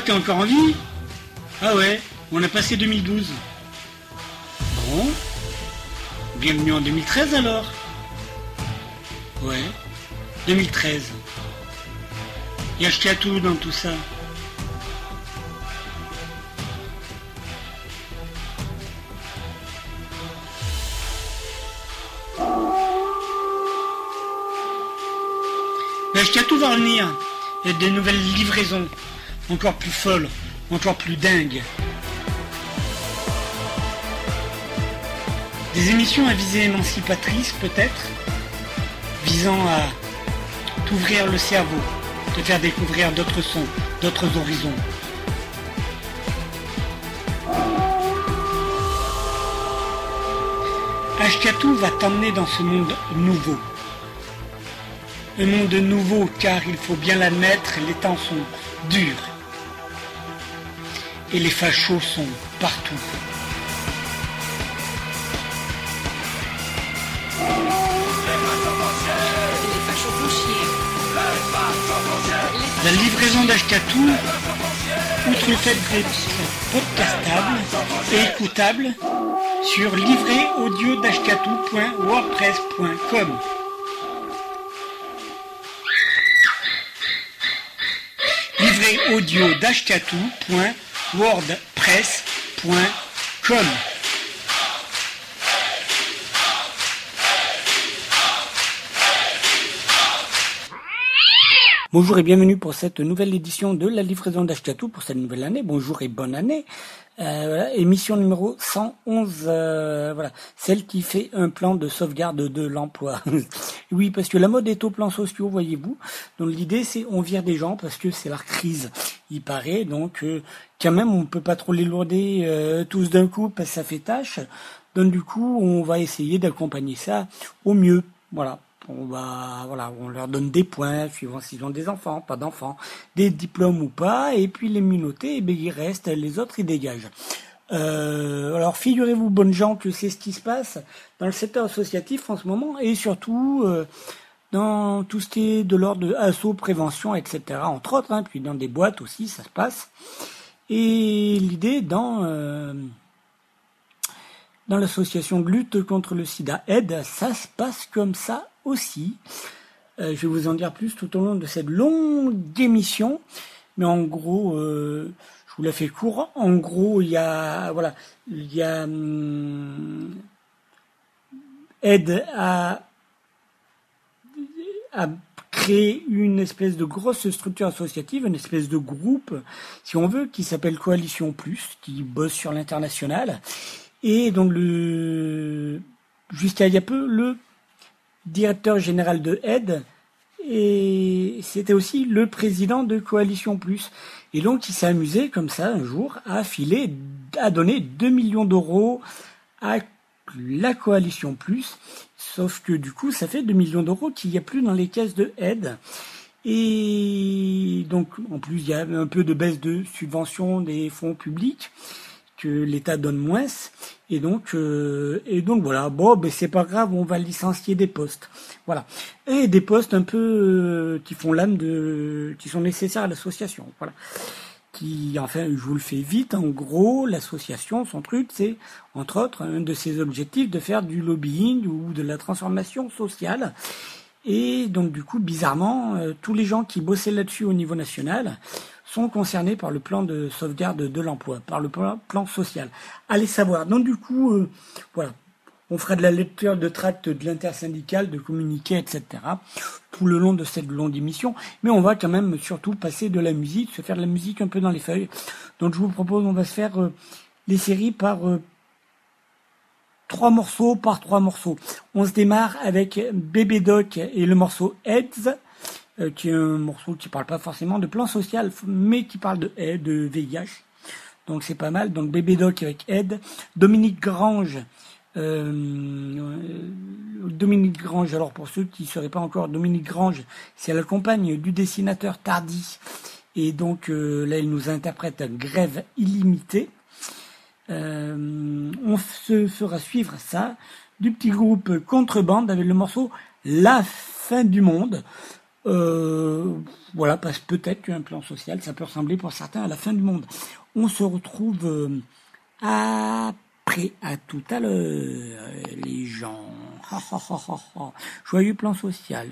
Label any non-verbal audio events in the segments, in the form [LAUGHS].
T'es encore en vie? Ah ouais, on a passé 2012. Bon. Bienvenue en 2013 alors. Ouais, 2013. Et acheté à tout dans tout ça. Mais tout va venir. Il y a des nouvelles livraisons, encore plus folles, encore plus dingues. Des émissions à visée émancipatrice peut-être, visant à t'ouvrir le cerveau, te faire découvrir d'autres sons, d'autres horizons. Ashkatou va t'emmener dans ce monde nouveau. Un monde nouveau car il faut bien l'admettre, les temps sont durs. Et les fachos sont partout. La livraison d'Ashkatou, outre le fait d'être podcastable et écoutable, sur livréaudio.wordpress.com. audio d'ashkatou.wordpress.com. Bonjour et bienvenue pour cette nouvelle édition de la livraison d'Ashkatou pour cette nouvelle année. Bonjour et bonne année. Euh, émission numéro 111, euh, voilà, celle qui fait un plan de sauvegarde de l'emploi. [LAUGHS] oui, parce que la mode est aux plans sociaux, voyez-vous. Donc l'idée, c'est on vire des gens parce que c'est la crise, il paraît. Donc euh, quand même, on peut pas trop les lourder tous d'un coup parce que ça fait tâche. Donc du coup, on va essayer d'accompagner ça au mieux. Voilà on va, voilà, on leur donne des points suivant s'ils ont des enfants, pas d'enfants, des diplômes ou pas, et puis les minautés, et eh bien ils restent, les autres ils dégagent. Euh, alors figurez-vous, bonnes gens, que c'est ce qui se passe dans le secteur associatif en ce moment, et surtout euh, dans tout ce qui est de l'ordre de assaut, prévention, etc. Entre autres, hein, puis dans des boîtes aussi, ça se passe. Et l'idée dans euh, dans l'association de lutte contre le sida aide, ça se passe comme ça aussi. Euh, je vais vous en dire plus tout au long de cette longue émission. Mais en gros, euh, je vous la fais court. En gros, il y a, voilà, il y a aide à, à créer une espèce de grosse structure associative, une espèce de groupe, si on veut, qui s'appelle Coalition Plus, qui bosse sur l'international. Et donc le, jusqu'à il y a peu, le directeur général de Aide, et c'était aussi le président de Coalition Plus. Et donc il s'est amusé comme ça un jour à filer, à donner 2 millions d'euros à la Coalition Plus. Sauf que du coup, ça fait 2 millions d'euros qu'il n'y a plus dans les caisses de aide. Et donc, en plus, il y a un peu de baisse de subvention des fonds publics l'État donne moins. Et donc, euh, et donc voilà, bon, ben c'est pas grave, on va licencier des postes, voilà, et des postes un peu euh, qui font l'âme de, qui sont nécessaires à l'association, voilà. Qui, enfin, je vous le fais vite. En gros, l'association, son truc, c'est entre autres un de ses objectifs de faire du lobbying ou de la transformation sociale. Et donc, du coup, bizarrement, euh, tous les gens qui bossaient là-dessus au niveau national sont concernés par le plan de sauvegarde de l'emploi, par le plan, social. Allez savoir. Donc du coup, euh, voilà, on fera de la lecture de tracts de l'intersyndicale, de communiqués, etc. tout le long de cette longue émission. Mais on va quand même surtout passer de la musique, se faire de la musique un peu dans les feuilles. Donc je vous propose, on va se faire euh, les séries par euh, trois morceaux par trois morceaux. On se démarre avec Bébé Doc et le morceau Heads. Euh, qui est un morceau qui parle pas forcément de plan social, mais qui parle de de VIH. Donc c'est pas mal. Donc Bébé Doc avec Ed, Dominique Grange. Euh, Dominique Grange, alors pour ceux qui ne seraient pas encore, Dominique Grange, c'est la compagne du dessinateur Tardy. Et donc euh, là, il nous interprète Grève illimitée. on se fera suivre ça du petit groupe Contrebande avec le morceau La fin du monde. Voilà, parce que peut-être qu'un plan social, ça peut ressembler pour certains à la fin du monde. On se retrouve après, à tout à l'heure, les gens. Joyeux plan social.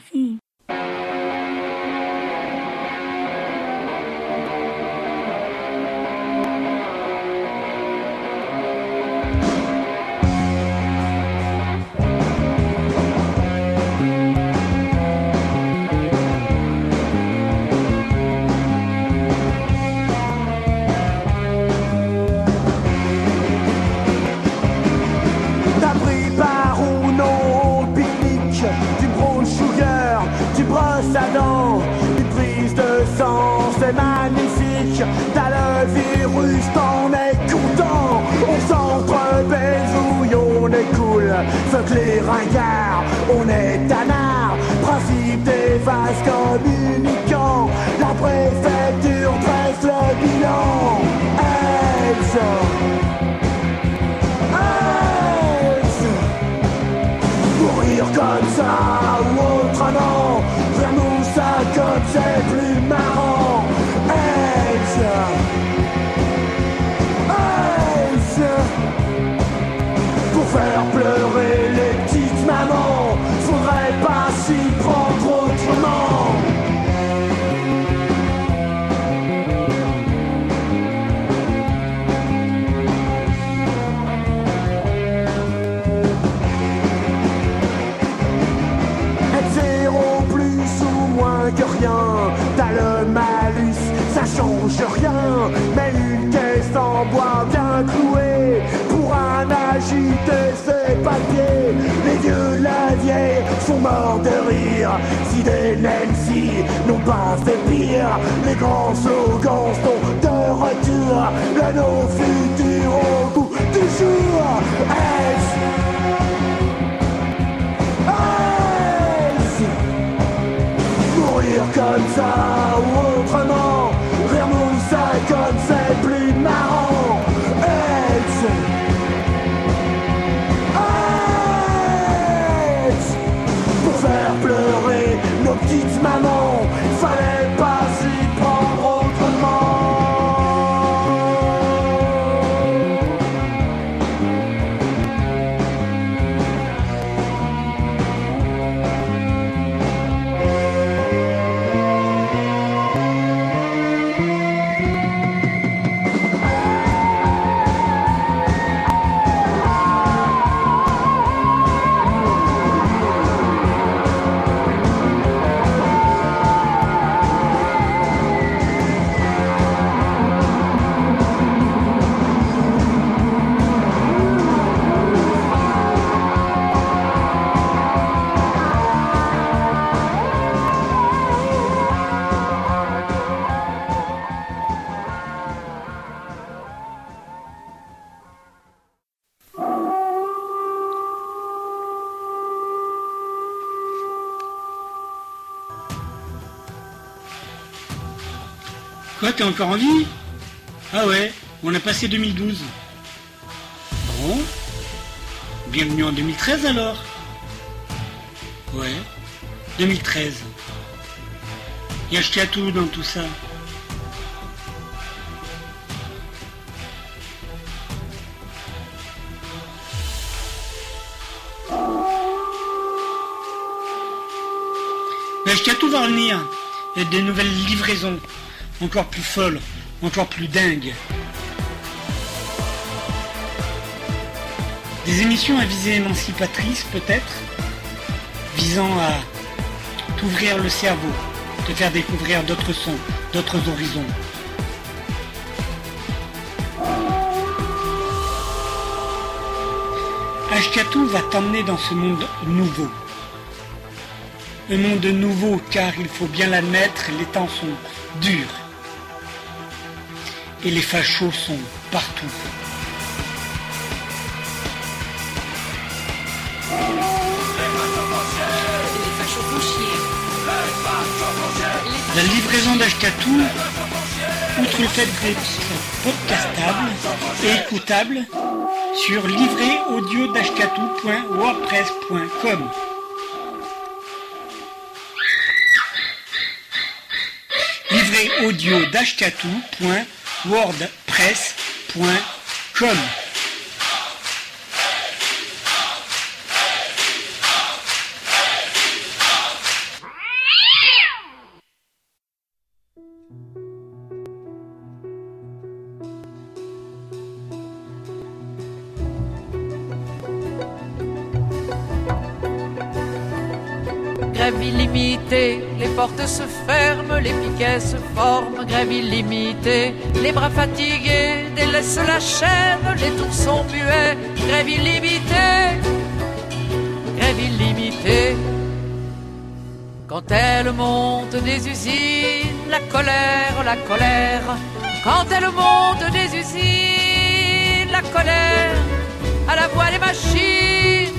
Encore en vie Ah ouais, on a passé 2012. Bon. Bienvenue en 2013 alors Ouais, 2013. Il y a tout dans tout ça. Mais tout va revenir. Il y a des nouvelles livraisons encore plus folle, encore plus dingue. Des émissions à visée émancipatrice peut-être, visant à t'ouvrir le cerveau, te faire découvrir d'autres sons, d'autres horizons. Ashkatu va t'emmener dans ce monde nouveau. Un monde nouveau car il faut bien l'admettre, les temps sont durs et les fachos sont partout. La livraison d'Ashkatou, outre le fait d'être podcastable et écoutable, sur livréaudio.wordpress.com. audio wordpress.com. la colère, la colère, quand elle monte des usines, la colère, à la voix des machines.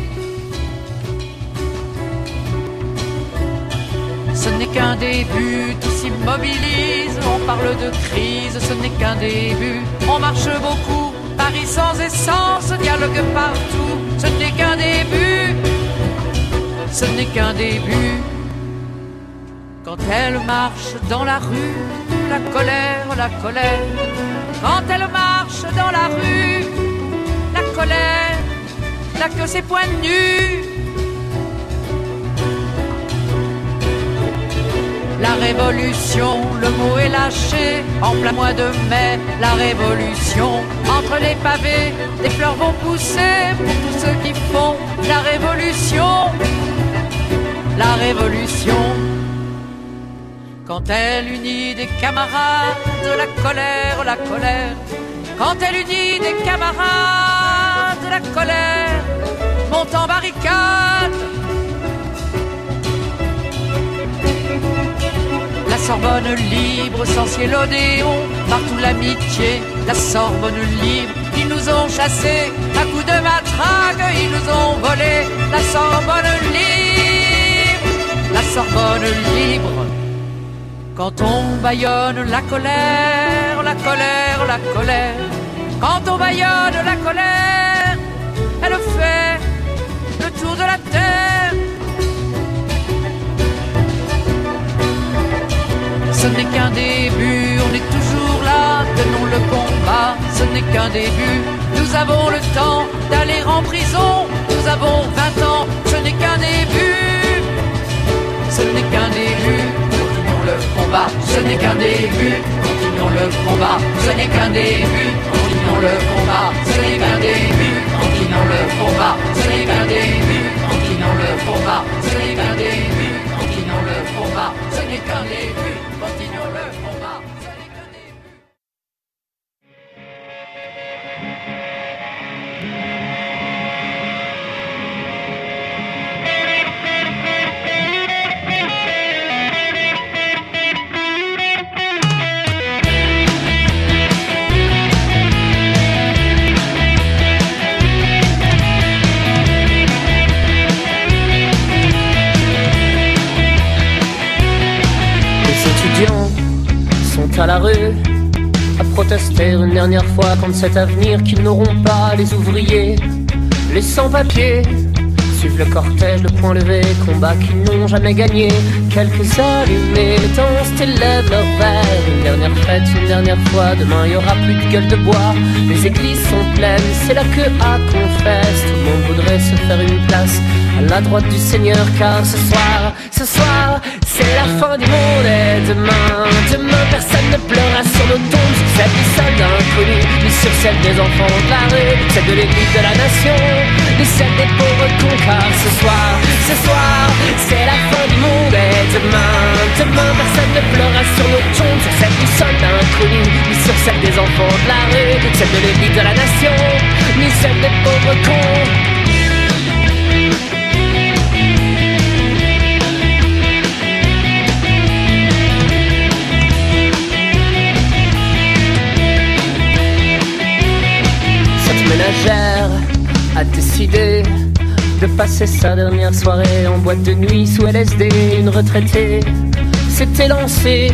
Ce n'est qu'un début, tout s'immobilise, on parle de crise, ce n'est qu'un début. On marche beaucoup, Paris sans essence, dialogue partout, ce n'est qu'un début, ce n'est qu'un début. Quand elle marche dans la rue, la colère, la colère. Quand elle marche dans la rue, la colère, n'a que ses poings nus La révolution, le mot est lâché en plein mois de mai. La révolution, entre les pavés, des fleurs vont pousser pour tous ceux qui font la révolution. La révolution. Quand elle unit des camarades, la colère, la colère. Quand elle unit des camarades, la colère monte en barricade Sorbonne libre, sans ciel partout l'amitié, la Sorbonne libre. Ils nous ont chassés à coups de matraque, ils nous ont volé la Sorbonne libre, la Sorbonne libre. Quand on baillonne la colère, la colère, la colère, quand on baillonne la colère, elle fait le tour de la terre. Ce n'est qu'un début, on est toujours là, tenons le combat, ce n'est qu'un début. Nous avons le temps d'aller en prison, nous avons 20 ans, ce n'est qu'un début. Ce n'est qu'un début, le combat, ce n'est qu'un début, continuons le combat, ce n'est qu'un début, continuons le combat, ce n'est qu'un début, continuons le combat, ce n'est qu'un début, continuons le combat, ce n'est qu'un début, continuons le combat, ce n'est qu'un début. À la rue à protester une dernière fois contre cet avenir qu'ils n'auront pas, les ouvriers, les sans-papiers. Suivent le cortège, le point levé, combat qu'ils n'ont jamais gagné. Quelques allumés, les temps élèvent leur. Une dernière fête, une dernière fois, demain y aura plus de gueule de bois. Les églises sont pleines, c'est la queue à confesse. Tout le monde voudrait se faire une place à la droite du Seigneur, car ce soir, ce soir, c'est la fin du monde et demain, demain personne ne pleurera sur nos tombes. Sur celle des soldats inconnus, ni sur celle des enfants de la rue Celle de l'élite de la nation, ni celle des pauvres cons Car ce soir, ce soir, c'est la fin du monde et demain, demain personne ne pleurera sur nos tombes. Sur celle du soldat inconnu, ni sur celle des enfants de la rue Celle de l'élite de la nation, ni celle des pauvres cons a décidé de passer sa dernière soirée en boîte de nuit sous LSD. Une retraitée s'était lancée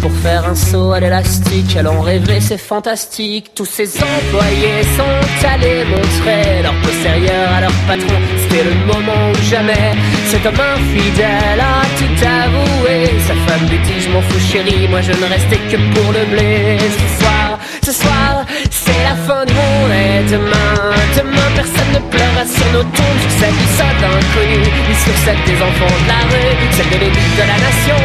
pour faire un saut à l'élastique. Elle en rêvait, c'est fantastique. Tous ses employés sont allés montrer leur postérieur à leur patron c'était le moment ou jamais. Cet homme infidèle a tout avoué. Sa femme lui dit Je m'en fous, chérie, moi je ne restais que pour le blé. Ce soir, ce soir, c'est la fin du monde. Et demain, demain, personne ne pleurera sur nos tombes. Sur celle du soldat inconnu, ni sur celle des enfants de la rue, celle de l'élite de la nation,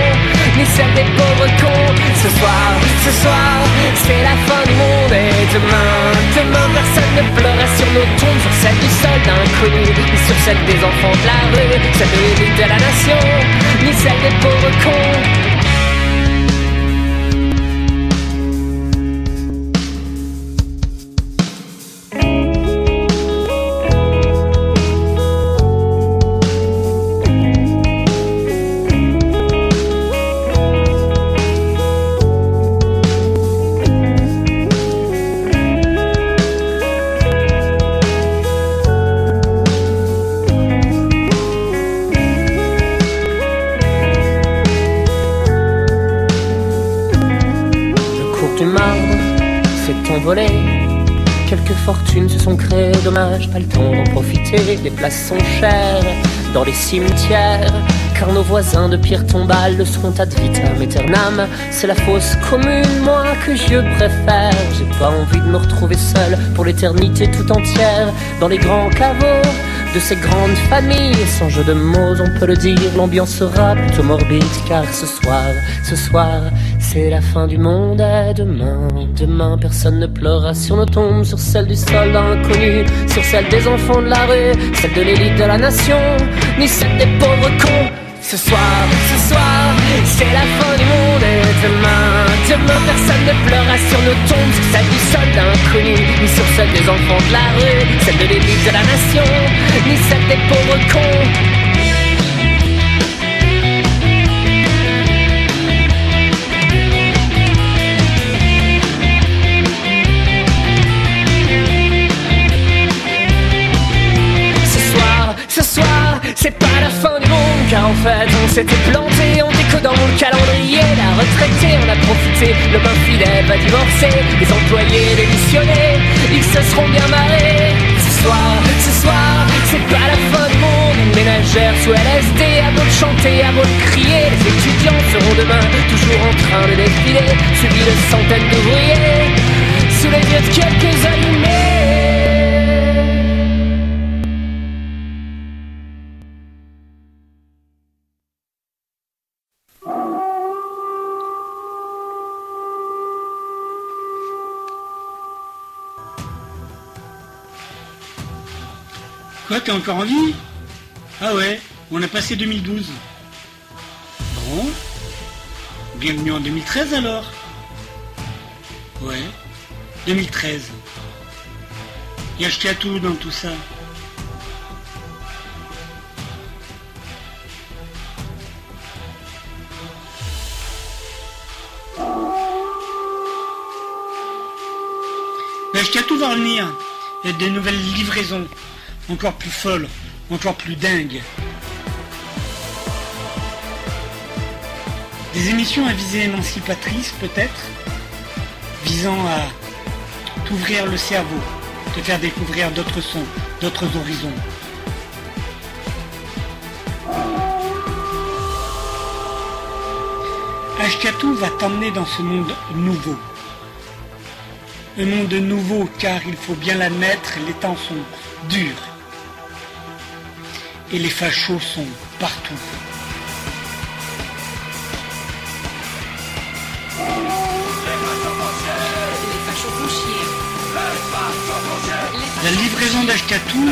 ni celle des pauvres cons. Ce soir, ce soir, c'est la fin du monde. Et demain, demain, personne ne pleurera sur nos tombes. Sur celle du soldat inconnu, ni sur celle des enfants de la rue, celle de l'élite de la nation, ni celle des pauvres cons. Fortunes se sont créées, dommage, pas le temps d'en profiter. Les places sont chères dans les cimetières, car nos voisins de pierre tombale le seront ad vitam aeternam. C'est la fosse commune, moi, que je préfère. J'ai pas envie de me retrouver seul pour l'éternité tout entière dans les grands caveaux de ces grandes familles. Sans jeu de mots, on peut le dire, l'ambiance sera plutôt morbide, car ce soir, ce soir, c'est la fin du monde. Et demain, demain, personne ne pleurera sur nos tombes, sur celle du soldat inconnu, sur celle des enfants de la rue, celle de l'élite de la nation, ni celle des pauvres cons. Ce soir, ce soir, c'est la fin du monde et demain, demain personne ne pleurera sur nos tombes, celle du soldat inconnu, ni sur celle des enfants de la rue, celle de l'élite de la nation, ni celle des pauvres cons. c'est pas la fin car en fait on s'était planté en décodant le calendrier La retraitée en a profité, le bain fidèle va divorcer Les employés démissionnés, ils se seront bien marrés. Ce soir, ce soir, c'est pas la fin du monde Une ménagère sous LSD, à beau de chanter, à beau de crier Les étudiants seront demain toujours en train de défiler Suivis de centaines d'ouvriers. Sous les yeux de quelques allumés T'es encore en vie? Ah ouais, on a passé 2012. Bon. Bienvenue en 2013 alors? Ouais, 2013. Il y a tout dans tout ça. Mais tout va revenir. Il y a des nouvelles livraisons encore plus folle, encore plus dingue. Des émissions à visée émancipatrice peut-être, visant à t'ouvrir le cerveau, te faire découvrir d'autres sons, d'autres horizons. Ashkatu va t'emmener dans ce monde nouveau. Un monde nouveau car il faut bien l'admettre, les temps sont durs et les fachos sont partout. La livraison d'Ashkatou,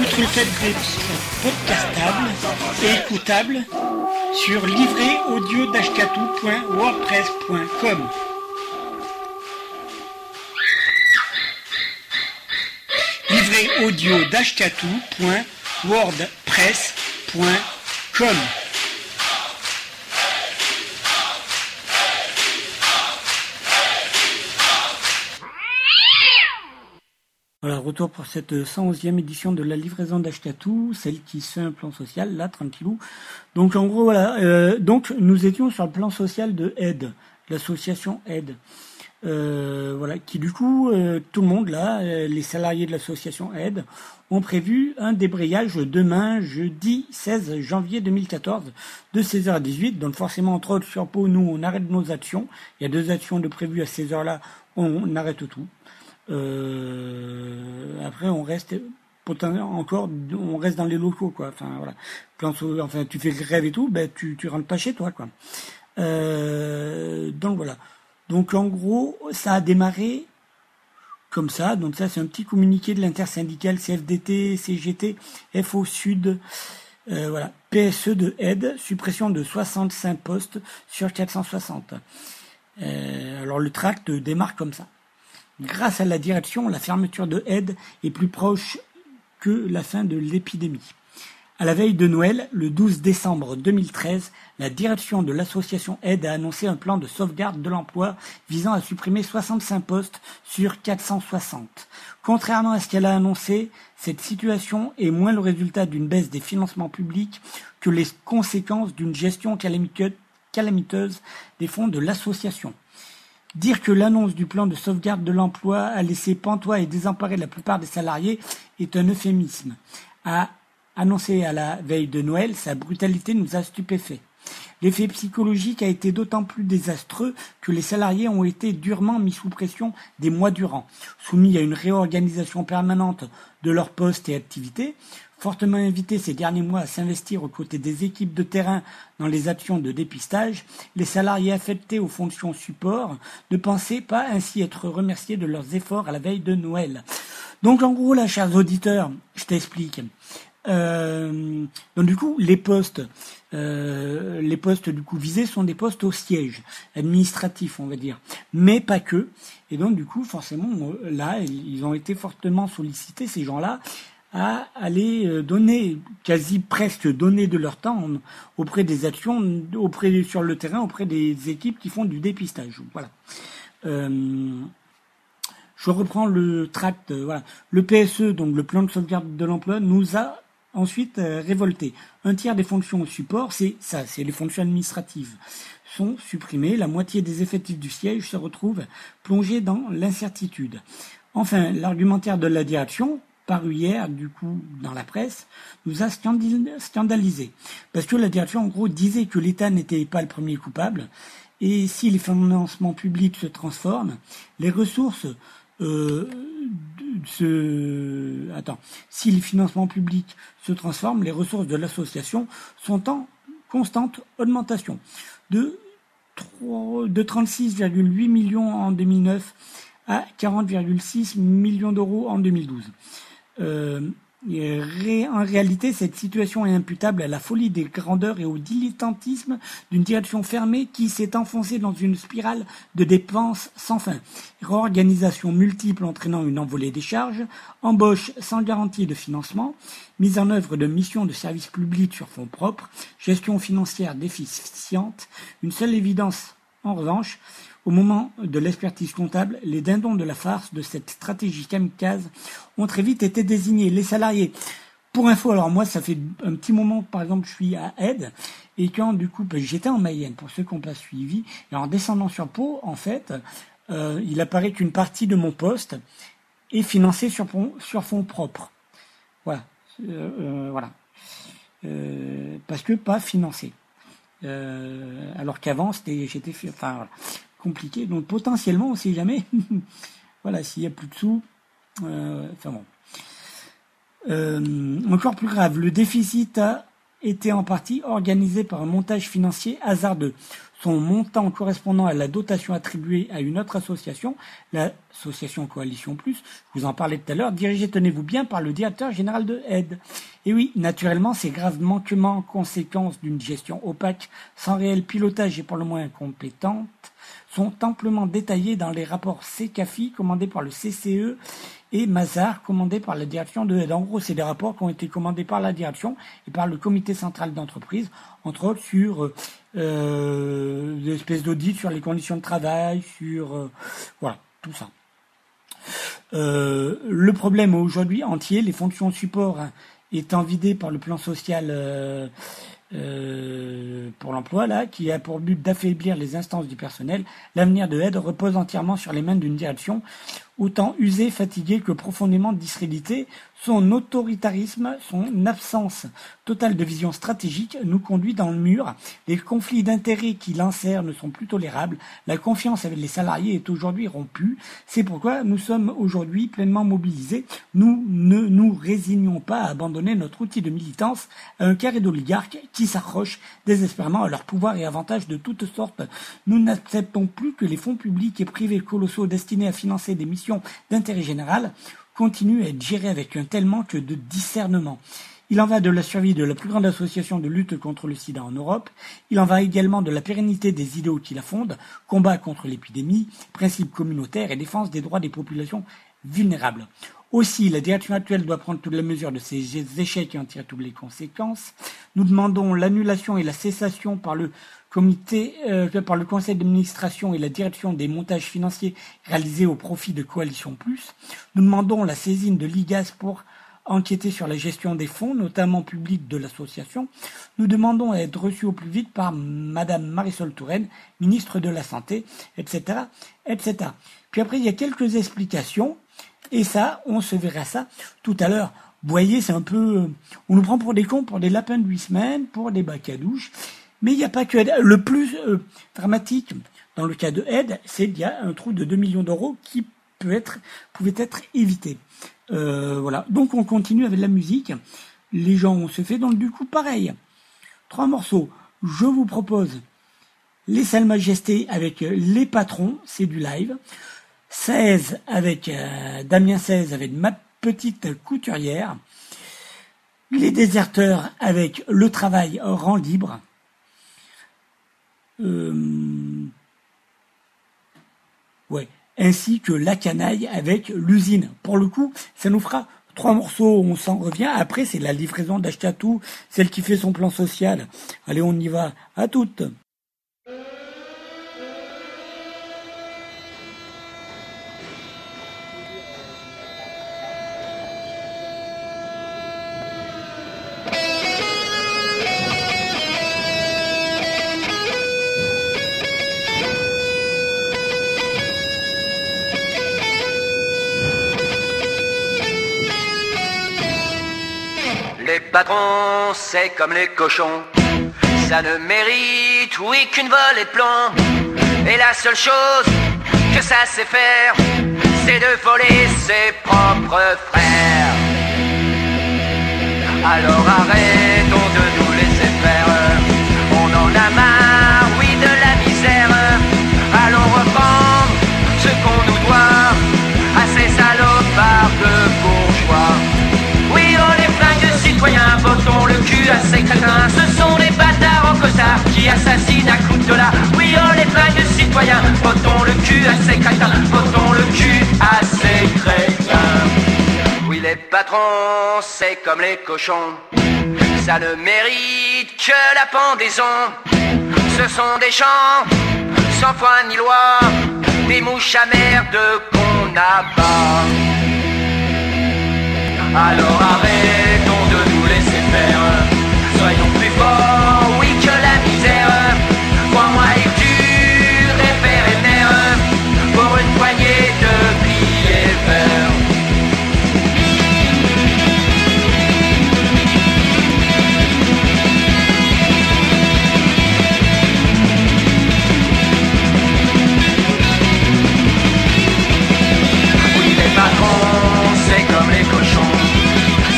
outre le fait d'être podcastable et écoutable, sur livréaudio.wordpress.com. Livret audio wordpress.com. Voilà, retour pour cette 111e édition de la livraison d'Ashkatou, celle qui se fait un plan social, là, tranquillou. Donc, en gros, voilà, euh, donc, nous étions sur le plan social de Aide, l'association Aide. Euh, voilà, qui du coup, euh, tout le monde là, les salariés de l'association Aide, ont prévu un débrayage demain, jeudi 16 janvier 2014, de 16h à 18 Donc forcément, entre autres, sur Pau, nous, on arrête nos actions. Il y a deux actions de prévues à ces heures-là, on, arrête tout. après, on reste encore, on reste dans les locaux, quoi. Enfin, voilà. Quand, enfin, tu fais grève et tout, ben, tu, tu rentres pas chez toi, quoi. donc voilà. Donc en gros, ça a démarré comme ça. Donc ça, c'est un petit communiqué de l'intersyndicale CFDT, CGT, FO Sud. Euh, voilà, PSE de aide, suppression de 65 postes sur 460. Euh, alors le tract démarre comme ça. Grâce à la direction, la fermeture de aide est plus proche que la fin de l'épidémie. À la veille de Noël, le 12 décembre 2013, la direction de l'association Aide a annoncé un plan de sauvegarde de l'emploi visant à supprimer 65 postes sur 460. Contrairement à ce qu'elle a annoncé, cette situation est moins le résultat d'une baisse des financements publics que les conséquences d'une gestion calamiteuse des fonds de l'association. Dire que l'annonce du plan de sauvegarde de l'emploi a laissé pantois et désemparé la plupart des salariés est un euphémisme. Annoncé à la veille de Noël, sa brutalité nous a stupéfaits. L'effet psychologique a été d'autant plus désastreux que les salariés ont été durement mis sous pression des mois durant, soumis à une réorganisation permanente de leurs postes et activités, fortement invités ces derniers mois à s'investir aux côtés des équipes de terrain dans les actions de dépistage, les salariés affectés aux fonctions support ne pensaient pas ainsi être remerciés de leurs efforts à la veille de Noël. Donc en gros là, chers auditeurs, je t'explique. Euh, donc du coup, les postes, euh, les postes du coup visés sont des postes au siège administratif, on va dire, mais pas que. Et donc du coup, forcément, là, ils ont été fortement sollicités ces gens-là à aller donner, quasi presque donner de leur temps auprès des actions, auprès sur le terrain, auprès des équipes qui font du dépistage. Voilà. Euh, je reprends le tract. Voilà. Le PSE, donc le plan de sauvegarde de l'emploi, nous a Ensuite, euh, révolté. Un tiers des fonctions au support, c'est ça, c'est les fonctions administratives, sont supprimées. La moitié des effectifs du siège se retrouvent plongés dans l'incertitude. Enfin, l'argumentaire de la direction, paru hier, du coup, dans la presse, nous a scandalisé. Parce que la direction, en gros, disait que l'État n'était pas le premier coupable. Et si les financements publics se transforment, les ressources euh. Attends. Si les financements publics se transforment, les ressources de l'association sont en constante augmentation. De, de 36,8 millions en 2009 à 40,6 millions d'euros en 2012. Euh, en réalité, cette situation est imputable à la folie des grandeurs et au dilettantisme d'une direction fermée qui s'est enfoncée dans une spirale de dépenses sans fin. Réorganisation multiple entraînant une envolée des charges, embauche sans garantie de financement, mise en œuvre de missions de services publics sur fonds propres, gestion financière déficiente, une seule évidence en revanche, au moment de l'expertise comptable, les dindons de la farce de cette stratégie kamikaze ont très vite été désignés. Les salariés. Pour info, alors moi, ça fait un petit moment, par exemple, je suis à Aide, et quand du coup, ben, j'étais en Mayenne, pour ceux qui n'ont pas suivi, et en descendant sur Pau, en fait, euh, il apparaît qu'une partie de mon poste est financée sur, fonds propres. Voilà. Euh, euh, voilà. parce que pas financé. alors qu'avant, c'était, j'étais, enfin, voilà compliqué. Donc potentiellement, on ne sait jamais. [LAUGHS] voilà, s'il n'y a plus de sous. Euh, enfin bon. Euh, encore plus grave, le déficit a été en partie organisé par un montage financier hasardeux. Son montant correspondant à la dotation attribuée à une autre association, l'association Coalition Plus, je vous en parlais tout à l'heure, dirigée, tenez-vous bien, par le directeur général de Aide. Et oui, naturellement, ces graves manquements, conséquences d'une gestion opaque, sans réel pilotage et pour le moins incompétente, sont amplement détaillés dans les rapports CCAFI commandés par le CCE et Mazar commandés par la direction de En gros, c'est des rapports qui ont été commandés par la direction et par le comité central d'entreprise, entre autres sur euh, des espèces d'audits sur les conditions de travail, sur euh, voilà, tout ça. Euh, le problème aujourd'hui entier, les fonctions support hein, étant vidées par le plan social euh, pour l'emploi, là, qui a pour but d'affaiblir les instances du personnel. L'avenir de Aide repose entièrement sur les mains d'une direction autant usée, fatiguée que profondément discréditée. Son autoritarisme, son absence totale de vision stratégique nous conduit dans le mur. Les conflits d'intérêts qui l'insèrent ne sont plus tolérables. La confiance avec les salariés est aujourd'hui rompue. C'est pourquoi nous sommes aujourd'hui pleinement mobilisés. Nous ne nous résignons pas à abandonner notre outil de militance à un carré d'oligarques qui s'accrochent désespérément à leur pouvoir et avantages de toutes sortes. Nous n'acceptons plus que les fonds publics et privés colossaux destinés à financer des missions d'intérêt général continue à être géré avec un tel manque de discernement. Il en va de la survie de la plus grande association de lutte contre le sida en Europe. Il en va également de la pérennité des idéaux qui la fondent, combat contre l'épidémie, principes communautaires et défense des droits des populations vulnérables. Aussi, la direction actuelle doit prendre toutes les mesures de ces échecs et en tirer toutes les conséquences. Nous demandons l'annulation et la cessation par le comité, euh, par le conseil d'administration et la direction des montages financiers réalisés au profit de Coalition Plus. Nous demandons la saisine de l'IGAS pour enquêter sur la gestion des fonds, notamment publics de l'association. Nous demandons à être reçus au plus vite par Madame Marisol Touraine, ministre de la Santé, etc., etc. Puis après, il y a quelques explications, et ça, on se verra ça tout à l'heure. Vous voyez, c'est un peu, on nous prend pour des cons, pour des lapins de huit semaines, pour des bacs à douche. Mais il n'y a pas que Le plus euh, dramatique dans le cas de Aide, c'est qu'il y a un trou de 2 millions d'euros qui peut être, pouvait être évité. Euh, voilà. Donc on continue avec la musique. Les gens ont se fait donc du coup pareil. Trois morceaux. Je vous propose les Salles Majestés avec les patrons, c'est du live. 16 avec euh, Damien 16 avec ma petite couturière. Les déserteurs avec le travail rend libre. Euh, ouais, ainsi que la canaille avec l'usine. Pour le coup, ça nous fera trois morceaux, on s'en revient. Après, c'est la livraison d'Achetatou, celle qui fait son plan social. Allez, on y va. À toutes. Patron, c'est comme les cochons. Ça ne mérite, oui, qu'une volée de plomb. Et la seule chose que ça sait faire, c'est de voler ses propres frères. Alors arrêtons à ces crétins. Ce sont des bâtards en costard qui assassinent à coups de la. Oui, oh les fringues citoyens, votons le cul à ces crétins. Votons le cul à ces crétins. Oui, les patrons, c'est comme les cochons. Ça ne mérite que la pendaison. Ce sont des champs sans foi ni loi, des mouches à merde qu'on pas Alors arrêtons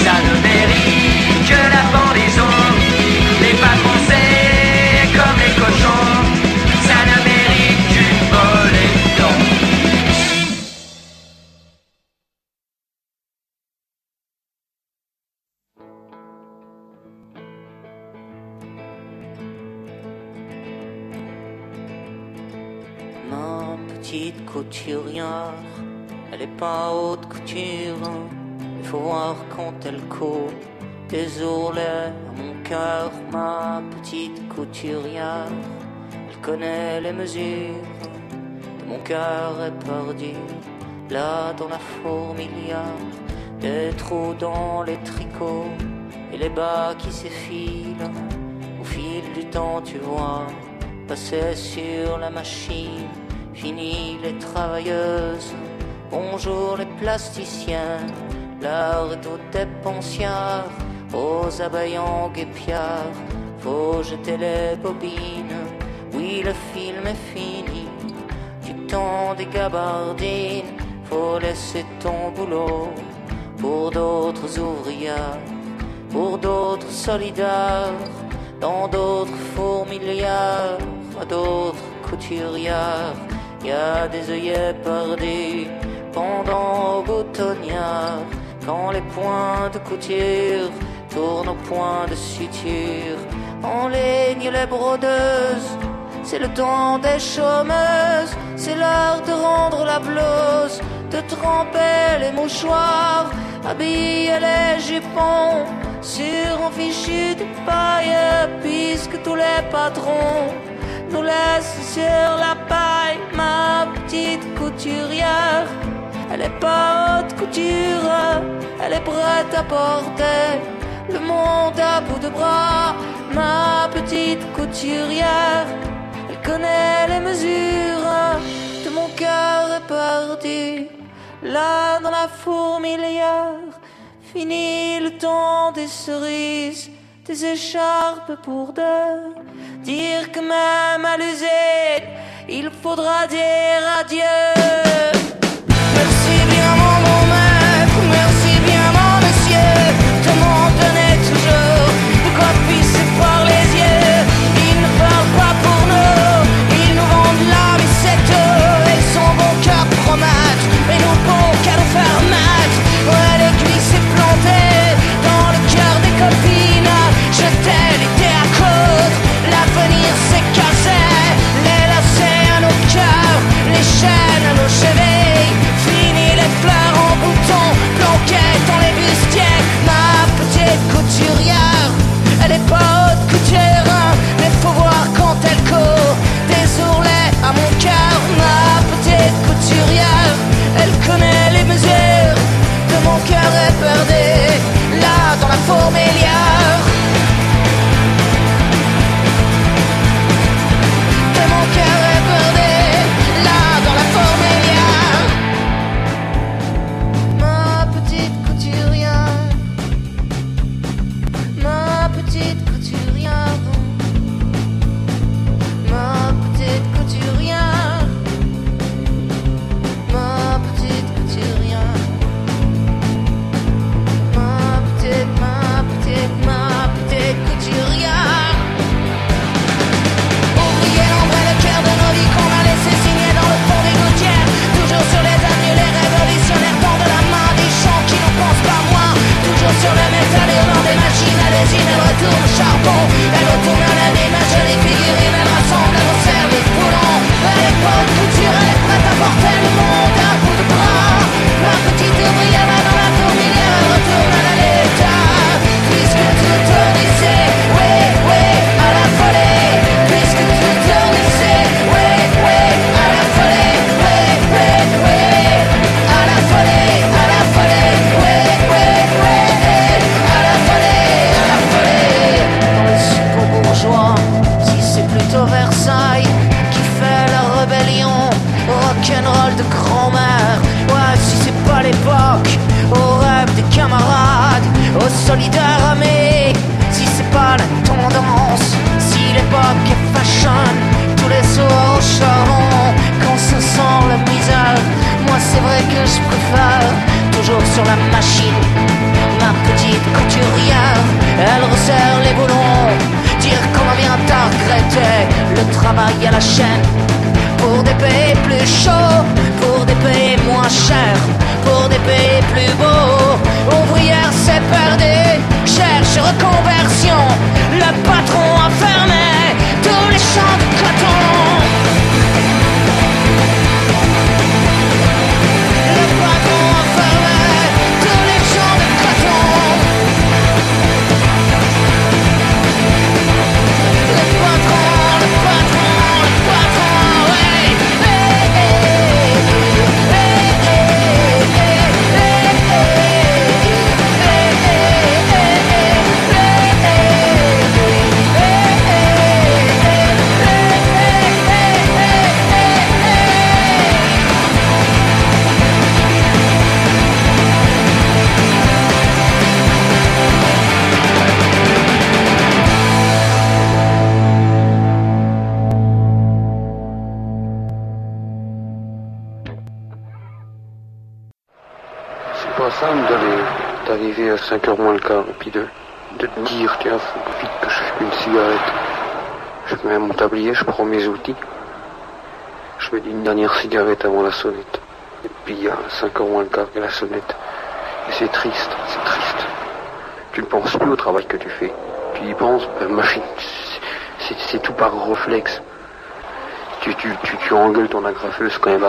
ça ne mérite que la pendaison. Les patrons, c'est comme les cochons, ça ne mérite qu'une volée. Ma petite couturière, elle est pas haute couture faut voir quand elle court. Désolé, mon cœur, ma petite couturière, elle connaît les mesures de mon cœur éperdu. Là, dans la fourmilière, des trous dans les tricots et les bas qui s'effilent. Au fil du temps, tu vois, passer sur la machine, fini les travailleuses, bonjour les plasticiens l'heure tout est pensière, aux abeillons guépières, faut jeter les bobines, oui le film est fini, du temps des gabardines, faut laisser ton boulot pour d'autres ouvrières, pour d'autres solidaires, dans d'autres fourmilières, à d'autres couturières, y a des œillets perdus pendant boutonnières. Quand les points de couture tournent aux points de suture, on ligne les brodeuses. C'est le temps des chômeuses, c'est l'heure de rendre la blouse, de tremper les mouchoirs, habiller les jupons sur un fichu de paille, puisque tous les patrons nous laissent sur la paille, ma petite couturière. Elle est pas haute couture, elle est prête à porter le monde à bout de bras. Ma petite couturière, elle connaît les mesures de mon cœur éperdu. Là dans la fourmilière, fini le temps des cerises, des écharpes pour deux. Dire que même à l'usine, il faudra dire adieu. ma petite couturière. Elle est pas haute couturière, hein, mais faut voir quand elle court. Des ourlets à mon cœur, ma petite couturière. Elle connaît les mesures de mon cœur est perdu.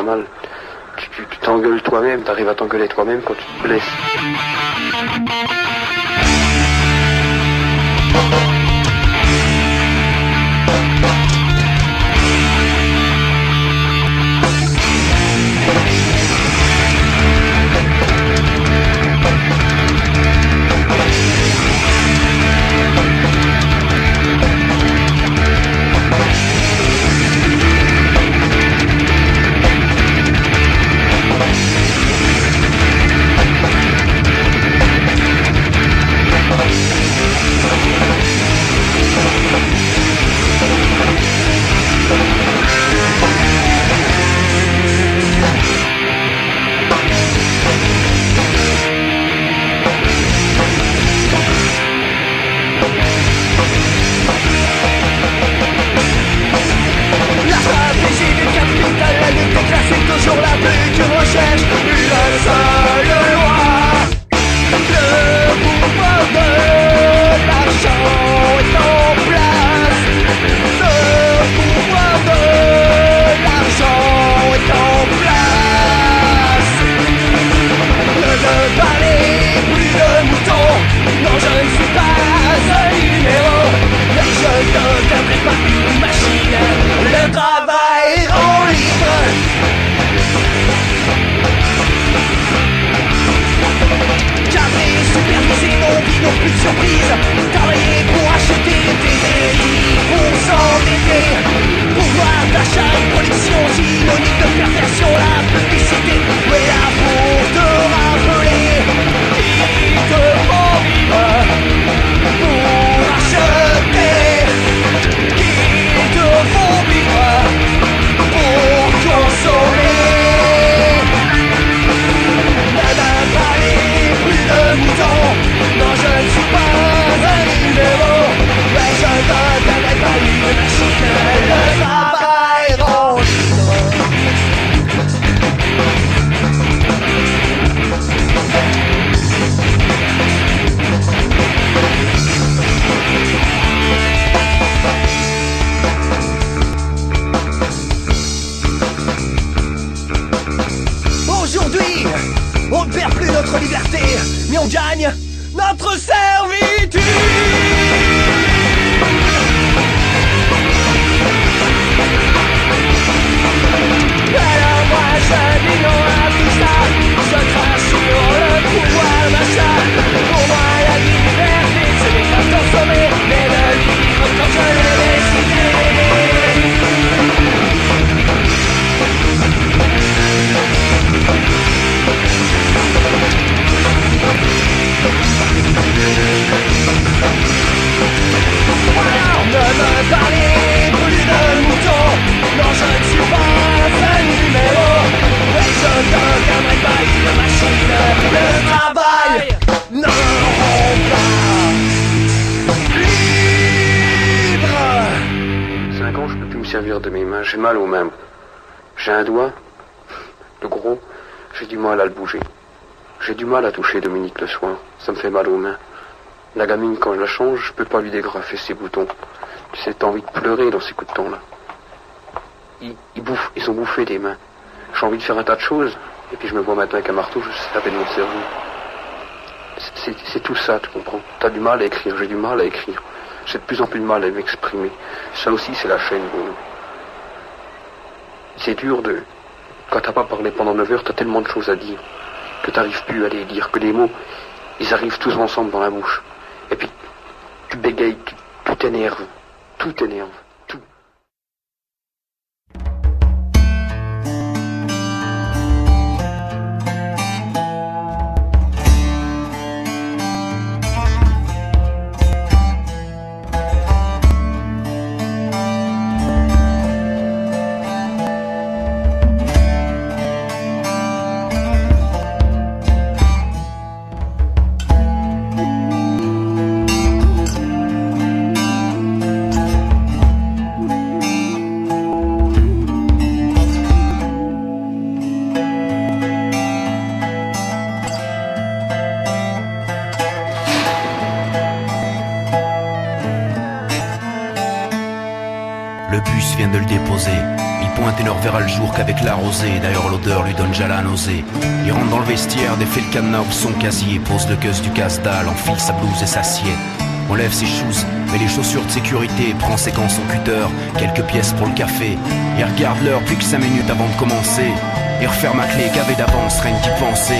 mal. Tu t'engueules toi-même, tu t'arrives à t'engueuler toi-même quand tu te blesses. Dominique le soin. Ça me fait mal aux mains. La gamine, quand je la change, je peux pas lui dégrafer ses boutons. Tu sais, t'as envie de pleurer dans ces coups de temps-là. Ils, bouffent, ils ont bouffé des mains. J'ai envie de faire un tas de choses, et puis je me vois maintenant avec un marteau, je sais taper de mon cerveau. C'est tout ça, tu comprends. T'as du mal à écrire, j'ai du mal à écrire. J'ai de plus en plus de mal à m'exprimer. Ça aussi, c'est la chaîne, Bruno. C'est dur de... Quand t'as pas parlé pendant 9 heures, t'as tellement de choses à dire que t'arrives plus à les dire, que les mots, ils arrivent tous ensemble dans la bouche. Et puis, tu bégayes, tu t'énerves, tout t'énerve. Vient de le déposer. Il pointe et ne reverra le jour qu'avec la rosée. D'ailleurs, l'odeur lui donne déjà la nausée. Il rentre dans le vestiaire, défait le cadenas son casier, pose le gueuse du casse-dalle, enfile sa blouse et s'assied. Enlève ses shoes, met les chaussures de sécurité, prend ses gants, son cutter, quelques pièces pour le café. Il regarde l'heure, plus que 5 minutes avant de commencer. Il referme ma clé, gavé d'avance, rien qu'y penser.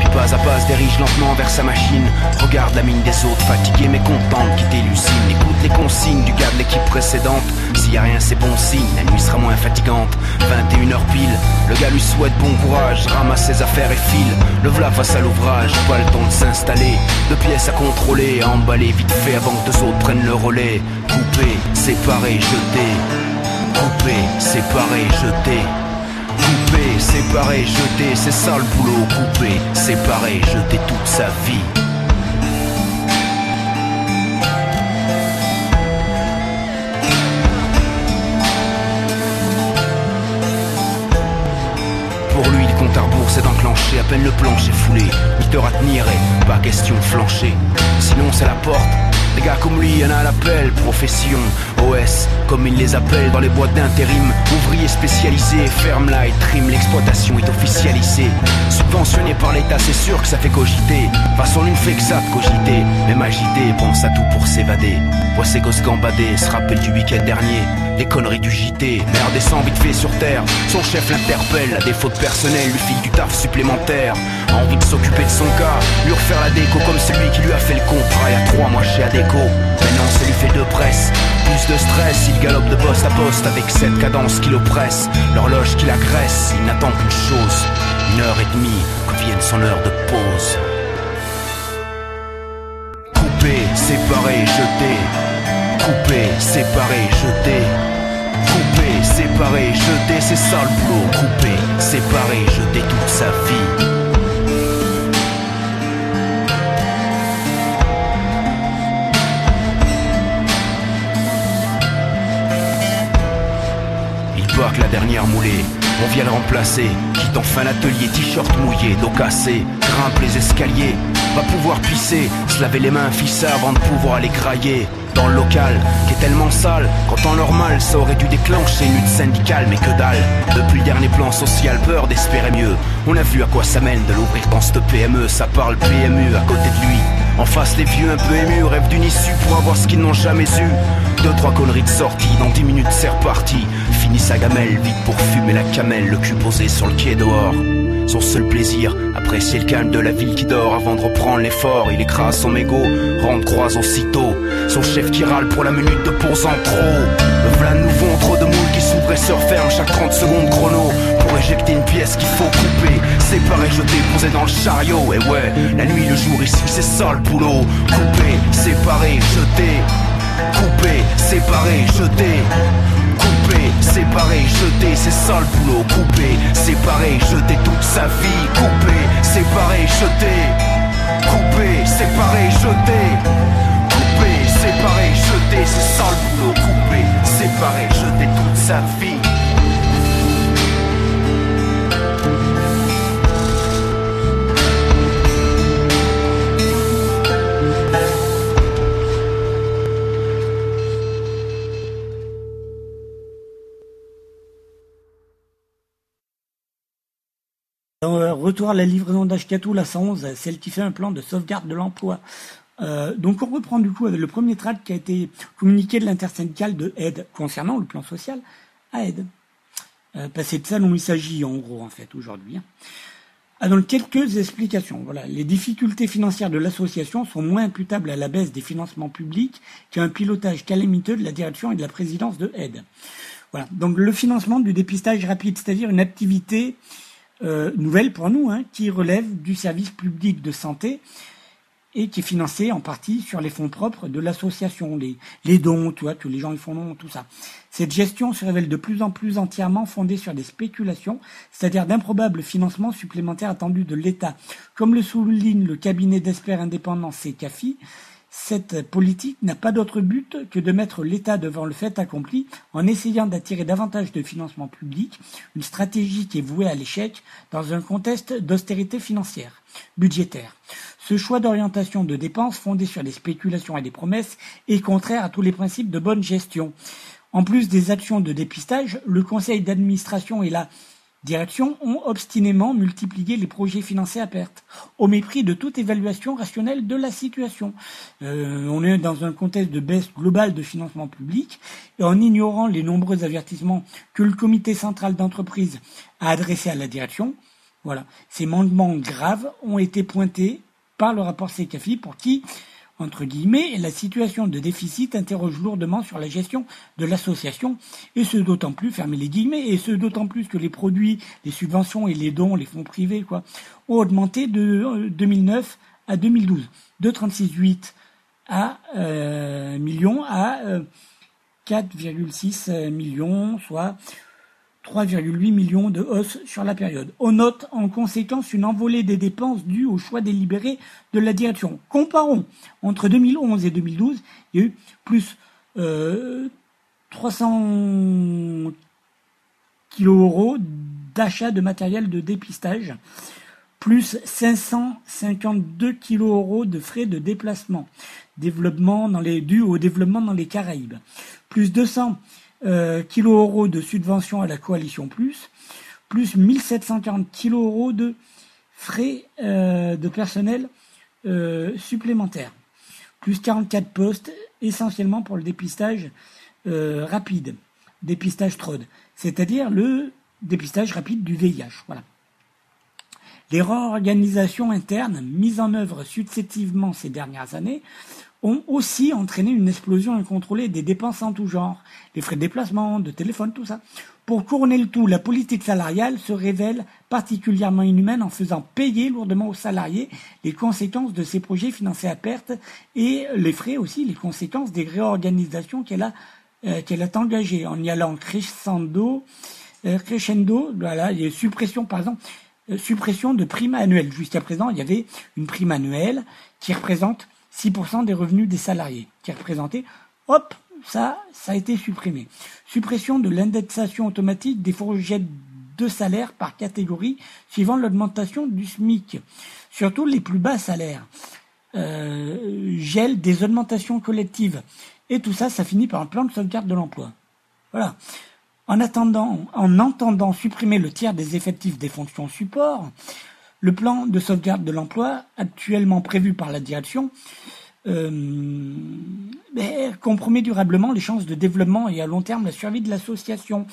Puis pas à pas se dirige lentement vers sa machine. Regarde la mine des autres, fatigué mais content de quitter l'usine. Écoute les consignes du gars de l'équipe précédente. S'il y a rien, c'est bon signe, la nuit sera moins fatigante. 21h pile, le gars lui souhaite bon courage, ramasse ses affaires et file. Le v'là face à l'ouvrage, pas le temps de s'installer. Deux pièces à contrôler, à emballer vite fait avant que deux autres prennent le relais. Couper, séparer, jeter. Couper, séparer, jeter. Couper, séparer, jeter, c'est ça le boulot. Couper, séparer, jeter toute sa vie. Pour lui, le compte à rebours s'est enclenché, à peine le plancher foulé. Huit heures à pas question de flancher. Sinon, c'est la porte. Des gars comme lui, y en a à l'appel, profession, OS, comme ils les appellent dans les boîtes d'intérim, ouvriers spécialisés, ferme là et trim, l'exploitation est officialisée. Subventionné par l'État, c'est sûr que ça fait cogiter. Façon, une fait que ça de cogiter, même agité, pense à tout pour s'évader. Gosses gambader, se rappelle du week-end dernier, les conneries du JT, merde descend vite fait sur terre, son chef l'interpelle, à défaut de personnel, lui file du taf supplémentaire. A envie de s'occuper de son cas, lui refaire la déco comme celui qui lui a fait le contrat il y trois mois chez Adéco. Maintenant ça lui fait deux presses, plus de stress, il galope de poste à poste avec cette cadence qui l'oppresse, l'horloge qui l'agresse, il n'attend qu'une chose, une heure et demie, que vienne son heure de pause. Couper, séparer, jeter. Couper, séparer, jeter. Couper, séparer, jeter, c'est ça le boulot. Couper, séparer, jeter toute sa vie. Il que la dernière moulée. On vient le remplacer, quitte enfin l'atelier, t-shirt mouillé, dos cassé, grimpe les escaliers, va pouvoir pisser, se laver les mains, fissa avant de pouvoir aller crailler. Dans le local, qui est tellement sale, qu'en temps normal, ça aurait dû déclencher une lutte syndicale, mais que dalle. Depuis le dernier plan social, peur d'espérer mieux. On a vu à quoi ça mène de l'ouvrir dans cette PME, ça parle PMU à côté de lui. En face, les vieux un peu émus rêvent d'une issue pour avoir ce qu'ils n'ont jamais eu. Deux, trois conneries de sortie, dans dix minutes c'est reparti. Fini sa gamelle, vite pour fumer la camelle, le cul posé sur le quai dehors. Son seul plaisir, apprécier le calme de la ville qui dort avant de reprendre l'effort. Il écrase son mégot, rendre croise aussitôt. Son chef qui râle pour la minute de pause en trop. Le v'là nouveau, trop de moules qui s'ouvrent et se referment chaque 30 secondes chrono. Pour éjecter une pièce qu'il faut couper, séparer, jeter, poser dans le chariot. Et ouais, la nuit, le jour ici, c'est ça le boulot. Couper, séparer, jeter. Couper, séparer, jeter. Couper, séparer, jeter, c'est ça le boulot. Couper, séparer, jeter toute sa vie. Couper, séparer, jeter. Couper, séparer, jeter. Couper, séparer, jeter, c'est ça le boulot. Couper, séparer, jeter toute sa vie. Retour à la livraison d'Ashkatou, la 111, celle qui fait un plan de sauvegarde de l'emploi. Euh, donc on reprend du coup avec le premier tract qui a été communiqué de l'intersyndicale de aide concernant le plan social à aide. Euh, c'est de ça dont il s'agit en gros en fait aujourd'hui. Hein. Ah, donc quelques explications. Voilà, les difficultés financières de l'association sont moins imputables à la baisse des financements publics qu'à un pilotage calamiteux de la direction et de la présidence de aide. Voilà. Donc le financement du dépistage rapide, c'est-à-dire une activité euh, nouvelle pour nous, hein, qui relève du service public de santé et qui est financée en partie sur les fonds propres de l'association, les, dons, tu vois, tous les gens ils font dons, tout ça. Cette gestion se révèle de plus en plus entièrement fondée sur des spéculations, c'est-à-dire d'improbables financements supplémentaires attendus de l'État. Comme le souligne le cabinet d'experts indépendants CECAFI, cette politique n'a pas d'autre but que de mettre l'État devant le fait accompli en essayant d'attirer davantage de financement public, une stratégie qui est vouée à l'échec dans un contexte d'austérité financière, budgétaire. Ce choix d'orientation de dépenses fondé sur des spéculations et des promesses est contraire à tous les principes de bonne gestion. En plus des actions de dépistage, le conseil d'administration et la direction ont obstinément multiplié les projets financés à perte, au mépris de toute évaluation rationnelle de la situation. Euh, on est dans un contexte de baisse globale de financement public et en ignorant les nombreux avertissements que le comité central d'entreprise a adressés à la direction. Voilà, ces manquements graves ont été pointés par le rapport CECAFI pour qui entre guillemets, la situation de déficit interroge lourdement sur la gestion de l'association, et ce d'autant plus, fermez les guillemets, et ce d'autant plus que les produits, les subventions et les dons, les fonds privés, quoi, ont augmenté de 2009 euh, à 2012, de 36,8 à euh, millions à 4,6 euh, millions, soit 3,8 millions de hausse sur la période. On note en conséquence une envolée des dépenses dues au choix délibéré de la direction. Comparons, entre 2011 et 2012, il y a eu plus euh, 300 kg euros d'achat de matériel de dépistage, plus 552 kg de frais de déplacement, développement dans les, dû au développement dans les Caraïbes, plus 200 euh, kilo euros de subvention à la coalition plus, plus 1740 kilo euros de frais euh, de personnel euh, supplémentaires, plus 44 postes essentiellement pour le dépistage rapide, dépistage TROD, c'est-à-dire le dépistage rapide du VIH. Voilà. Les réorganisations internes mises en œuvre successivement ces dernières années ont aussi entraîné une explosion incontrôlée des dépenses en tout genre, les frais de déplacement, de téléphone, tout ça. Pour couronner le tout, la politique salariale se révèle particulièrement inhumaine en faisant payer lourdement aux salariés les conséquences de ces projets financés à perte et les frais aussi, les conséquences des réorganisations qu'elle a, euh, qu'elle a engagées en y allant crescendo, euh, crescendo, voilà, il y a suppression par exemple, euh, suppression de primes annuelles. Jusqu'à présent, il y avait une prime annuelle qui représente 6% des revenus des salariés qui est représenté, hop, ça, ça a été supprimé. Suppression de l'indexation automatique des fourchettes de salaire par catégorie suivant l'augmentation du SMIC, surtout les plus bas salaires. Euh, gel des augmentations collectives. Et tout ça, ça finit par un plan de sauvegarde de l'emploi. Voilà. En attendant, en entendant supprimer le tiers des effectifs des fonctions support, le plan de sauvegarde de l'emploi, actuellement prévu par la direction, euh, compromet durablement les chances de développement et à long terme la survie de l'association.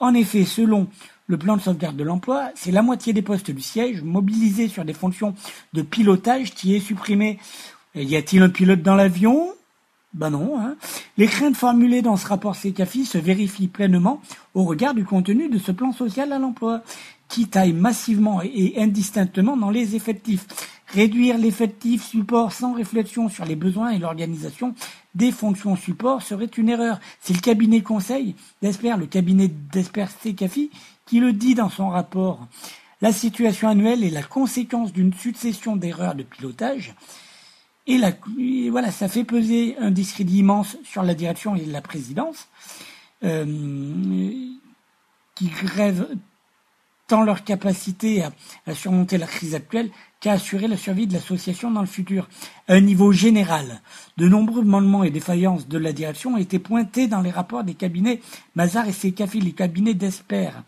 En effet, selon le plan de sauvegarde de l'emploi, c'est la moitié des postes du siège mobilisés sur des fonctions de pilotage qui est supprimé. Y a-t-il un pilote dans l'avion? Ben non. Hein. Les craintes formulées dans ce rapport CECAFI se vérifient pleinement au regard du contenu de ce plan social à l'emploi qui taille massivement et indistinctement dans les effectifs. Réduire l'effectif support sans réflexion sur les besoins et l'organisation des fonctions support serait une erreur. C'est le cabinet conseil d'experts, le cabinet d'experts CECAFI, qui le dit dans son rapport. La situation annuelle est la conséquence d'une succession d'erreurs de pilotage. Et, voilà, ça fait peser un discrédit immense sur la direction et la présidence, euh, qui grèvent tant leur capacité à, surmonter la crise actuelle qu'à assurer la survie de l'association dans le futur. À un niveau général, de nombreux manquements et défaillances de la direction ont été pointés dans les rapports des cabinets Mazar et Sekafi, les cabinets d'experts.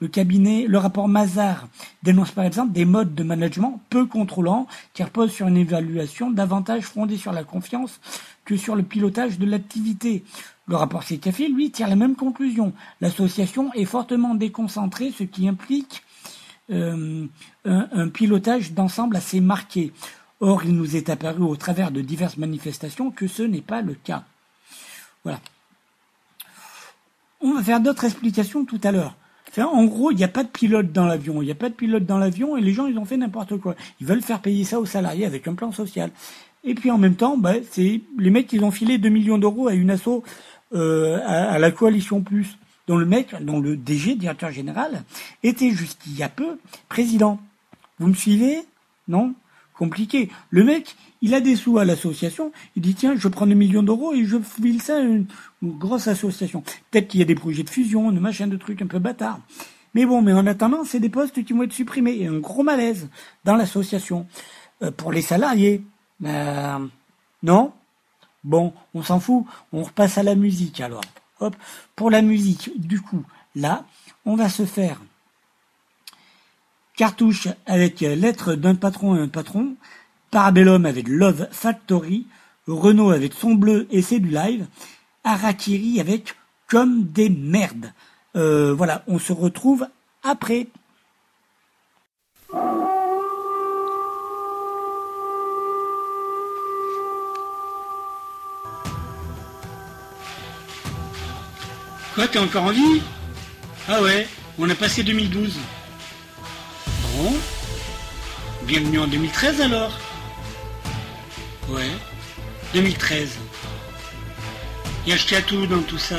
Le cabinet, le rapport Mazar dénonce par exemple des modes de management peu contrôlants qui reposent sur une évaluation davantage fondée sur la confiance que sur le pilotage de l'activité. Le rapport CECAFI, lui, tire la même conclusion. L'association est fortement déconcentrée, ce qui implique euh, un, pilotage d'ensemble assez marqué. Or, il nous est apparu au travers de diverses manifestations que ce n'est pas le cas. Voilà. On va faire d'autres explications tout à l'heure. en gros, il n'y a pas de pilote dans l'avion. Il n'y a pas de pilote dans l'avion et les gens, ils ont fait n'importe quoi. Ils veulent faire payer ça aux salariés avec un plan social. Et puis en même temps, bah, c'est les mecs qui ont filé 2 millions d'euros à une asso euh, à, la coalition plus, dont le mec, dont le DG, directeur général, était jusqu'il y a peu président. Vous me suivez? Non? Compliqué. Le mec, il a des sous à l'association, il dit tiens, je prends des millions d'euros et je file ça à une, grosse association. Peut-être qu'il y a des projets de fusion, de machin, de trucs un peu bâtards. Mais bon, mais en attendant, c'est des postes qui vont être supprimés. Et un gros malaise dans l'association. Euh, pour les salariés. Euh, non? Bon, on s'en fout, on repasse à la musique alors. Hop, pour la musique, du coup, là, on va se faire cartouche avec lettre d'un patron et un patron, Parabellum avec Love Factory, Renault avec Son Bleu et c'est du live, Arakiri avec Comme des merdes. Euh, voilà, on se retrouve après. Quoi, t'es encore en vie? Ah ouais, on a passé 2012. Bon. Bienvenue en 2013 alors. Ouais. 2013. Il y a tout dans tout ça.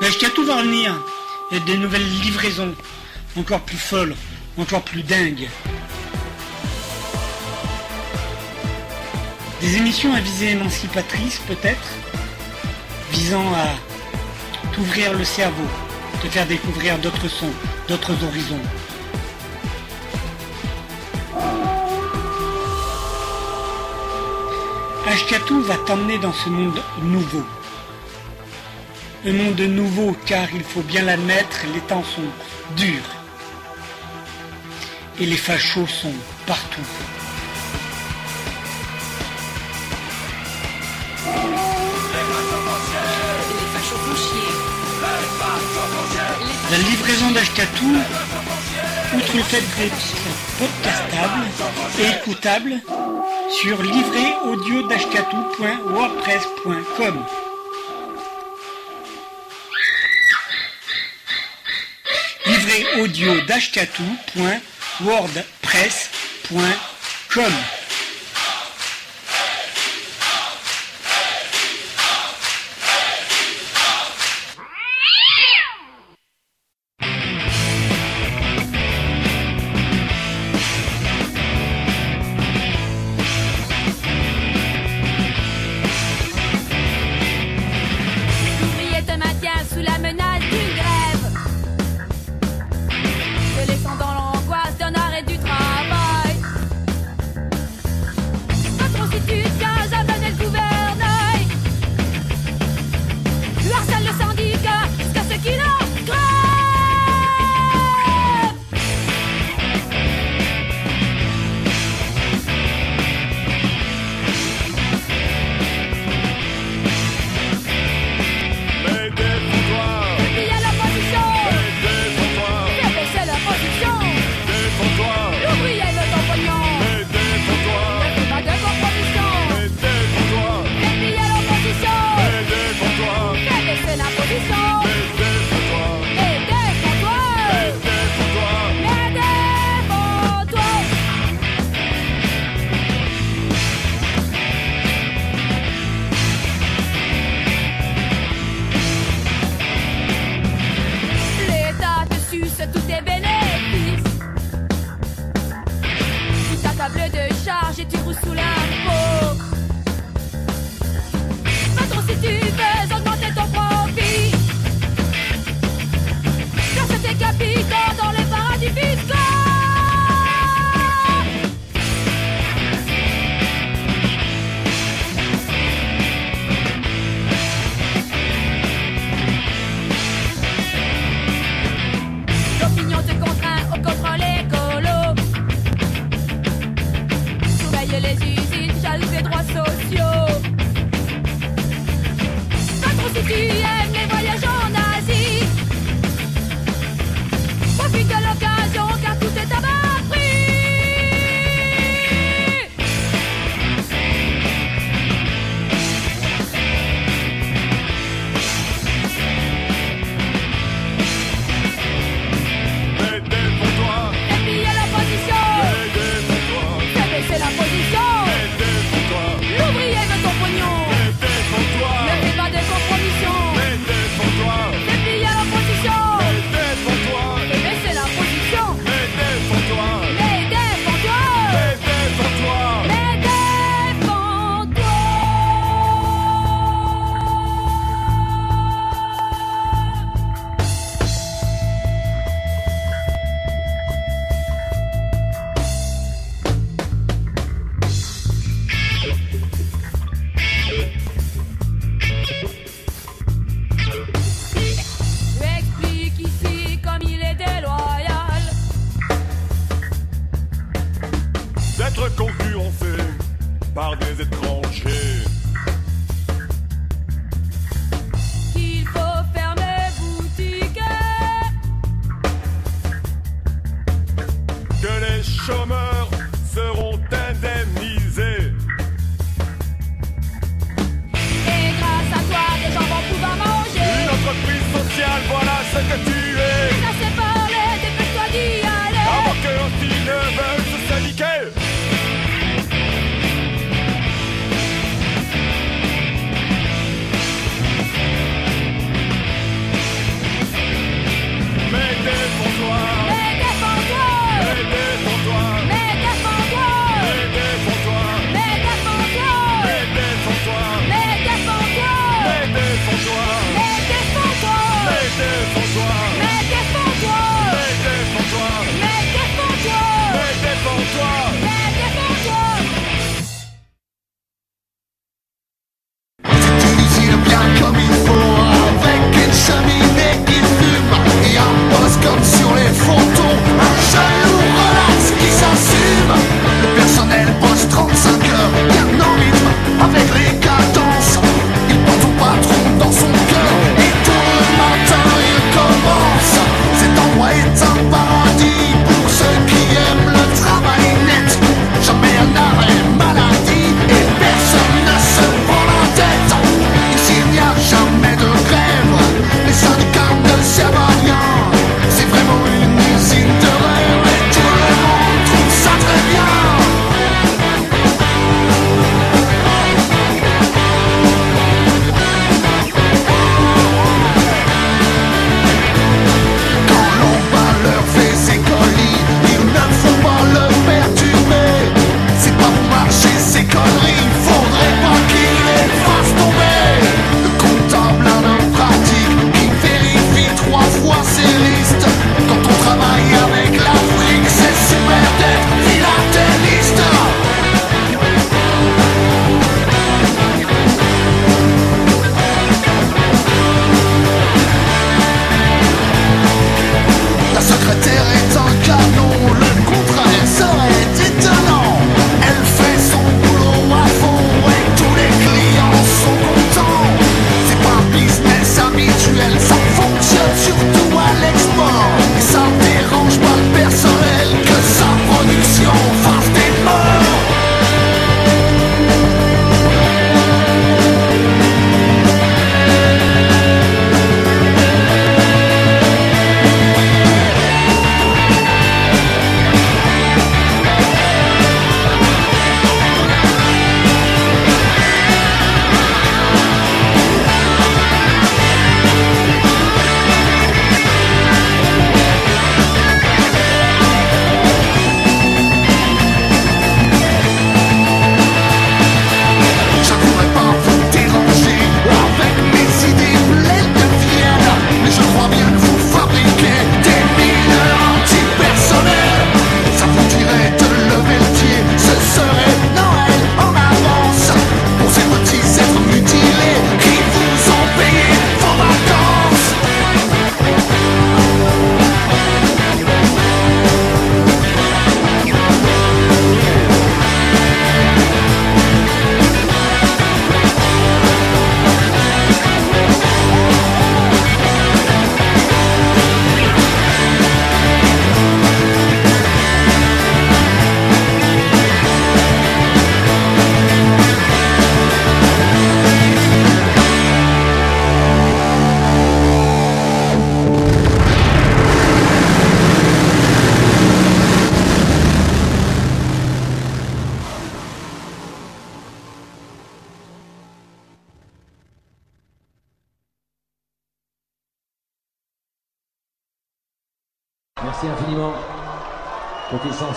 Mais tout va revenir. Il y a des nouvelles livraisons encore plus folle, encore plus dingue. Des émissions à visée émancipatrice peut-être, visant à t'ouvrir le cerveau, te faire découvrir d'autres sons, d'autres horizons. Ashkatou va t'emmener dans ce monde nouveau. Un monde nouveau car il faut bien l'admettre, les temps sont durs et les fachos sont partout. La livraison d'Ashkatou, outre le fait d'être podcastable et écoutable, sur. Livret audio wordpress.com.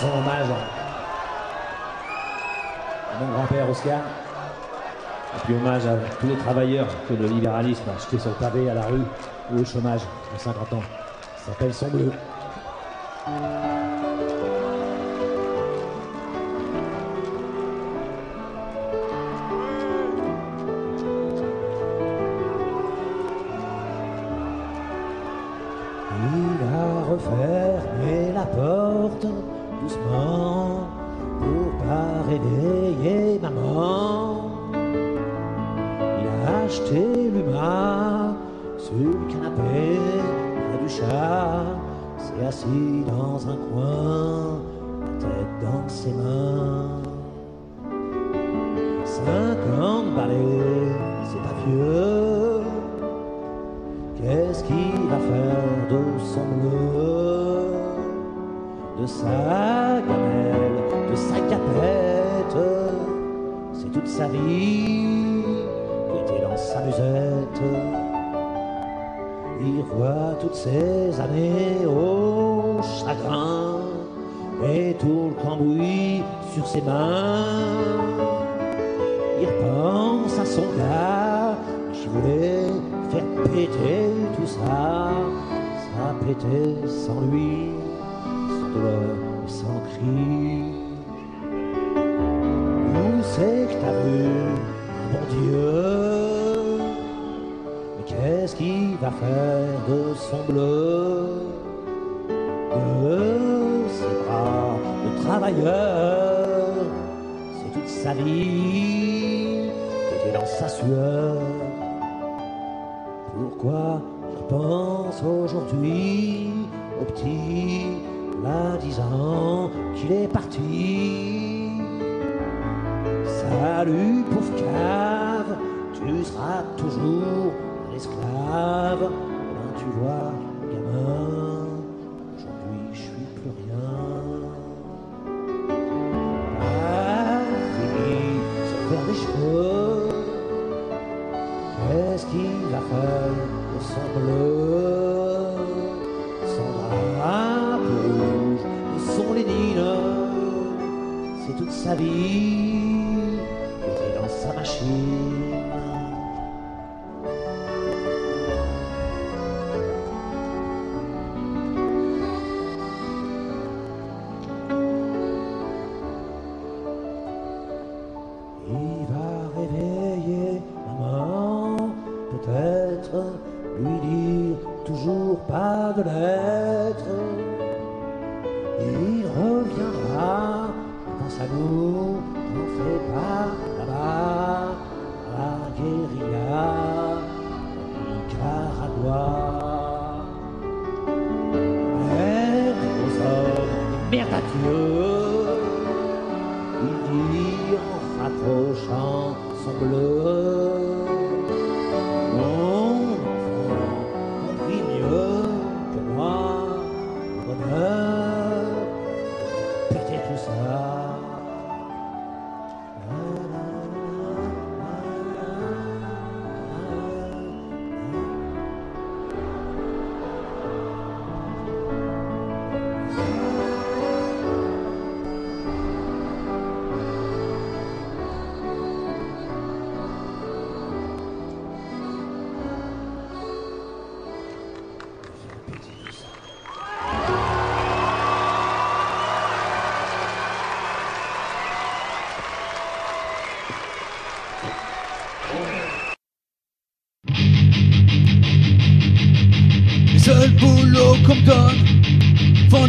son hommage à mon grand-père Oscar. Et puis hommage à tous les travailleurs que le libéralisme a jetés sur le pavé, à la rue ou au chômage, à 50 ans. Ça s'appelle Son Bleu.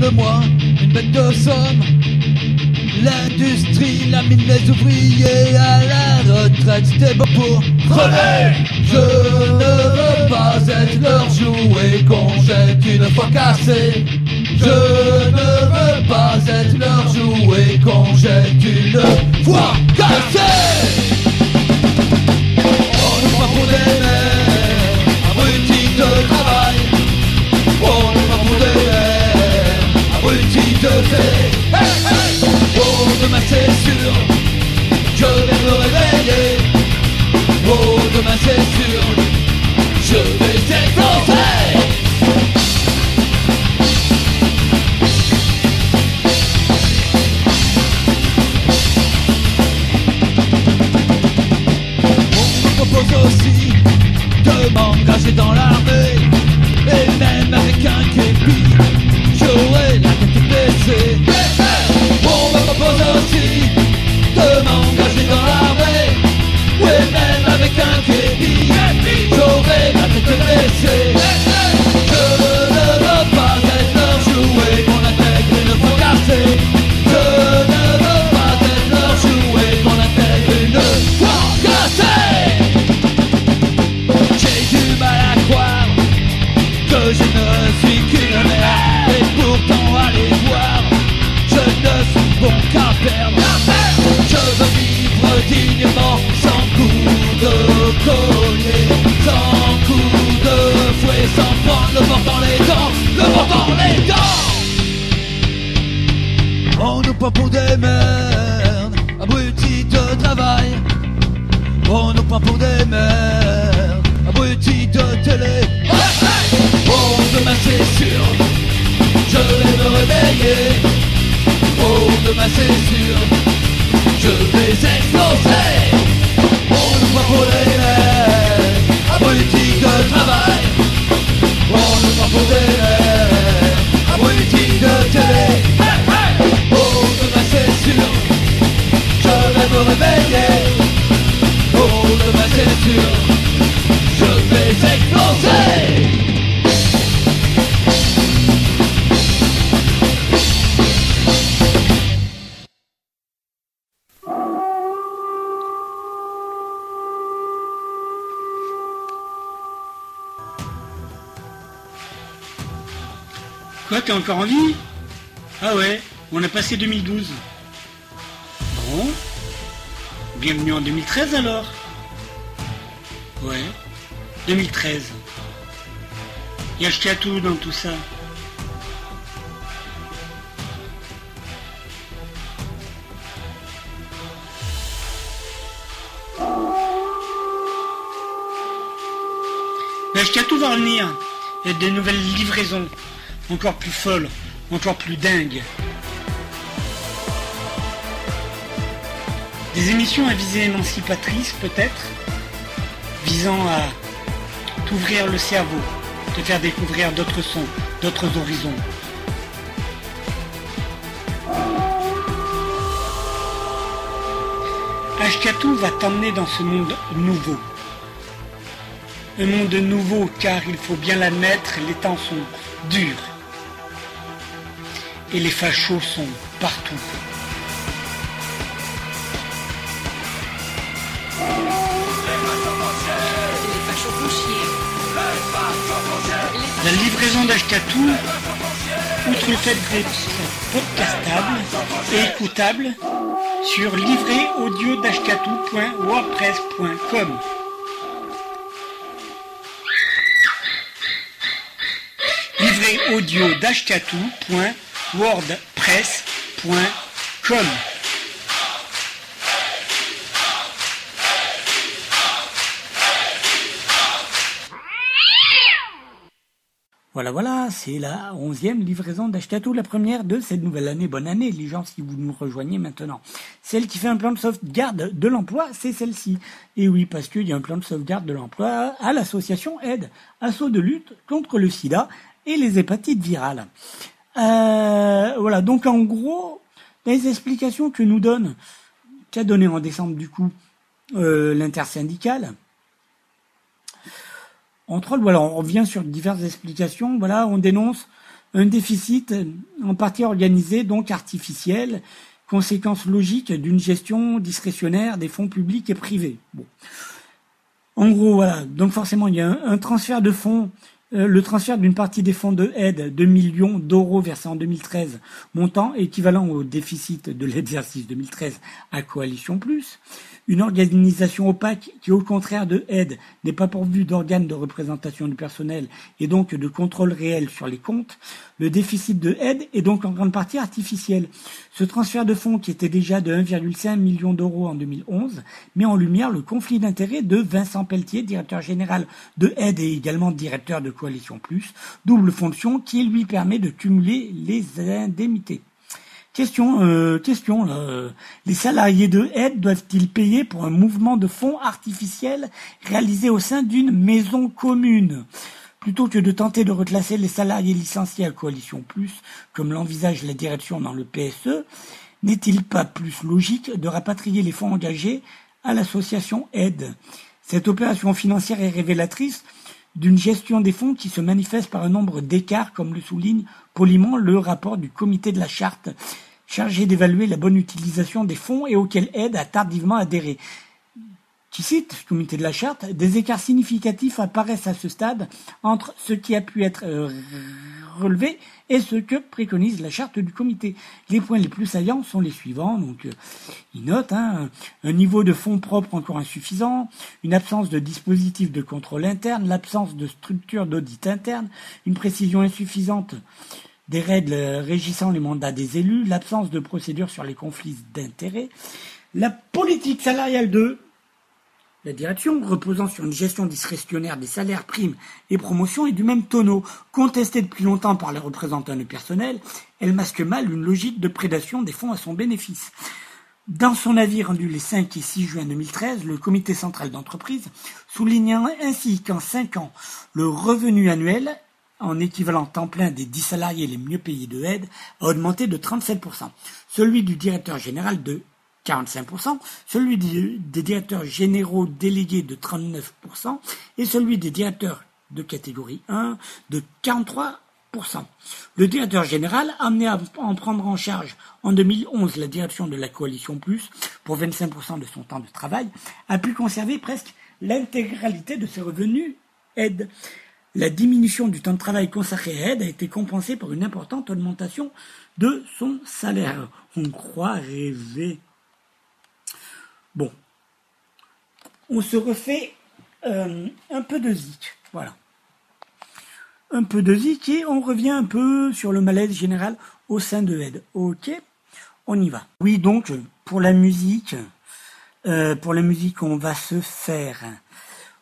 de moi, une bête de somme. L'industrie, la mine, les ouvriers à la retraite, c'était bon pour crever. Je ne veux pas être leur jouet qu'on jette une fois cassé. Je ne veux pas être leur jouet qu'on jette une fois cassé. On nous prend pour des mères, abrutis de travail. de fait. Hey, hey. Oh, demain c'est je vais ça. Mais tout va revenir. Il y a des nouvelles livraisons encore plus folle, encore plus dingue. Des émissions à visée émancipatrice peut-être, visant à t'ouvrir le cerveau, te faire découvrir d'autres sons, d'autres horizons. Ashkatu va t'emmener dans ce monde nouveau. Un monde nouveau car il faut bien l'admettre, les temps sont durs et les fachos sont partout. La livraison d'Ashkatou, outre le fait d'être podcastable et écoutable, sur livréaudio.wordpress.com. Livret audio wordpress.com. Voilà, voilà, c'est la onzième livraison d'Achetatou, la première de cette nouvelle année. Bonne année, les gens, si vous nous rejoignez maintenant. Celle qui fait un plan de sauvegarde de l'emploi, c'est celle-ci. Et oui, parce qu'il y a un plan de sauvegarde de l'emploi à l'association Aide, assaut de lutte contre le sida et les hépatites virales. Euh, voilà, donc en gros, les explications que nous donne, qu'a donné en décembre du coup euh, l'intersyndicale, on revient sur diverses explications. Voilà, on dénonce un déficit en partie organisé, donc artificiel, conséquence logique d'une gestion discrétionnaire des fonds publics et privés. Bon. En gros, voilà, donc forcément, il y a un, un transfert de fonds euh, le transfert d'une partie des fonds de aide de millions d'euros versés en 2013, montant équivalent au déficit de l'exercice 2013 à Coalition Plus, une organisation opaque qui, au contraire de aide, n'est pas pourvue d'organes de représentation du personnel et donc de contrôle réel sur les comptes, le déficit de aide est donc en grande partie artificiel. Ce transfert de fonds, qui était déjà de 1,5 million d'euros en 2011, met en lumière le conflit d'intérêts de Vincent Pelletier, directeur général de aide et également directeur de Coalition Plus, double fonction qui lui permet de cumuler les indemnités. Question, euh, question. Là. Les salariés de aide doivent-ils payer pour un mouvement de fonds artificiel réalisé au sein d'une maison commune? Plutôt que de tenter de reclasser les salariés licenciés à Coalition Plus, comme l'envisage la direction dans le PSE, n'est-il pas plus logique de rapatrier les fonds engagés à l'association Aide? Cette opération financière est révélatrice d'une gestion des fonds qui se manifeste par un nombre d'écarts, comme le souligne poliment le rapport du comité de la charte chargé d'évaluer la bonne utilisation des fonds et auquel aide a tardivement adhéré. Qui cite comité de la charte, des écarts significatifs apparaissent à ce stade entre ce qui a pu être euh, relevé et ce que préconise la charte du comité. Les points les plus saillants sont les suivants. Donc, euh, il note hein, un niveau de fonds propres encore insuffisant, une absence de dispositif de contrôle interne, l'absence de structure d'audit interne, une précision insuffisante des règles régissant les mandats des élus, l'absence de procédure sur les conflits d'intérêts, la politique salariale de la direction, reposant sur une gestion discrétionnaire des salaires, primes et promotions, est du même tonneau. Contestée depuis longtemps par les représentants du personnel, elle masque mal une logique de prédation des fonds à son bénéfice. Dans son avis rendu les 5 et 6 juin 2013, le comité central d'entreprise soulignant ainsi qu'en 5 ans, le revenu annuel en équivalent temps plein des 10 salariés les mieux payés de aide a augmenté de 37%, celui du directeur général de 45%, celui des directeurs généraux délégués de 39% et celui des directeurs de catégorie 1 de 43%. Le directeur général, amené à en prendre en charge en 2011 la direction de la coalition Plus pour 25% de son temps de travail, a pu conserver presque l'intégralité de ses revenus aide. La diminution du temps de travail consacré à aide a été compensée par une importante augmentation de son salaire. On croit rêver. Bon. On se refait euh, un peu de zik. Voilà. Un peu de zik et on revient un peu sur le malaise général au sein de aide. Ok On y va. Oui, donc, pour la musique, euh, pour la musique, on va se faire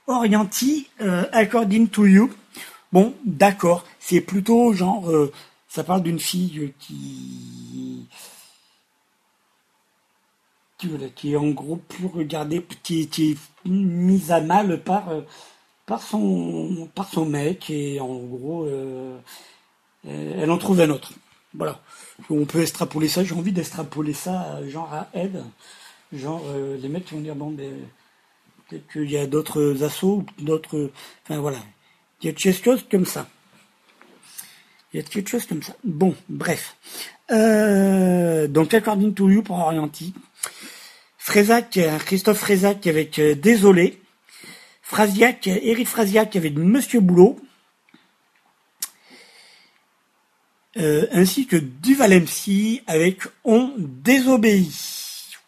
Orienti, euh, According to You. Bon, d'accord, c'est plutôt genre, ça parle d'une fille qui, qui, est en gros plus regardée, qui, qui est mise à mal par, euh, par son, par son mec et en gros, euh, euh, elle en trouve un autre. Voilà. On peut extrapoler ça, j'ai envie d'extrapoler ça genre à aide. Genre, les mecs vont dire, bon, ben, peut-être qu'il y a d'autres assauts, d'autres, enfin voilà. Il y a quelque chose comme ça. Il y a quelque chose comme ça. Bon, bref. Donc, According to You pour Orienti. Frézac, euh, Christophe Frézac avec euh, Désolé. Frasiac, Eric Frasiac avec Monsieur Boulot. Euh, ainsi que Duval MC avec On désobéit.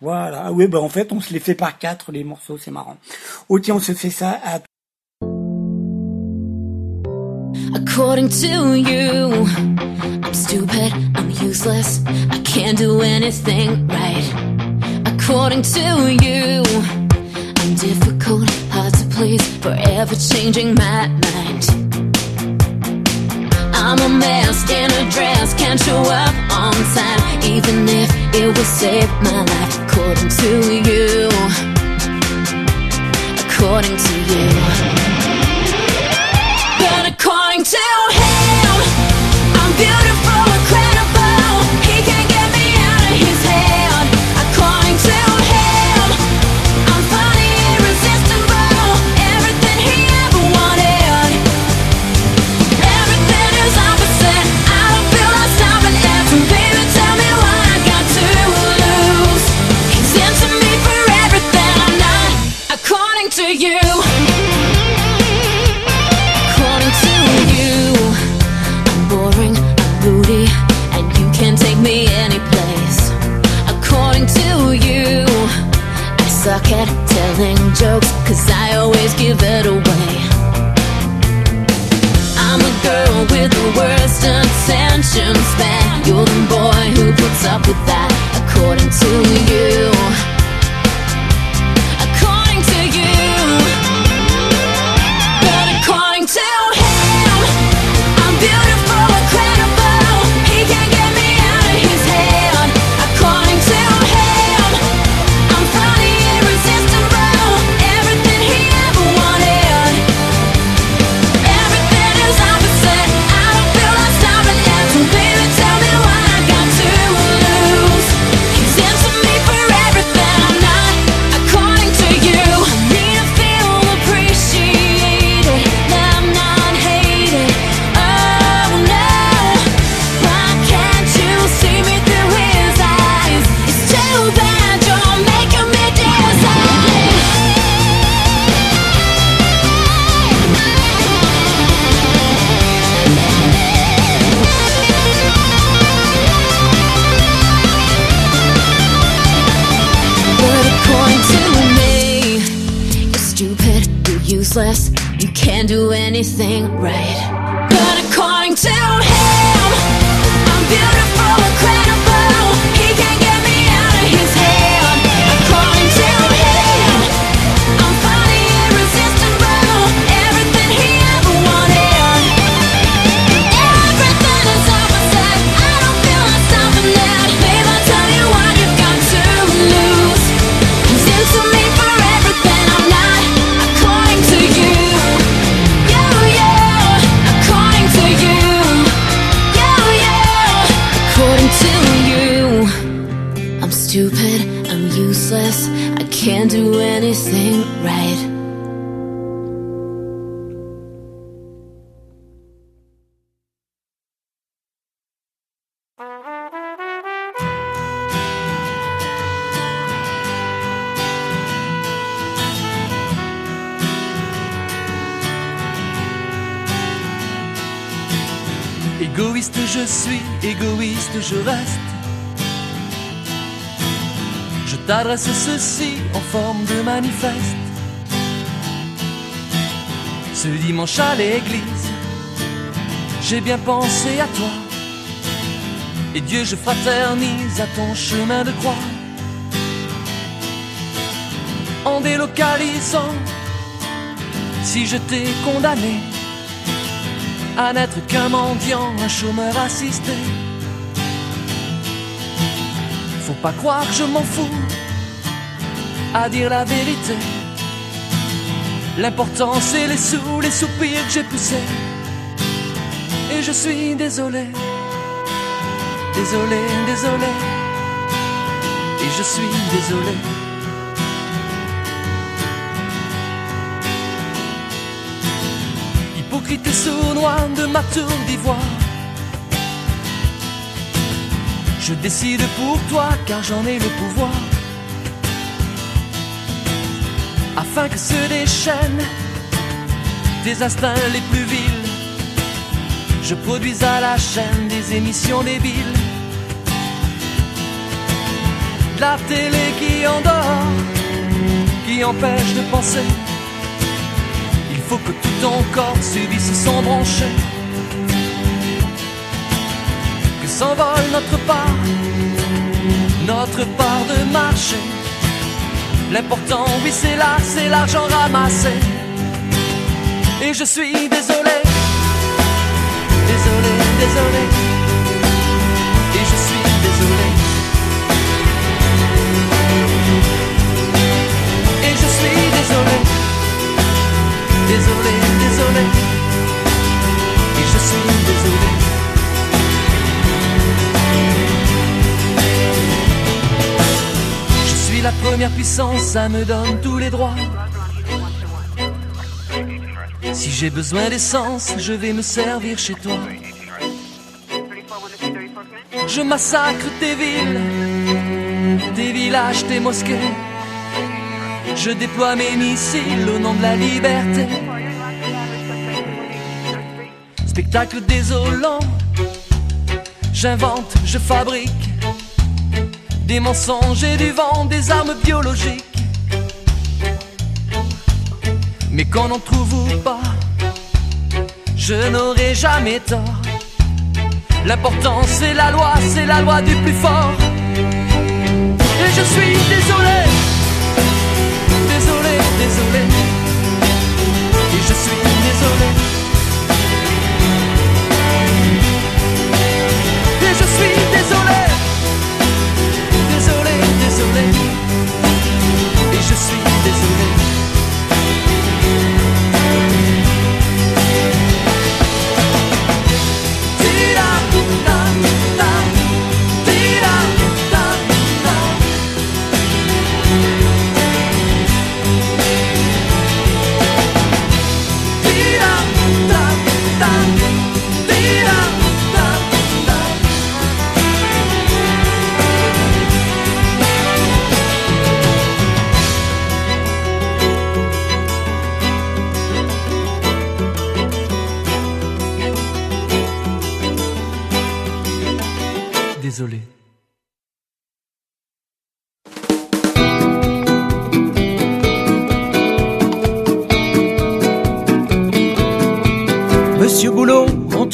Voilà. Ah oui, ben en fait, on se les fait par quatre, les morceaux, c'est marrant. Ok, on se fait ça à According to you, I'm stupid, I'm useless, I can't do anything right. According to you, I'm difficult, hard to please, forever changing my mind. I'm a mess in a dress, can't show up on time, even if it will save my life. According to you, according to you. But according to him, attention span. You're the boy who puts up with that, according to you. Useless, you can't do anything right. Ceci en forme de manifeste. Ce dimanche à l'église, j'ai bien pensé à toi. Et Dieu, je fraternise à ton chemin de croix. En délocalisant, si je t'ai condamné à n'être qu'un mendiant, un chômeur assisté. Faut pas croire que je m'en fous, à dire la vérité. L'important c'est les sous, les soupirs que j'ai poussés. Et je suis désolé, désolé, désolé. Et je suis désolé. Hypocrite et sournois de ma tour d'ivoire. Je décide pour toi car j'en ai le pouvoir. Afin que se déchaînent tes instincts les plus vils. Je produis à la chaîne des émissions débiles. La télé qui endort, qui empêche de penser. Il faut que tout ton corps subisse sans brancher. Que s'envole notre part, notre part de marché. L'important, oui, c'est là, c'est l'argent ramassé. Et je suis désolé, désolé, désolé. Et je suis désolé. Et je suis désolé, désolé, désolé. La première puissance, ça me donne tous les droits. Si j'ai besoin d'essence, je vais me servir chez toi. Je massacre tes villes, tes villages, tes mosquées. Je déploie mes missiles au nom de la liberté. Spectacle désolant, j'invente, je fabrique des mensonges et du vent, des armes biologiques. Mais qu'on n'en trouve ou pas, je n'aurai jamais tort. L'important c'est la loi, c'est la loi du plus fort. Et je suis désolé, désolé, désolé. Et je suis désolé. Et je suis je suis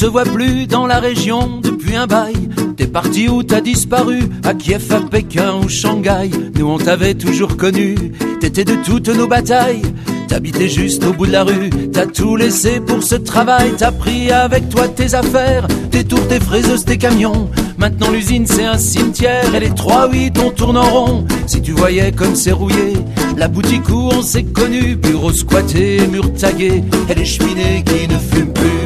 voit plus dans la région depuis un bail. T'es parti où t'as disparu À Kiev, à Pékin ou Shanghai. Nous on t'avait toujours connu. T'étais de toutes nos batailles. T'habitais juste au bout de la rue. T'as tout laissé pour ce travail. T'as pris avec toi tes affaires. Tes tours, tes fraiseuses, tes camions. Maintenant l'usine c'est un cimetière. Et les 3-8 on tourne en rond. Si tu voyais comme c'est rouillé La boutique où on s'est connu. Bureau squatté, mur tagué. Et les cheminées qui ne fument plus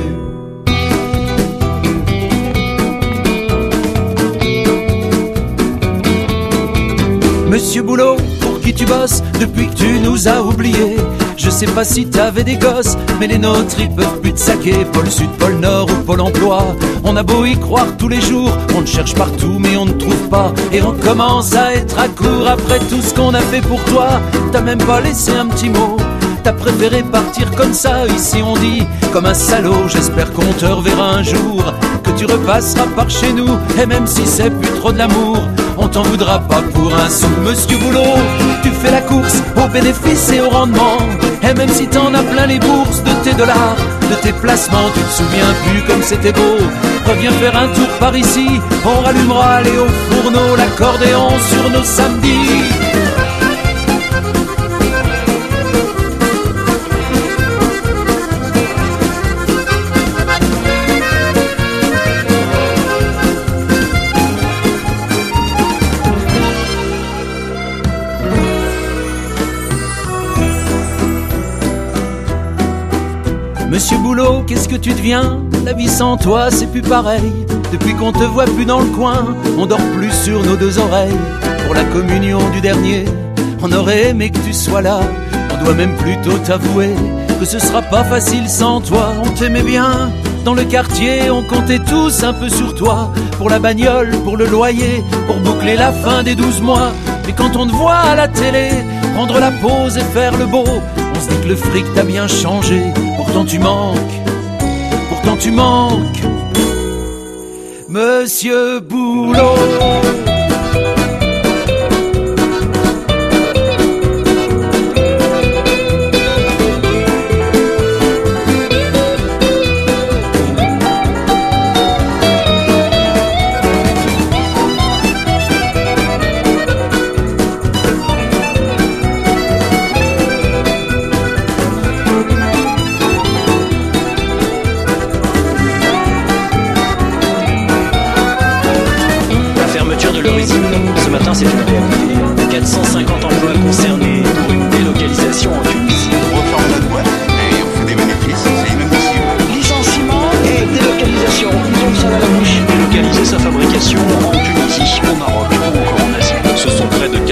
Monsieur Boulot, pour qui tu bosses depuis que tu nous as oubliés Je sais pas si t'avais des gosses, mais les nôtres ils peuvent plus te saquer. Pôle Sud, pôle Nord ou pôle emploi. On a beau y croire tous les jours, on te cherche partout mais on ne trouve pas. Et on commence à être à court après tout ce qu'on a fait pour toi. T'as même pas laissé un petit mot. T'as préféré partir comme ça, ici on dit comme un salaud. J'espère qu'on te reverra un jour, que tu repasseras par chez nous. Et même si c'est plus trop de l'amour, on t'en voudra pas pour un sou. Monsieur Boulot, tu fais la course au bénéfice et au rendement. Et même si t'en as plein les bourses de tes dollars, de tes placements, tu te souviens plus comme c'était beau. Reviens faire un tour par ici, on rallumera les hauts fourneaux, l'accordéon sur nos samedis. Monsieur Boulot, qu'est-ce que tu deviens? La vie sans toi, c'est plus pareil. Depuis qu'on te voit plus dans le coin, on dort plus sur nos deux oreilles. Pour la communion du dernier, on aurait aimé que tu sois là. On doit même plutôt t'avouer que ce sera pas facile sans toi. On t'aimait bien. Dans le quartier, on comptait tous un peu sur toi. Pour la bagnole, pour le loyer, pour boucler la fin des douze mois. Mais quand on te voit à la télé, prendre la pause et faire le beau, se dit que le fric t'a bien changé. Pourtant tu manques, pourtant tu manques. Monsieur Boulot.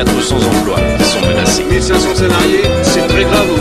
400 emplois sont menacés. 1500 salariés, c'est très grave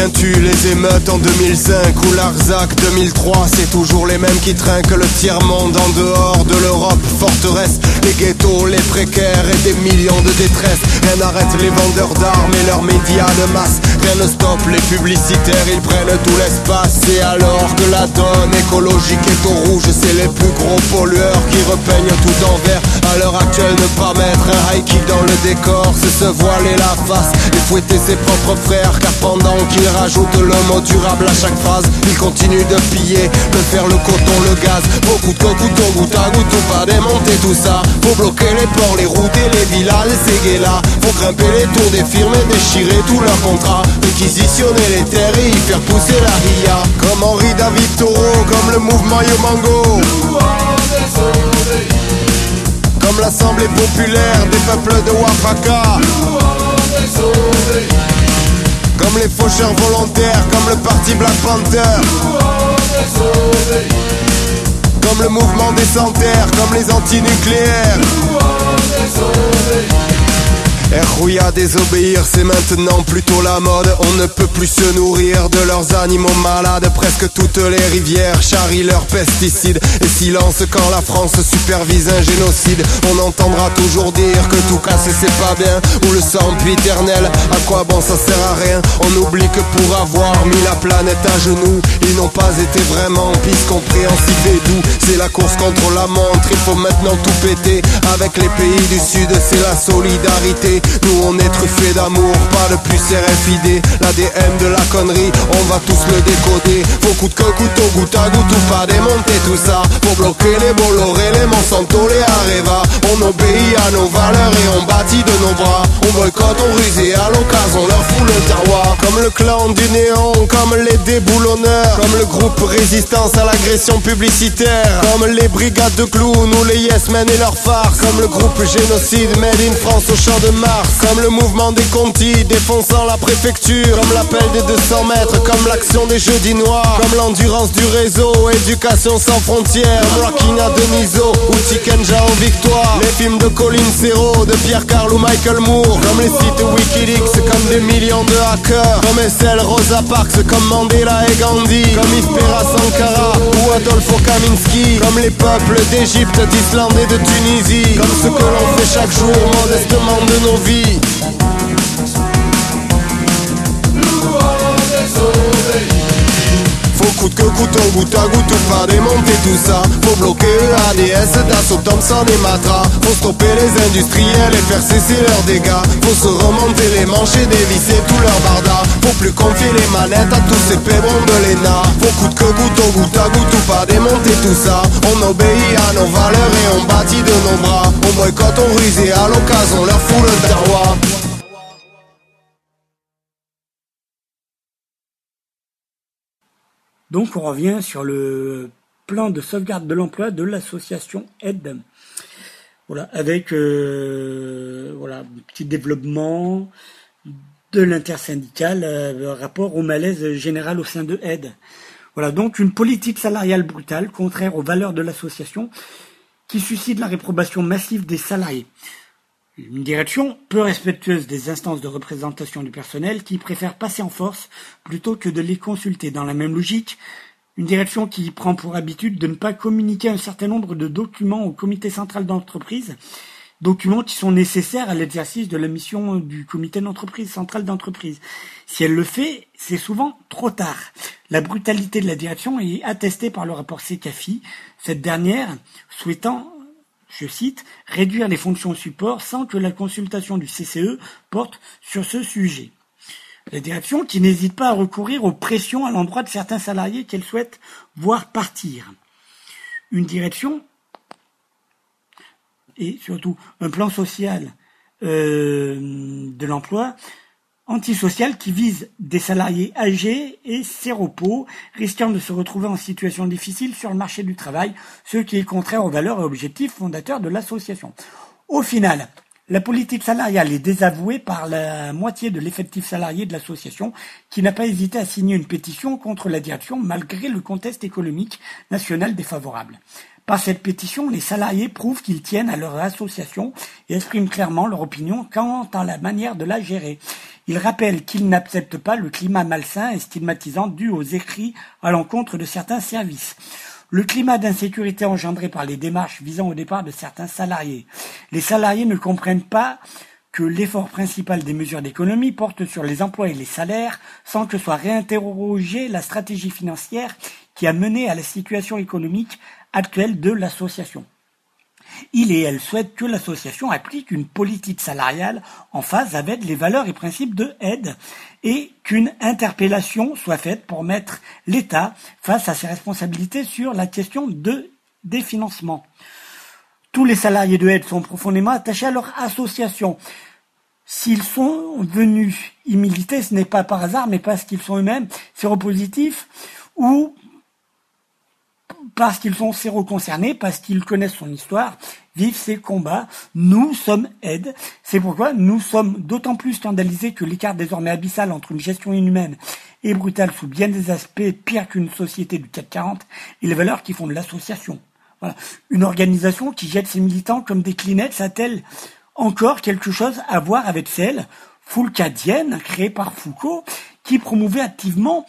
souviens-tu les émeutes en 2005 ou l'Arzac 2003 C'est toujours les mêmes qui trinquent le tiers-monde en dehors de l'Europe. Forteresse, les ghettos, les précaires et des millions de détresse Rien n'arrête les vendeurs d'armes et leurs médias de masse. Rien ne stoppe les publicitaires, ils prennent tout l'espace. Et alors que la donne écologique est au rouge. C'est les plus gros pollueurs qui repeignent tout en vert À l'heure actuelle, ne pas mettre un high kick dans le décor C'est se voiler la face et fouetter ses propres frères car pendant qu'il rajoute le mot durable à chaque phrase Il continue de piller, de faire le coton, le gaz. Beaucoup de coton, goutte à goutte, on va démonter tout ça. Faut bloquer les ports, les routes et les villas, les séguélas Faut grimper les tours des firmes et déchirer tous leurs contrats. Réquisitionner les terres et y faire pousser la ria. Comme Henri David Taureau, comme le mouvement Yomango Comme l'Assemblée populaire des peuples de Oaxaca comme les faucheurs volontaires, comme le parti Black Panther. Comme le mouvement des sanitaires, comme les antinucléaires Rouya désobéir, c'est maintenant plutôt la mode. On ne peut plus se nourrir de leurs animaux malades. Presque toutes les rivières charrient leurs pesticides. Et silence quand la France supervise un génocide. On entendra toujours dire que tout casser c'est pas bien. Ou le sang éternel, à quoi bon ça sert à rien. On oublie que pour avoir mis la planète à genoux, ils n'ont pas été vraiment pis compréhensifs et doux. C'est la course contre la montre, il faut maintenant tout péter. Avec les pays du sud, c'est la solidarité. Nous on est truffé d'amour, pas de plus RFID L'ADN de la connerie, on va tous le décoder. Faut coûte que coûte au goutte à goutte ou pas démonter tout ça. Pour bloquer les Bolloré, les Monsanto, les Areva. On obéit à nos valeurs et on bâtit de nos bras. On boycotte, on ruse et à l'occasion on leur fout le terroir. Comme le clan du néon, comme les déboulonneurs. Comme le groupe résistance à l'agression publicitaire. Comme les brigades de clowns ou les yes men et leurs farces. Comme le groupe génocide made in France au champ de Mars Comme le mouvement des Conti défonçant la préfecture. Comme l'appel des 200 mètres, comme l'action des jeudis noirs. Comme l'endurance du réseau, éducation sans frontières. À Deniso ou Tikenja en victoire. Les films de Colin Serrault, de Pierre Carl ou Michael Moore. Comme les sites Wikileaks, comme des millions de hackers. Comme SL Rosa Parks, comme Mandela et Gandhi. Comme Ispera Sankara ou Adolfo Kaminski. Comme les peuples d'Égypte, d'Islande et de Tunisie. Comme ce que l'on fait chaque jour modestement de nos vies coûte que coûte au goutte à goutte ou pas démonter tout ça. Faut bloquer ADS, Dassault, Thompson et Matra. Faut stopper les industriels et faire cesser leurs dégâts. Faut se remonter les manches et dévisser tout leur barda Faut plus confier les manettes à tous ces pébrons de l'ENA Faut coûte que coûte au goutte à goutte ou pas démonter tout ça. On obéit à nos valeurs et on bâtit de nos bras. On boycotte, on ruse et à l'occasion on leur fout le terroir Donc on revient sur le plan de sauvegarde de l'emploi de l'association Aide. Voilà, avec euh, voilà, un petit développement de l'intersyndical euh, rapport au malaise général au sein de Aide. Voilà, donc une politique salariale brutale, contraire aux valeurs de l'association, qui suscite la réprobation massive des salariés. Une direction peu respectueuse des instances de représentation du personnel qui préfère passer en force plutôt que de les consulter. Dans la même logique, une direction qui prend pour habitude de ne pas communiquer un certain nombre de documents au comité central d'entreprise, documents qui sont nécessaires à l'exercice de la mission du comité d'entreprise, central d'entreprise. Si elle le fait, c'est souvent trop tard. La brutalité de la direction est attestée par le rapport CECAFI, cette dernière souhaitant je cite, réduire les fonctions support sans que la consultation du CCE porte sur ce sujet. La direction qui n'hésite pas à recourir aux pressions à l'endroit de certains salariés qu'elle souhaite voir partir. Une direction et surtout un plan social euh, de l'emploi antisocial qui vise des salariés âgés et séropos, risquant de se retrouver en situation difficile sur le marché du travail, ce qui est contraire aux valeurs et objectifs fondateurs de l'association. Au final, la politique salariale est désavouée par la moitié de l'effectif salarié de l'association, qui n'a pas hésité à signer une pétition contre la direction malgré le contexte économique national défavorable. Par cette pétition, les salariés prouvent qu'ils tiennent à leur association et expriment clairement leur opinion quant à la manière de la gérer. Ils rappellent qu'ils n'acceptent pas le climat malsain et stigmatisant dû aux écrits à l'encontre de certains services. Le climat d'insécurité engendré par les démarches visant au départ de certains salariés. Les salariés ne comprennent pas que l'effort principal des mesures d'économie porte sur les emplois et les salaires sans que soit réinterrogée la stratégie financière qui a mené à la situation économique actuelle de l'association. Il et elle souhaitent que l'association applique une politique salariale en phase avec les valeurs et principes de aide et qu'une interpellation soit faite pour mettre l'État face à ses responsabilités sur la question de, des financements. Tous les salariés de aide sont profondément attachés à leur association. S'ils sont venus y militer, ce n'est pas par hasard, mais parce qu'ils sont eux-mêmes séropositifs ou parce qu'ils sont séroconcernés, parce qu'ils connaissent son histoire, vivent ses combats. Nous sommes aide. C'est pourquoi nous sommes d'autant plus scandalisés que l'écart désormais abyssal entre une gestion inhumaine et brutale sous bien des aspects pire qu'une société du CAC 40 et les valeurs qui font de l'association. Voilà. Une organisation qui jette ses militants comme des clinettes a-t-elle encore quelque chose à voir avec celle foulcadienne créée par Foucault qui promouvait activement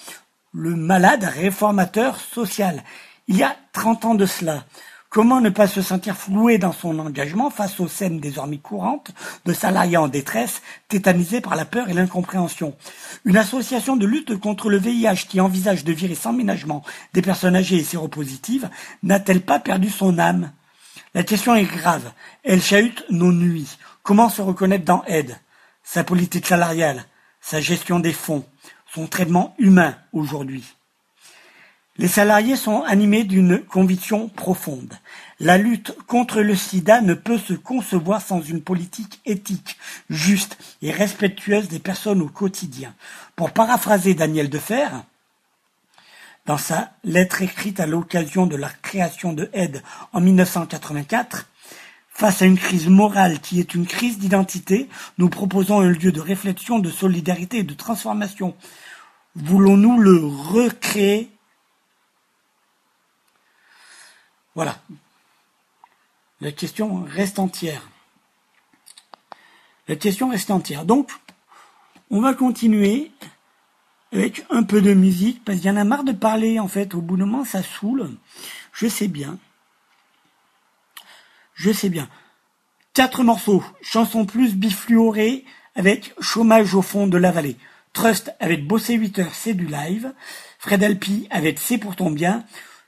le malade réformateur social? Il y a 30 ans de cela. Comment ne pas se sentir floué dans son engagement face aux scènes désormais courantes de salariés en détresse, tétanisés par la peur et l'incompréhension? Une association de lutte contre le VIH qui envisage de virer sans ménagement des personnes âgées et séropositives n'a-t-elle pas perdu son âme? La question est grave. Elle chahute nos nuits. Comment se reconnaître dans Aide? Sa politique salariale, sa gestion des fonds, son traitement humain aujourd'hui. Les salariés sont animés d'une conviction profonde. La lutte contre le sida ne peut se concevoir sans une politique éthique, juste et respectueuse des personnes au quotidien. Pour paraphraser Daniel Defer, dans sa lettre écrite à l'occasion de la création de Aide en 1984, Face à une crise morale qui est une crise d'identité, nous proposons un lieu de réflexion, de solidarité et de transformation. Voulons-nous le recréer Voilà. La question reste entière. La question reste entière. Donc, on va continuer avec un peu de musique, parce qu'il y en a marre de parler, en fait. Au bout d'un moment, ça saoule. Je sais bien. Je sais bien. Quatre morceaux. Chanson plus bifluorée avec Chômage au fond de la vallée. Trust avec Bossé 8 heures, c'est du live. Fred Alpi avec C'est pour ton bien.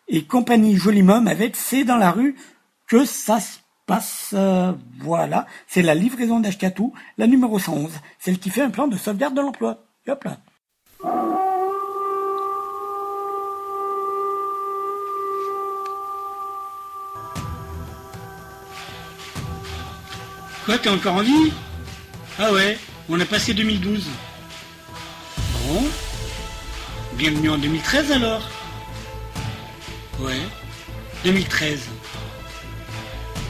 Et Compagnie Jolimum avec C'est dans la rue que ça se passe. Euh, voilà. C'est la livraison d'Ashkatou, la numéro 111. Celle qui fait un plan de sauvegarde de l'emploi. Hop là. Quoi, t'es encore en vie? Ah ouais, on a passé 2012. Bon. Bienvenue en 2013 alors. Ouais, 2013.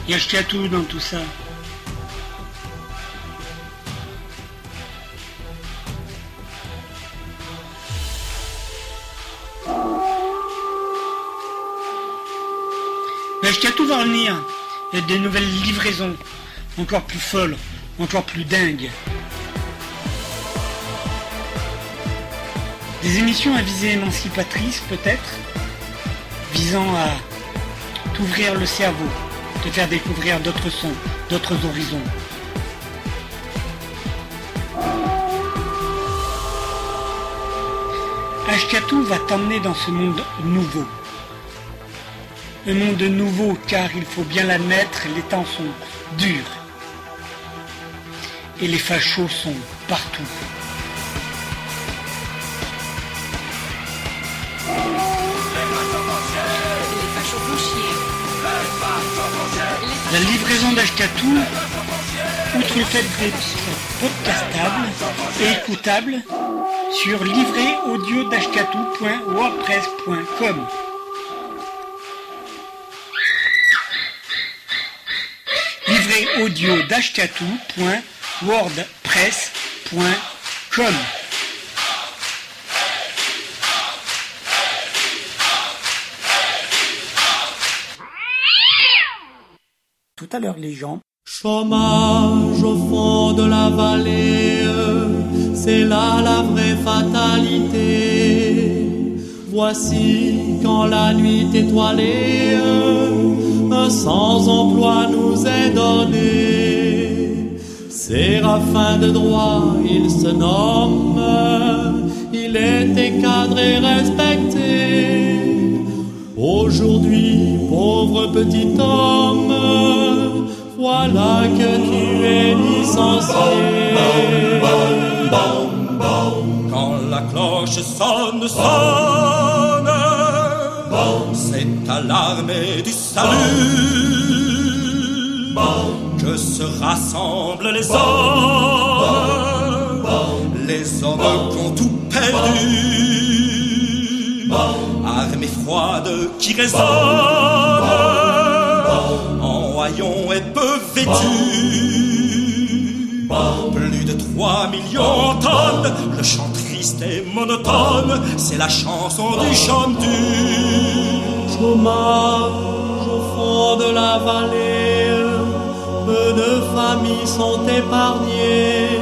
Il y a tout dans tout ça. Mais tout va revenir. Il des nouvelles livraisons encore plus folle, encore plus dingue. Des émissions à visée émancipatrice peut-être, visant à t'ouvrir le cerveau, te faire découvrir d'autres sons, d'autres horizons. Ashkatou va t'emmener dans ce monde nouveau. Un monde nouveau car il faut bien l'admettre, les temps sont durs et les fachos sont partout. Livraison d'Ashkatou, outre le fait d'être podcastable et écoutable, sur livréaudio.wordpress.com. Livré audio d'ashkatou.wordpress.com Tout Chômage au fond de la vallée, c'est là la vraie fatalité. Voici quand la nuit étoilée, un sans-emploi nous est donné. Séraphin de droit, il se nomme, il était cadré, respecté. Aujourd'hui, pauvre petit homme, voilà que tu es licencié. Quand la cloche sonne, sonne, c'est à l'armée du salut que se rassemblent les hommes, les hommes qui ont tout perdu. Armée froide qui résonne, en haillons et Plus de 3 millions en tonnes, le chant triste et monotone, c'est la chanson du chantu. Chômage au fond de la vallée, peu de familles sont épargnées.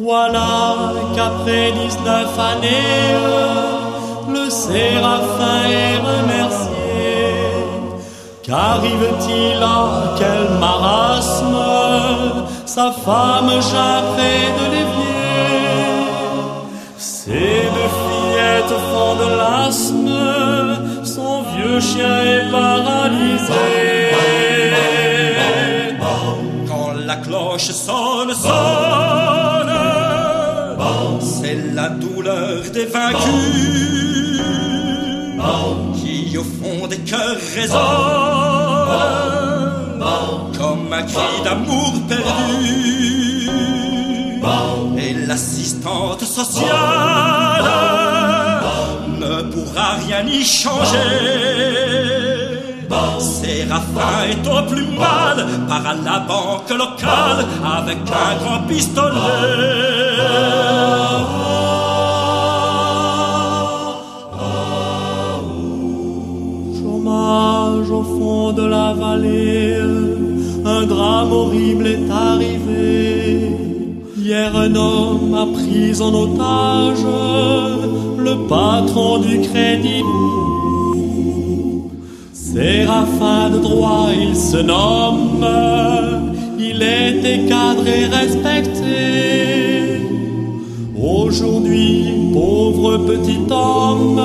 Voilà qu'après 19 années, le séraphin est remercié. Qu'arrive-t-il à quel marasme Sa femme près de l'évier? Ces deux fillettes font de l'asthme, son vieux chien est paralysé. Quand la cloche sonne, sonne. C'est la douleur des vaincus fond des cœurs résonne comme un cri d'amour perdu. Et l'assistante sociale ne pourra rien y changer. Séraphin est au plus mal par à la banque locale avec un grand pistolet. Au fond de la vallée, un drame horrible est arrivé. Hier un homme a pris en otage le patron du crédit. Séraphin de droit, il se nomme, il était cadré, respecté. Aujourd'hui, pauvre petit homme,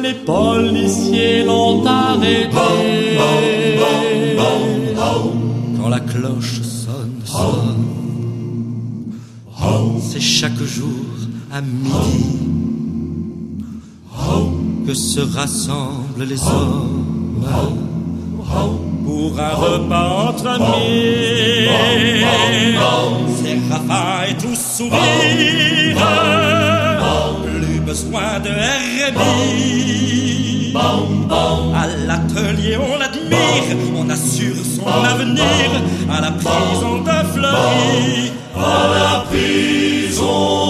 les policiers l'ont arrêté. Quand la cloche sonne, c'est chaque jour à midi que se rassemblent les hommes pour un repas entre amis. Séraphin est tout sourire, plus besoin de RMI. À l'atelier, on l'admire, on assure son avenir à la prison de Fleury. À la prison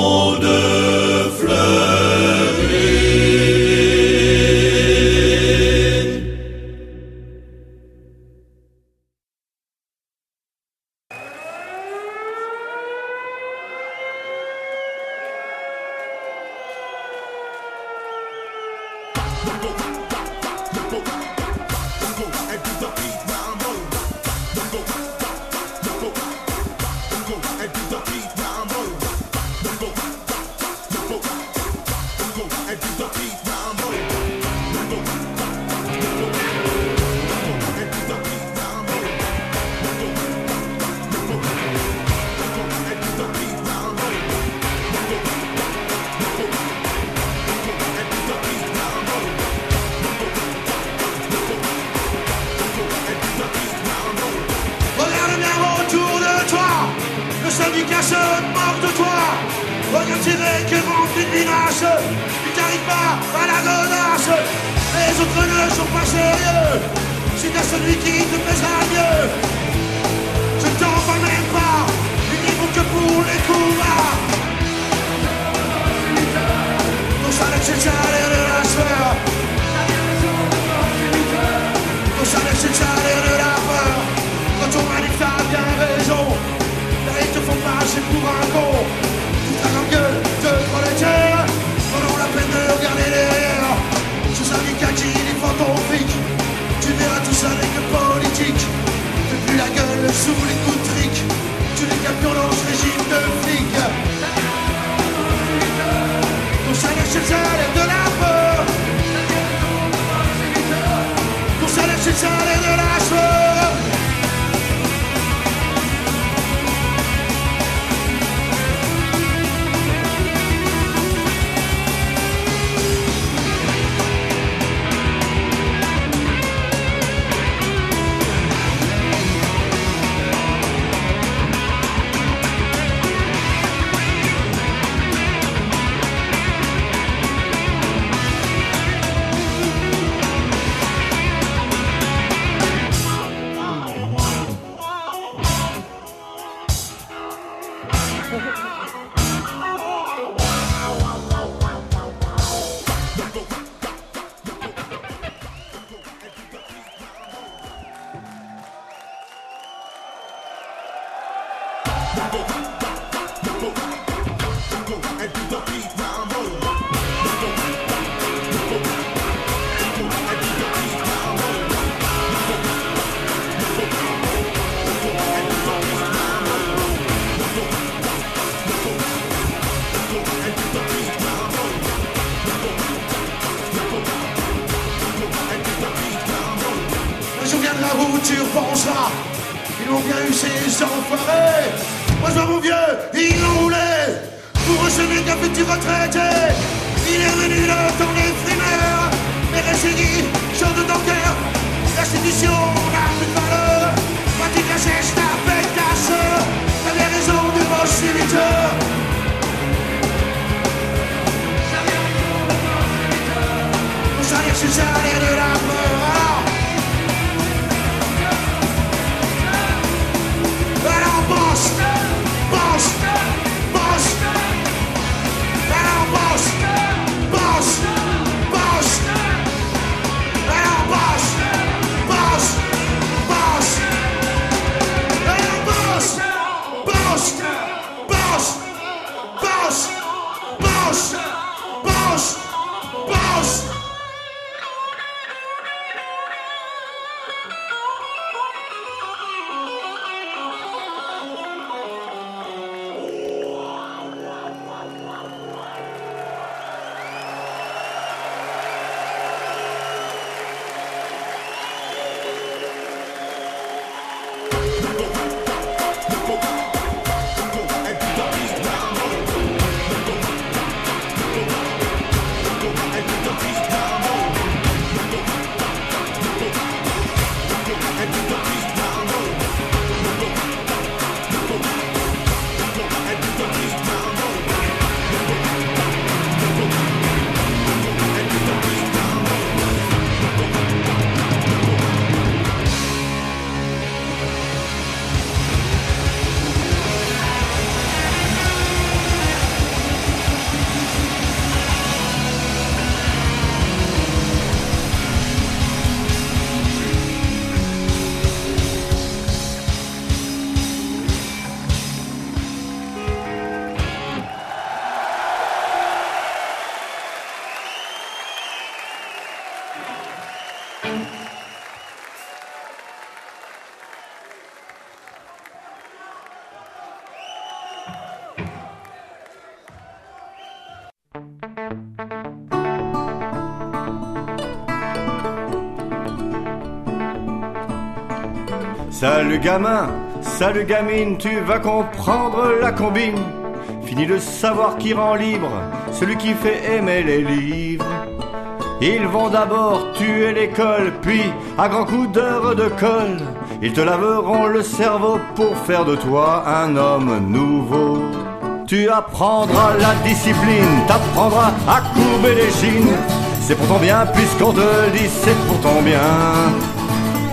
Salut gamin, salut gamine, tu vas comprendre la combine. Fini de savoir qui rend libre, celui qui fait aimer les livres. Ils vont d'abord tuer l'école, puis à grands coups d'heure de colle, ils te laveront le cerveau pour faire de toi un homme nouveau. Tu apprendras la discipline, t'apprendras à courber les chines. C'est pour ton bien, puisqu'on te le dit, c'est pour ton bien.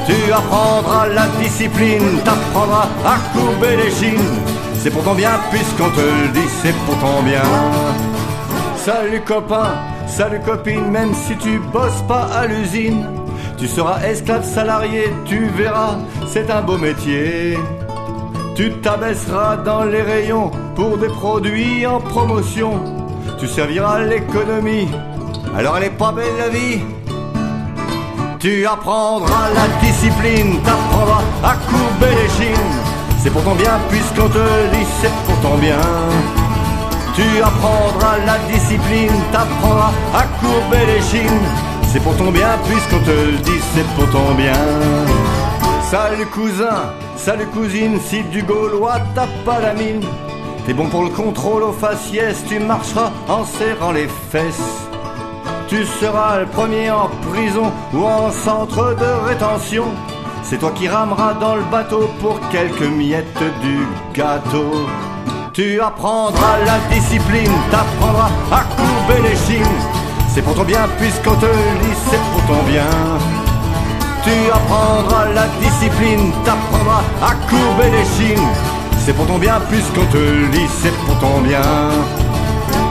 Tu apprendras la discipline, t'apprendras à courber les chines. C'est pour ton bien, puisqu'on te le dit, c'est pour ton bien. Salut copain, salut copine, même si tu bosses pas à l'usine, tu seras esclave salarié, tu verras, c'est un beau métier. Tu t'abaisseras dans les rayons pour des produits en promotion. Tu serviras l'économie, alors elle est pas belle la vie. Tu apprendras la discipline, t'apprendras à courber les chines. C'est pour ton bien, puisqu'on te dit, c'est pour ton bien. Tu apprendras la discipline, t'apprendras à courber les chines. C'est pour ton bien, puisqu'on te le dit, c'est pour ton bien. Salut cousin, salut cousine, si du gaulois t'as pas la mine. T'es bon pour le contrôle au faciès, tu marcheras en serrant les fesses. Tu seras le premier en prison ou en centre de rétention. C'est toi qui rameras dans le bateau pour quelques miettes du gâteau. Tu apprendras la discipline, t'apprendras à courber les chines. C'est pour ton bien puisqu'on te le dit, c'est pour ton bien. Tu apprendras la discipline, t'apprendras à courber les chines. C'est pour ton bien puisqu'on te le dit, c'est pour ton bien.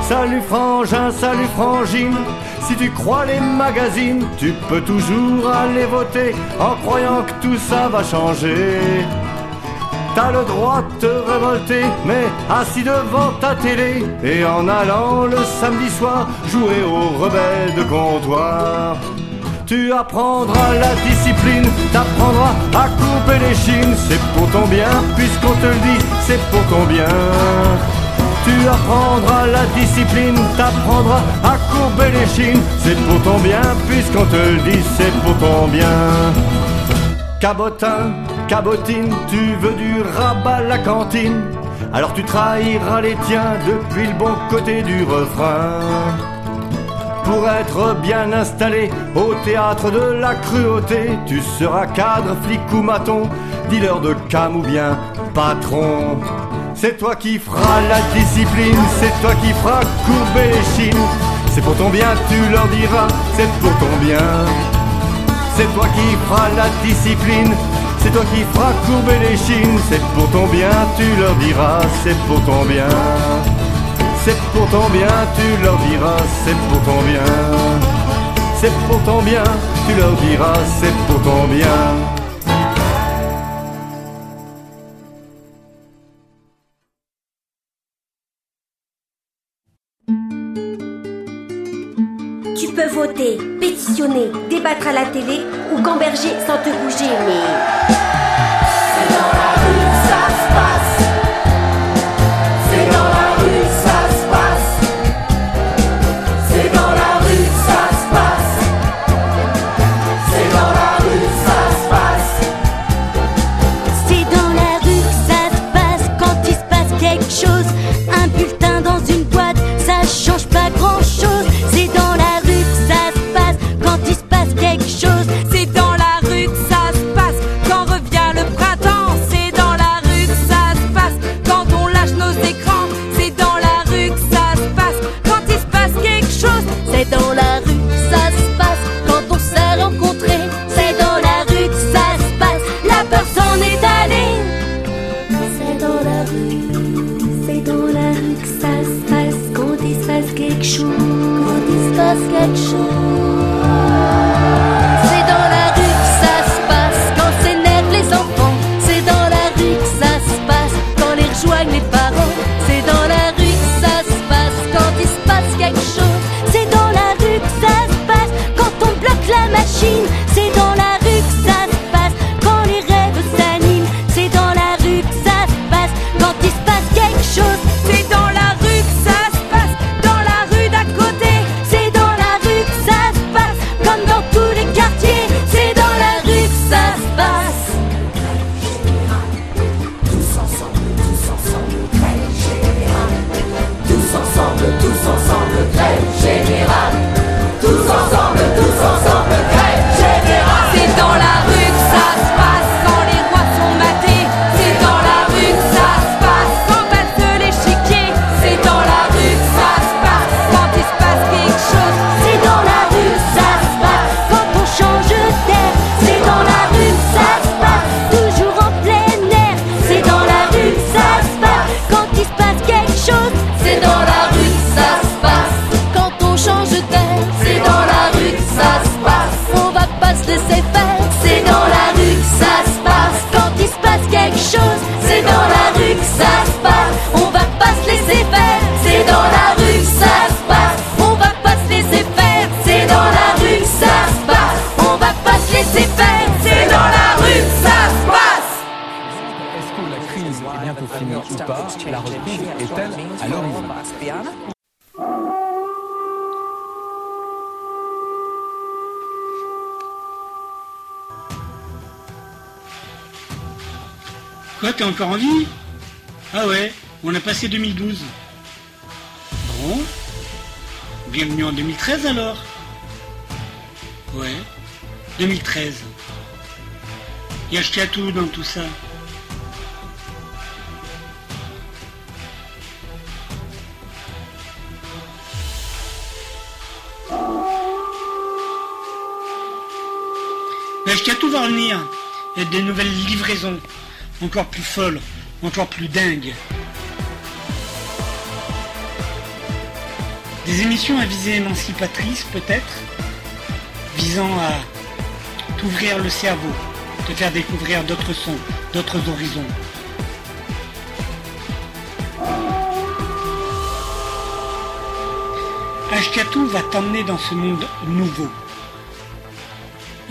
Salut frangin, salut frangine, si tu crois les magazines, tu peux toujours aller voter en croyant que tout ça va changer. T'as le droit de te révolter, mais assis devant ta télé et en allant le samedi soir jouer aux rebelles de comptoir. Tu apprendras la discipline, t'apprendras à couper les chines, c'est pour ton bien, puisqu'on te le dit, c'est pour ton bien. Tu apprendras la discipline, t'apprendras à courber les chines. C'est pour ton bien, puisqu'on te dit, c'est pour ton bien. Cabotin, cabotine, tu veux du rabat à la cantine. Alors tu trahiras les tiens depuis le bon côté du refrain. Pour être bien installé au théâtre de la cruauté, tu seras cadre, flic ou maton, dealer de cam ou bien patron. C'est toi qui feras la discipline, c'est toi qui feras courber les chines. C'est pour ton bien, tu leur diras, c'est pour ton bien. C'est toi qui feras la discipline, c'est toi qui feras courber les chines. C'est pour ton bien, tu leur diras, c'est pour ton bien. C'est pour ton bien, tu leur diras, c'est pour ton bien. C'est pour ton bien, tu leur diras, c'est pour ton bien. voter, pétitionner, débattre à la télé ou gamberger sans te bouger, mais... perfection. qu'il tout dans tout ça Est-ce a tout va revenir Il y a des nouvelles livraisons, encore plus folles, encore plus dingues. Des émissions à visée émancipatrice peut-être, visant à t'ouvrir le cerveau, te faire découvrir d'autres sons, d'autres horizons. Ashkatu va t'emmener dans ce monde nouveau.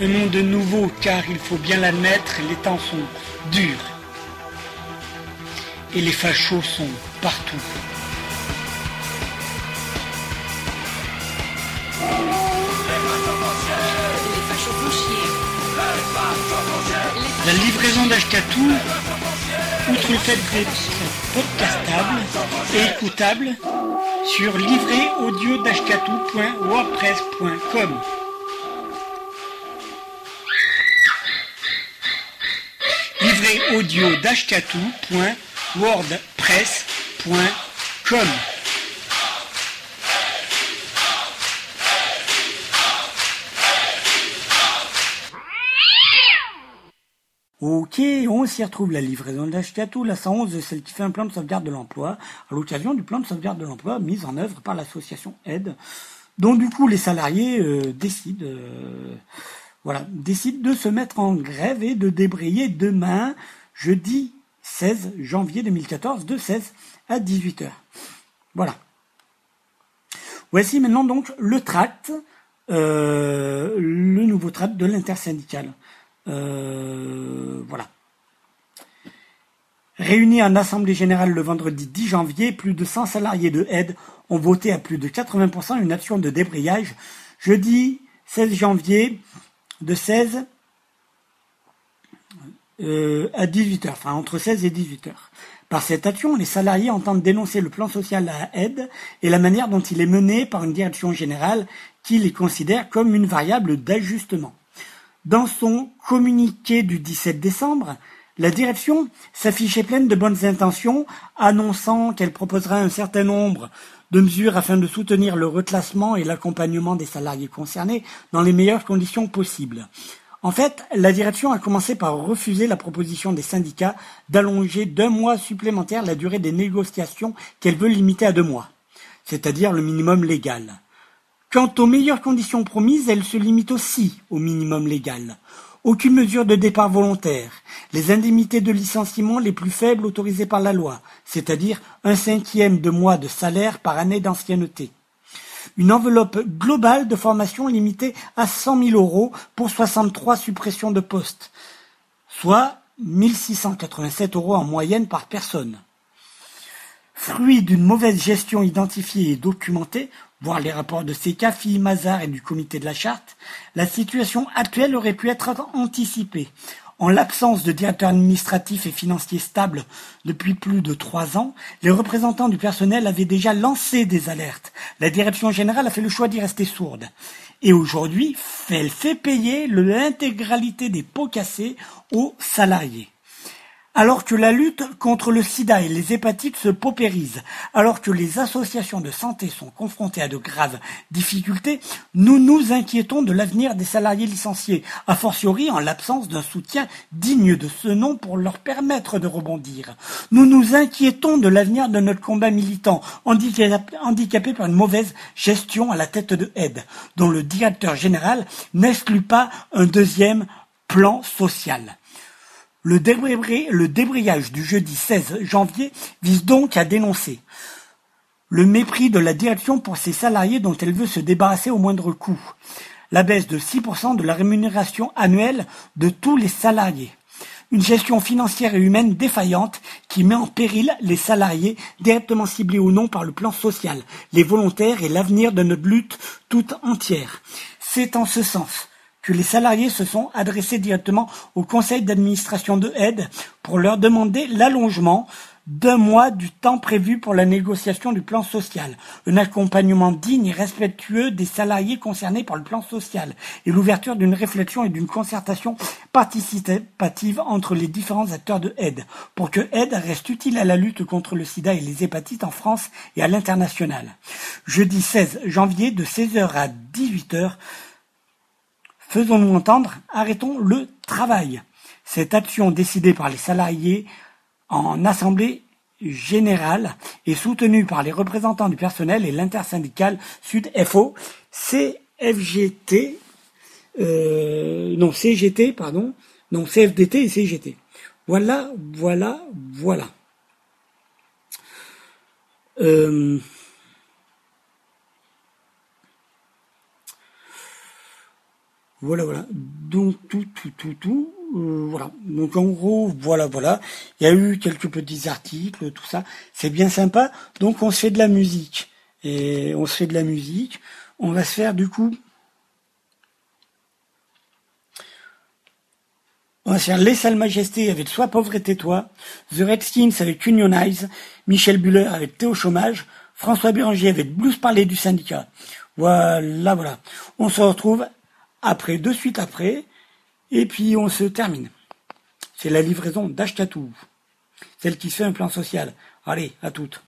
Un monde nouveau car il faut bien l'admettre, les temps sont durs. Et les fachos sont partout. La livraison d'Ashkatou, outre le fait d'être podcastable et écoutable, sur livréaudiodashkatou.wordpress.com. Livré audio Ok, on s'y retrouve la livraison d'Ashkatou, la 111, celle qui fait un plan de sauvegarde de l'emploi, à l'occasion du plan de sauvegarde de l'emploi mis en œuvre par l'association Aide, dont du coup les salariés euh, décident, euh, voilà, décident de se mettre en grève et de débrayer demain, jeudi 16 janvier 2014, de 16 à 18h. Voilà. Voici maintenant donc le tract, euh, le nouveau tract de l'intersyndicale. Euh. Réunis en Assemblée générale le vendredi 10 janvier, plus de 100 salariés de aide ont voté à plus de 80% une action de débrayage. Jeudi 16 janvier, de 16 euh, à 18h, enfin entre 16 et 18h. Par cette action, les salariés entendent dénoncer le plan social à aide et la manière dont il est mené par une direction générale qui les considère comme une variable d'ajustement. Dans son communiqué du 17 décembre, la direction s'affichait pleine de bonnes intentions, annonçant qu'elle proposera un certain nombre de mesures afin de soutenir le reclassement et l'accompagnement des salariés concernés dans les meilleures conditions possibles. En fait, la direction a commencé par refuser la proposition des syndicats d'allonger d'un mois supplémentaire la durée des négociations qu'elle veut limiter à deux mois, c'est-à-dire le minimum légal. Quant aux meilleures conditions promises, elles se limitent aussi au minimum légal. Aucune mesure de départ volontaire, les indemnités de licenciement les plus faibles autorisées par la loi, c'est-à-dire un cinquième de mois de salaire par année d'ancienneté. Une enveloppe globale de formation limitée à 100 000 euros pour 63 suppressions de postes, soit 1687 euros en moyenne par personne. Fruit d'une mauvaise gestion identifiée et documentée, voir les rapports de CECAFI, Mazar et du comité de la charte, la situation actuelle aurait pu être anticipée. En l'absence de directeur administratif et financier stable depuis plus de trois ans, les représentants du personnel avaient déjà lancé des alertes. La direction générale a fait le choix d'y rester sourde. Et aujourd'hui, elle fait payer l'intégralité des pots cassés aux salariés. Alors que la lutte contre le sida et les hépatites se paupérise, alors que les associations de santé sont confrontées à de graves difficultés, nous nous inquiétons de l'avenir des salariés licenciés, a fortiori en l'absence d'un soutien digne de ce nom pour leur permettre de rebondir. Nous nous inquiétons de l'avenir de notre combat militant, handicapé, par une mauvaise gestion à la tête de aide, dont le directeur général n'exclut pas un deuxième plan social. Le, débray- le débrayage du jeudi 16 janvier vise donc à dénoncer le mépris de la direction pour ses salariés dont elle veut se débarrasser au moindre coût, la baisse de 6% de la rémunération annuelle de tous les salariés, une gestion financière et humaine défaillante qui met en péril les salariés directement ciblés ou non par le plan social, les volontaires et l'avenir de notre lutte toute entière. C'est en ce sens que les salariés se sont adressés directement au conseil d'administration de aide pour leur demander l'allongement d'un mois du temps prévu pour la négociation du plan social, un accompagnement digne et respectueux des salariés concernés par le plan social et l'ouverture d'une réflexion et d'une concertation participative entre les différents acteurs de aide pour que aide reste utile à la lutte contre le sida et les hépatites en France et à l'international. Jeudi 16 janvier de 16h à 18h, Faisons-nous entendre, arrêtons le travail. Cette action décidée par les salariés en assemblée générale est soutenue par les représentants du personnel et l'intersyndicale Sud FO, CFGT, euh, non CGT, pardon, non CFDT et CGT. Voilà, voilà, voilà. Euh, Voilà, voilà. Donc tout, tout, tout, tout. euh, voilà. Donc en gros, voilà, voilà. Il y a eu quelques petits articles, tout ça. C'est bien sympa. Donc on se fait de la musique. Et on se fait de la musique. On va se faire du coup. On va faire Les Sales Majestés avec Sois pauvre et tais-toi, The Redskins avec Unionize, Michel Buller avec Théo Chômage, François Béranger avec Blues Parler du syndicat. Voilà, voilà. On se retrouve après, de suite après, et puis on se termine. C'est la livraison d'Achetatou, celle qui fait un plan social. Allez, à toutes.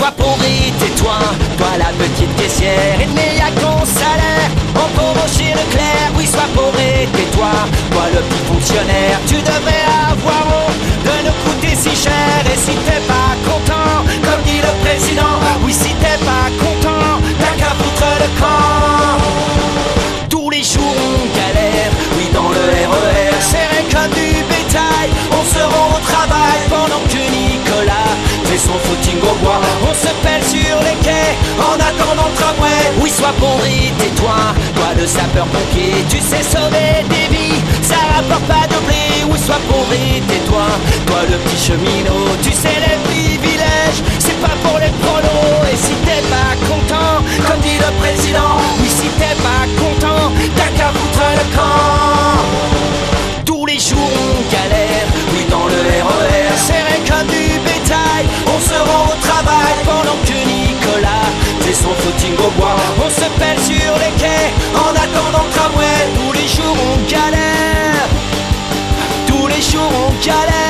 Sois et tais-toi, toi la petite caissière, n'y a qu'en salaire, on pauvre chez Leclerc. Oui, sois et tais-toi, toi le petit fonctionnaire, tu devrais avoir honte de nous coûter si cher. Et si t'es pas content, comme dit le président, oui, si t'es pas content, se pèle sur les quais en attendant le tramway. Oui, sois et tais-toi, toi le sapeur-pompier, tu sais sauver des vies, ça rapporte pas de. Oui, sois et tais-toi, toi le petit cheminot, tu sais les privilèges, c'est pas pour les prolos. Et si t'es pas content, comme dit le président, oui, si t'es pas content, t'as qu'à foutre le camp. On se pèle sur les quais en attendant le tramway. Tous les jours on galère, tous les jours on galère.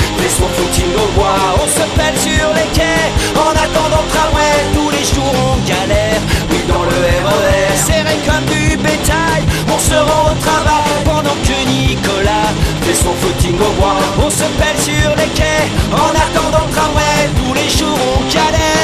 on se pèle sur les quais, en attendant le tramway, tous les jours on galère, oui dans le RER, serré comme du bétail, on se rend au travail pendant que Nicolas fait son footing au bois, on se pèle sur les quais, en attendant le tramway, tous les jours on galère,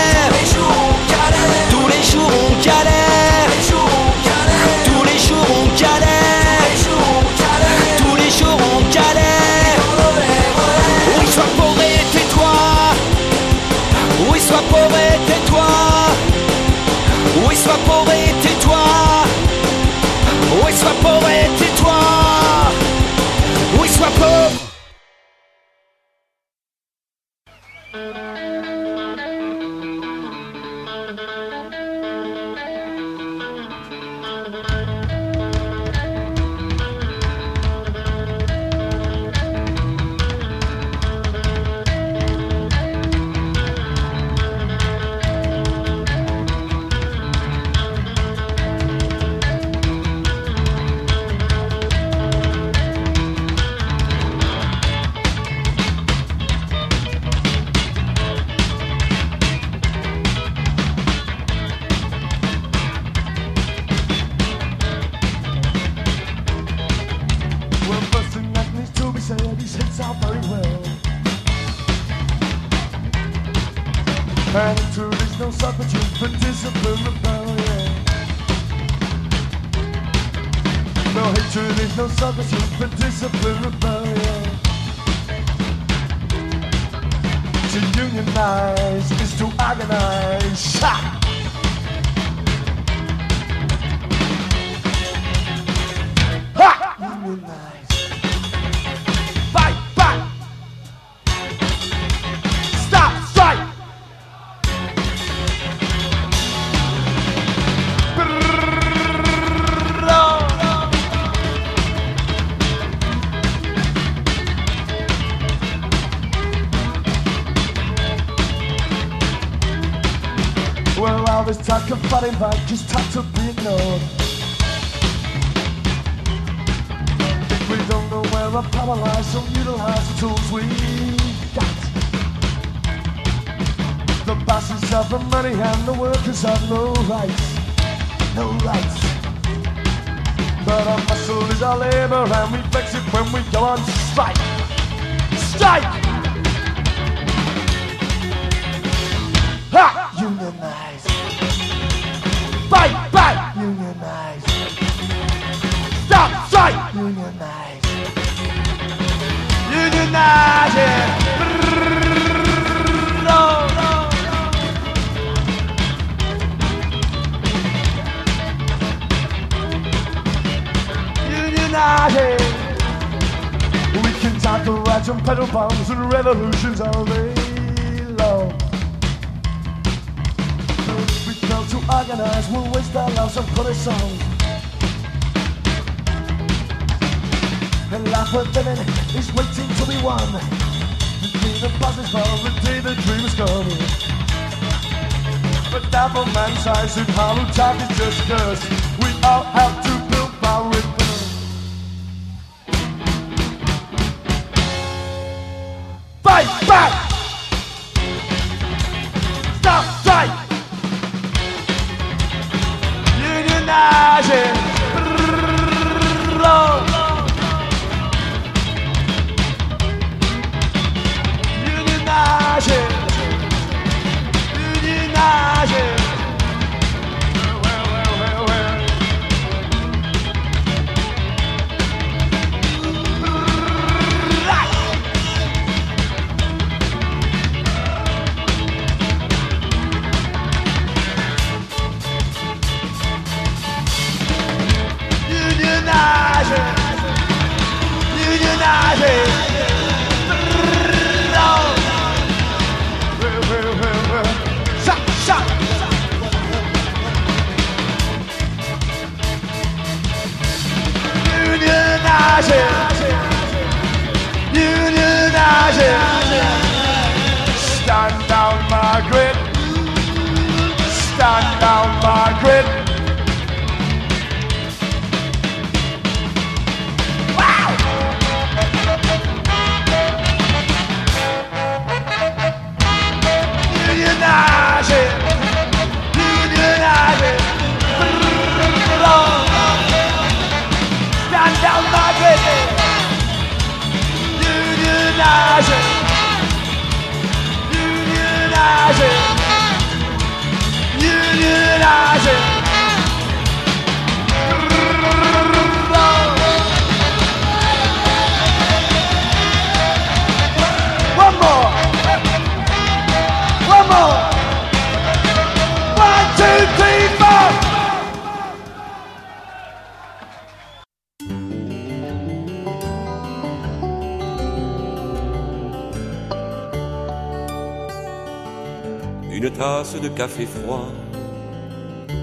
Une tasse de café froid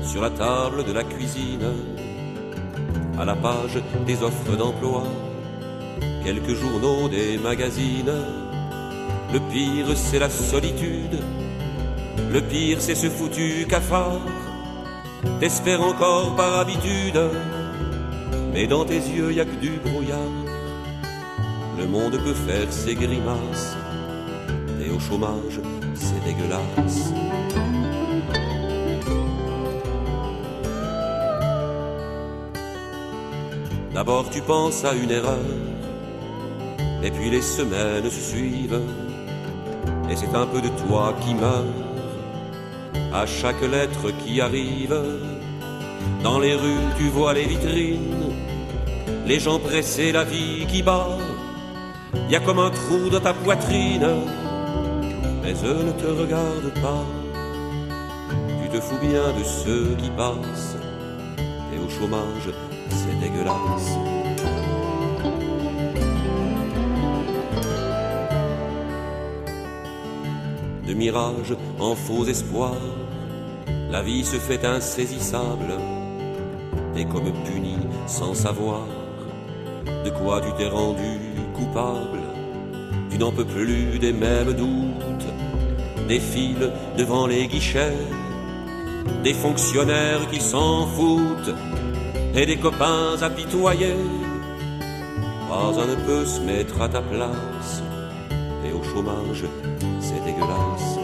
sur la table de la cuisine, à la page des offres d'emploi, quelques journaux des magazines. Le pire c'est la solitude, le pire c'est ce foutu cafard. T'espères encore par habitude, mais dans tes yeux y a que du brouillard. Le monde peut faire ses grimaces, et au chômage D'abord tu penses à une erreur, et puis les semaines se suivent, et c'est un peu de toi qui meurt à chaque lettre qui arrive. Dans les rues tu vois les vitrines, les gens pressés, la vie qui bat. Y a comme un trou dans ta poitrine, mais eux ne te regardent pas. Tu te fous bien de ceux qui passent, et au chômage, c'est dégueulasse. De mirage en faux espoir, la vie se fait insaisissable. T'es comme puni sans savoir de quoi tu t'es rendu coupable. Tu n'en peux plus des mêmes doutes, défile devant les guichets. des fonctionnaires qui s'en foutent et des copains apitoyés. Pas un ne peut se mettre à ta place et au chômage, c'est dégueulasse.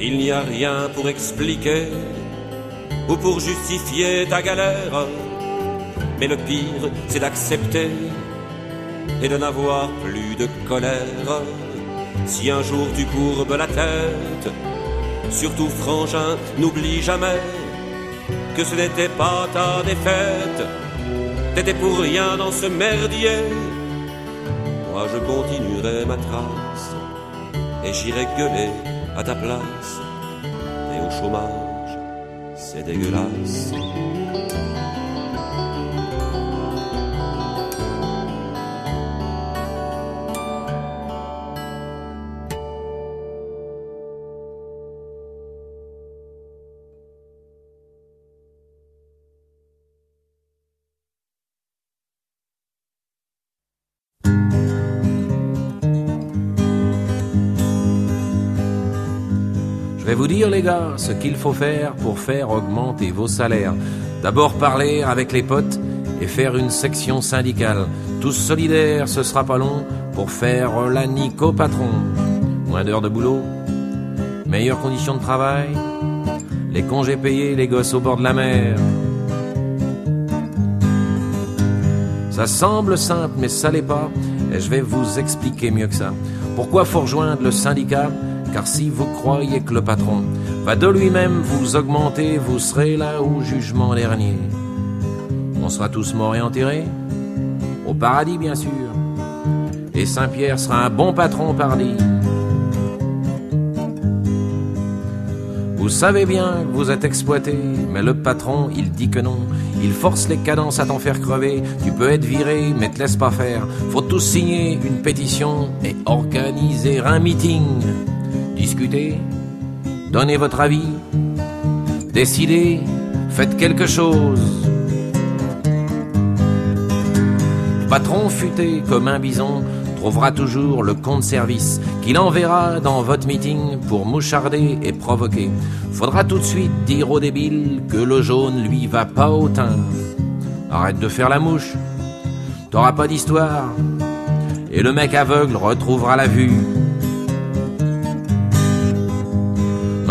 Il n'y a rien pour expliquer ou pour justifier ta galère. Mais le pire, c'est d'accepter et de n'avoir plus de colère. Si un jour tu courbes la tête, surtout frangin, n'oublie jamais que ce n'était pas ta défaite. T'étais pour rien dans ce merdier. Moi je continuerai ma trace et j'irai gueuler à ta place. Et au chômage, c'est dégueulasse. Dire, les gars, ce qu'il faut faire pour faire augmenter vos salaires. D'abord parler avec les potes et faire une section syndicale. Tous solidaires, ce sera pas long pour faire la patron. Moins d'heures de boulot, meilleures conditions de travail, les congés payés, les gosses au bord de la mer. Ça semble simple, mais ça l'est pas, et je vais vous expliquer mieux que ça. Pourquoi faut rejoindre le syndicat Car si vous croyez que le patron va de lui-même vous augmenter, vous serez là au jugement dernier. On sera tous morts et enterrés Au paradis, bien sûr. Et Saint-Pierre sera un bon patron, pardi. Vous savez bien que vous êtes exploité, mais le patron, il dit que non. Il force les cadences à t'en faire crever. Tu peux être viré, mais te laisse pas faire. Faut tous signer une pétition et organiser un meeting. Discutez, donnez votre avis, décidez, faites quelque chose. Patron futé comme un bison trouvera toujours le compte service qu'il enverra dans votre meeting pour moucharder et provoquer. Faudra tout de suite dire au débile que le jaune lui va pas au teint. Arrête de faire la mouche, t'auras pas d'histoire. Et le mec aveugle retrouvera la vue.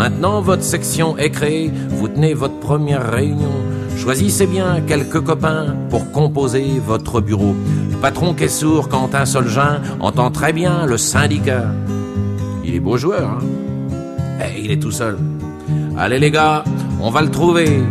Maintenant votre section est créée, vous tenez votre première réunion. Choisissez bien quelques copains pour composer votre bureau. Le patron qui est sourd quand un seul jeun entend très bien le syndicat. Il est beau joueur, hein Eh, il est tout seul. Allez les gars, on va le trouver.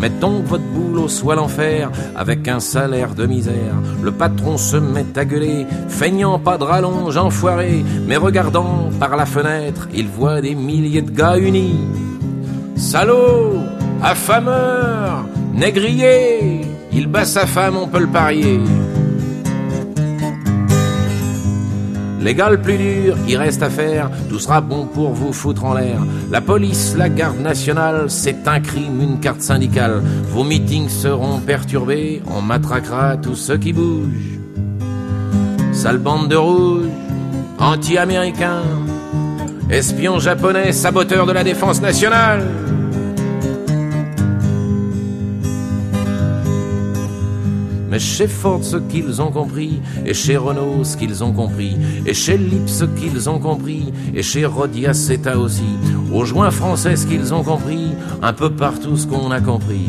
Mettez donc votre boulot soit l'enfer avec un salaire de misère. Le patron se met à gueuler, feignant pas de rallonge, enfoiré, mais regardant par la fenêtre, il voit des milliers de gars unis. Salaud, affameur, négrier, il bat sa femme, on peut le parier. Le plus dur, il reste à faire, tout sera bon pour vous foutre en l'air. La police, la garde nationale, c'est un crime, une carte syndicale. Vos meetings seront perturbés, on matraquera tous ceux qui bougent. Sale bande de rouge, anti-américains, espions japonais, saboteurs de la défense nationale. Mais chez Ford ce qu'ils ont compris, et chez Renault ce qu'ils ont compris, et chez Lip ce qu'ils ont compris, et chez Rodia Seta aussi, aux joints français ce qu'ils ont compris, un peu partout ce qu'on a compris.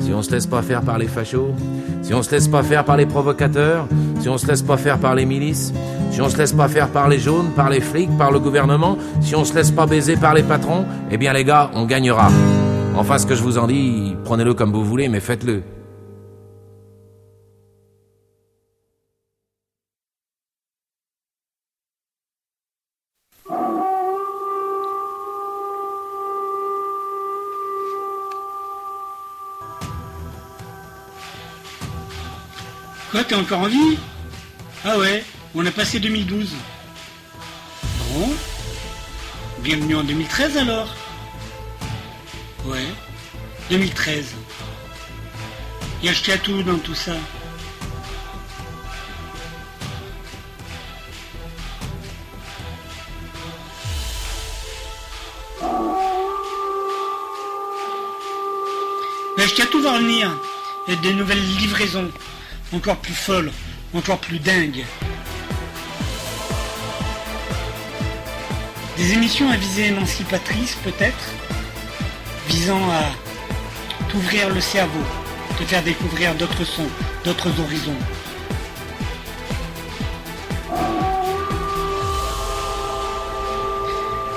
Si on se laisse pas faire par les fachos, si on se laisse pas faire par les provocateurs, si on se laisse pas faire par les milices, si on se laisse pas faire par les jaunes, par les flics, par le gouvernement, si on se laisse pas baiser par les patrons, eh bien les gars, on gagnera. Enfin, ce que je vous en dis, prenez-le comme vous voulez, mais faites-le. t'es encore en vie Ah ouais, on a passé 2012. Bon. Bienvenue en 2013 alors. Ouais. 2013. Et acheté à tout dans tout ça. Acheté à tout va revenir. Et des nouvelles livraisons encore plus folles, encore plus dingues. Des émissions à visée émancipatrice peut-être, visant à t'ouvrir le cerveau, te faire découvrir d'autres sons, d'autres horizons.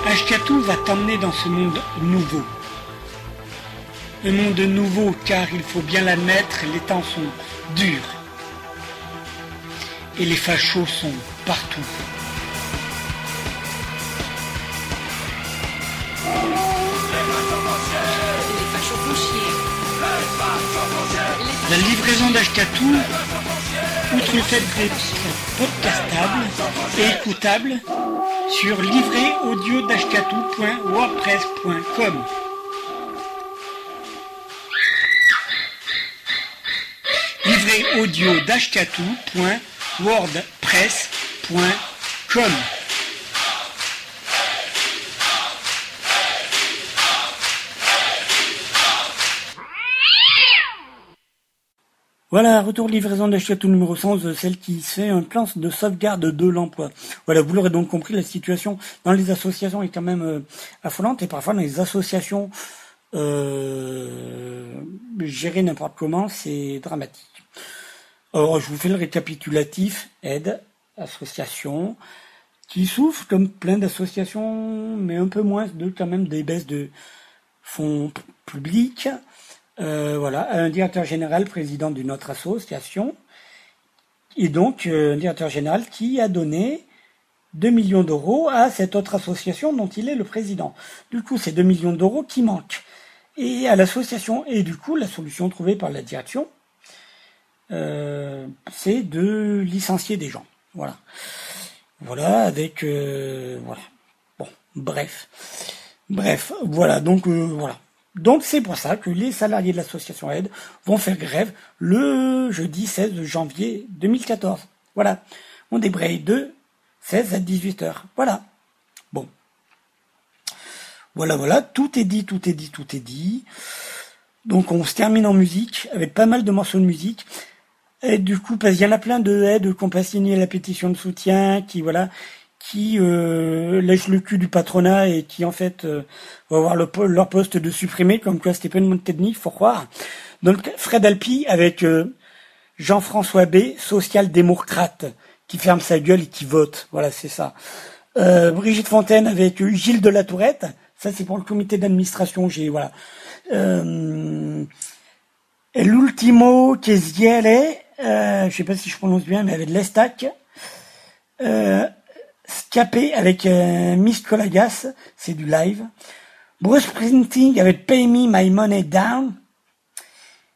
Ashkatou va t'emmener dans ce monde nouveau. Un monde nouveau car il faut bien l'admettre, les temps sont durs. Et les fachos sont partout. La livraison d'Ashkatou, outre le fait d'être podcastable et écoutable, sur livréaudio-dashkatou.wordpress.com. Livré d'ashkatou.wordpress.com. Voilà, retour de livraison d'Ashkatou numéro 100, celle qui fait un plan de sauvegarde de l'emploi. Voilà, vous l'aurez donc compris, la situation dans les associations est quand même euh, affolante et parfois dans les associations euh, gérées n'importe comment, c'est dramatique. Alors, je vous fais le récapitulatif, aide, association, qui souffre comme plein d'associations, mais un peu moins de quand même des baisses de fonds publics. Euh, voilà, un directeur général, président d'une autre association, et donc euh, un directeur général qui a donné 2 millions d'euros à cette autre association dont il est le président. Du coup, c'est 2 millions d'euros qui manquent et à l'association. Et du coup, la solution trouvée par la direction, euh, c'est de licencier des gens. Voilà. Voilà, avec... euh, voilà. Bon, bref. Bref, voilà, donc euh, voilà. Donc c'est pour ça que les salariés de l'association Aide vont faire grève le jeudi 16 janvier 2014. Voilà. On débraye de 16 à 18 heures. Voilà. Bon. Voilà, voilà. Tout est dit, tout est dit, tout est dit. Donc on se termine en musique avec pas mal de morceaux de musique. Et du coup, parce qu'il y en a plein de aides qui ont pas signé la pétition de soutien, qui voilà, qui euh, lèchent le cul du patronat et qui en fait euh, vont avoir leur poste de supprimé, comme quoi c'était pas une faut croire. Donc Fred Alpi avec euh, Jean-François B, social-démocrate, qui ferme sa gueule et qui vote. Voilà, c'est ça. Euh, Brigitte Fontaine avec euh, Gilles de la Tourette. Ça, c'est pour le comité d'administration. J'ai voilà. Euh, l'ultimo Chiesiele, euh, je sais pas si je prononce bien, mais avec l'Estac. Euh, Scapé avec euh, Miss Colagas, c'est du live. Bruce Springsteen avec Pay Me My Money Down.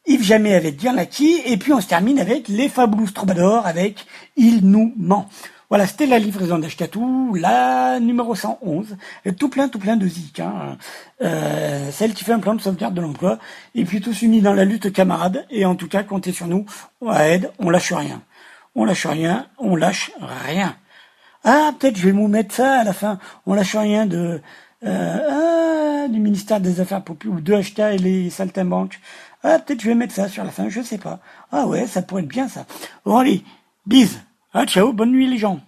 Yves Jamais avec Lucky. Et puis on se termine avec les Fabulous Troubadours avec Il nous ment. Voilà, c'était la livraison d'Ashkatou, la numéro 111. Et tout plein, tout plein de zik. Hein. Euh, celle qui fait un plan de sauvegarde de l'emploi. Et puis tous unis dans la lutte, camarades. Et en tout cas, comptez sur nous. On aide, on lâche rien. On lâche rien, on lâche rien. Ah, peut-être je vais vous mettre ça à la fin. On lâche rien de euh, ah, du ministère des Affaires populaires ou de HTA et les saltimbanques. Ah, peut-être je vais mettre ça sur la fin, je sais pas. Ah ouais, ça pourrait être bien ça. Bon allez, bise. Ah ciao, bonne nuit les gens.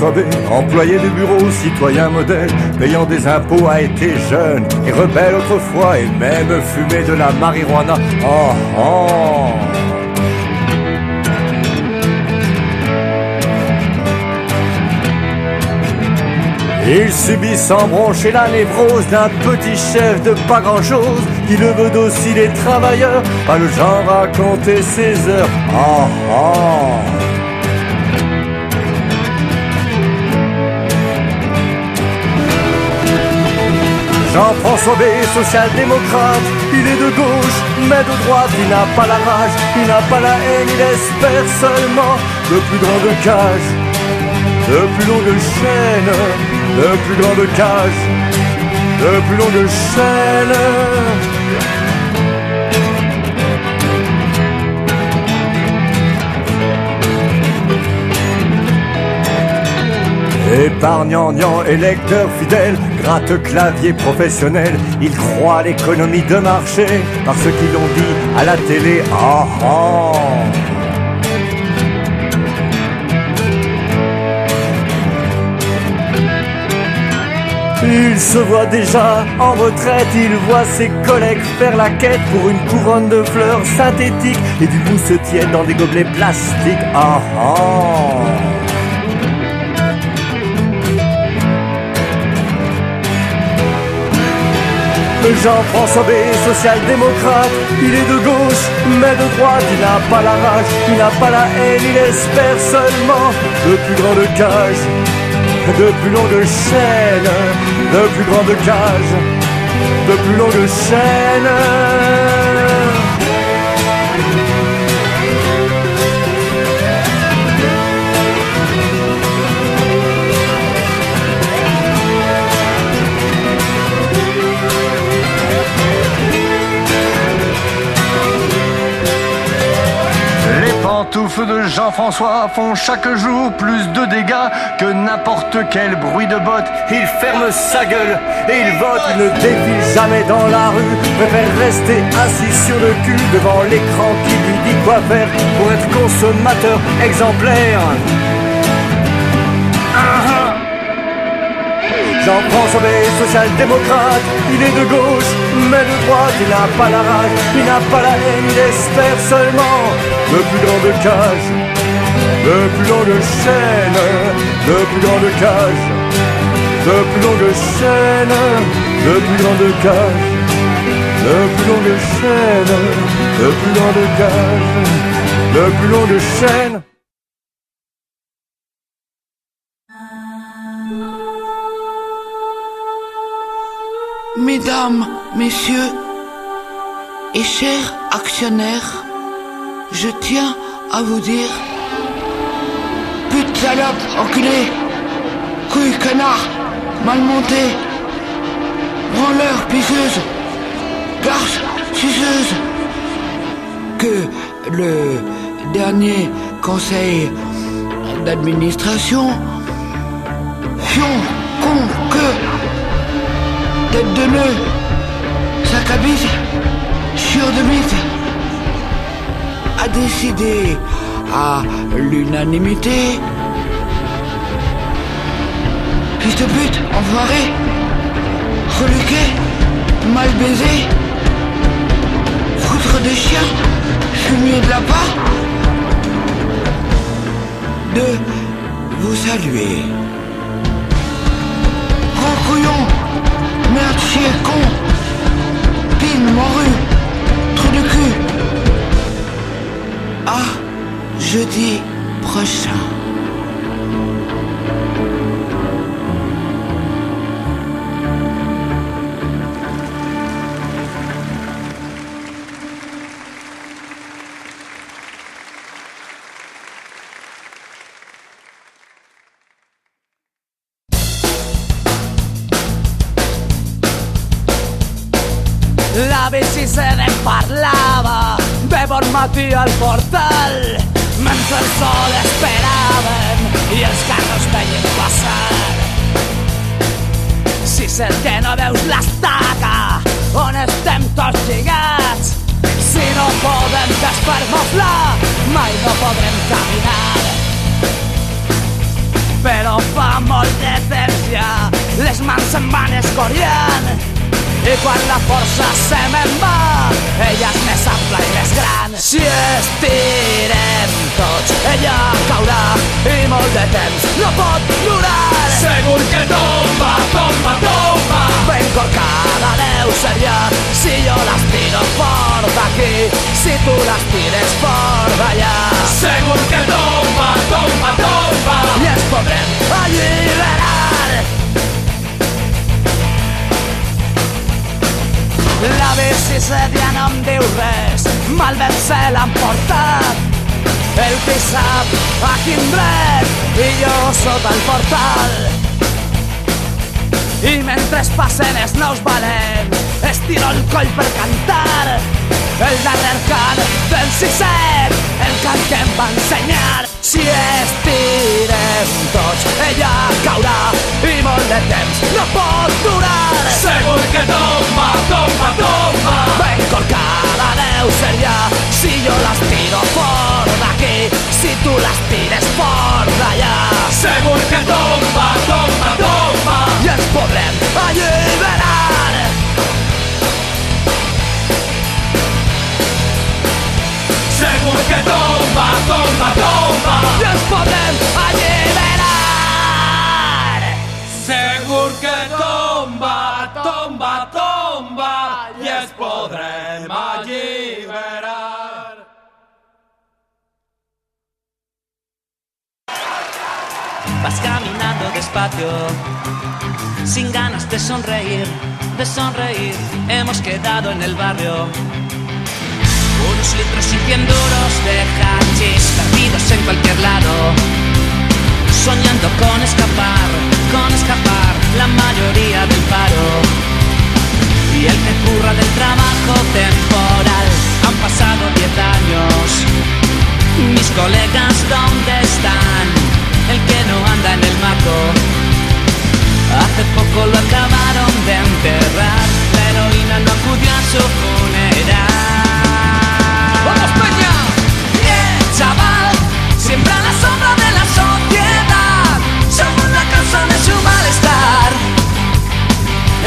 Employé de bureau, citoyen modèle, payant des impôts, a été jeune et rebelle autrefois et même fumé de la marijuana. Oh oh Il subit sans broncher la névrose d'un petit chef de pas grand chose qui le veut docile et travailleur, pas le genre à compter ses heures. Oh oh Jean-François B, social-démocrate, il est de gauche, mais de droite, il n'a pas la rage, il n'a pas la haine, il espère seulement le plus grand de cage. de plus chaînes, de plus grandes cages, de plus longues chaînes. Épargnant, et lecteur fidèle, gratte clavier professionnel, il croit l'économie de marché par ce qu'ils l'ont dit à la télé. Ah ah. Il se voit déjà en retraite, il voit ses collègues faire la quête pour une couronne de fleurs synthétiques et du mousse tiède dans des gobelets plastiques. Ah ah. Jean-François B, social-démocrate, il est de gauche, mais de droite, il n'a pas la rage, il n'a pas la haine, il espère seulement de plus grandes cages, de plus longues chaînes, de plus grandes cages, de plus longues chaînes. Jean-François font chaque jour plus de dégâts que n'importe quel bruit de botte. Il ferme sa gueule et il vote. Ne défile jamais dans la rue, préfère rester assis sur le cul devant l'écran qui lui dit quoi faire pour être consommateur exemplaire. Jean-François B, social-démocrate, il est de gauche, mais de droite, il n'a pas la rage, il n'a pas la haine, il espère seulement de plus cages, de plus longues chaînes, de plus grandes cages, de plus longues chaînes, de plus grandes cages, de plus longues chaînes, de plus grandes cages, de plus longues chaînes. Mesdames, Messieurs et chers actionnaires, je tiens à vous dire Pute salope, enculé, couille connard, mal monté, branleur, pisseuse, garce, suceuse, que le dernier conseil d'administration, fion, con, que, tête de nœud, sac à bise, chieur de mythe, a décidé à l'unanimité. Fils de pute, enfoiré, reluqué, mal baisé, foutre de chien, fumier de lapin, de vous saluer. Gros couillon, merde chier con, pine morue, trou de cul. À jeudi prochain. Matí al portal. Mentre el sol esperaven i els carros veien passar. Si el que no veus l'estaca on estem tots lligats si no podem desfer-nos-la mai no podrem caminar. Però fa molt de temps ja les mans se'n van escoriant i quan la força se me'n va ella és més ampla i més gran. Si molt de temps no pot durar segur que tomba, tomba, tomba. Ben corcada deu ser ja si jo l'estiro fort d'aquí si tu l'estires fort d'allà segur que tomba, tomba, tomba. I ens podrem alliberar. La bici sedia no em diu res, mal ben se l'han portat. El qui sap a quin dret i jo sota el portal. I mentre es passen els nous valent, estiro el coll per cantar el darrer cant del sisè, el cant que em va ensenyar. Si estirem tots, ella caurà i molt de temps no pot durar. Segur que tomba, tomba, tomba. Ben colcada deu ser ja si jo les tiro fort d'aquí, si tu les tires fort d'allà. Segur que tomba, tomba, tomba. I ens podrem alliberar. Que tomba, tomba, tomba. I ens podrem alliberar. Segur que tomba, tomba, tomba. I es podrem alliberar. Vas caminando despacio, sin ganas de sonreír, de sonreír. Hemos quedado en el barrio. Unos litros y cien duros de hachís perdidos en cualquier lado. Soñando con escapar, con escapar la mayoría del paro. Y el que curra del trabajo temporal. Han pasado diez años. Mis colegas, ¿dónde están? El que no anda en el maco. Hace poco lo acabaron de enterrar. La heroína no acudió a su funeral.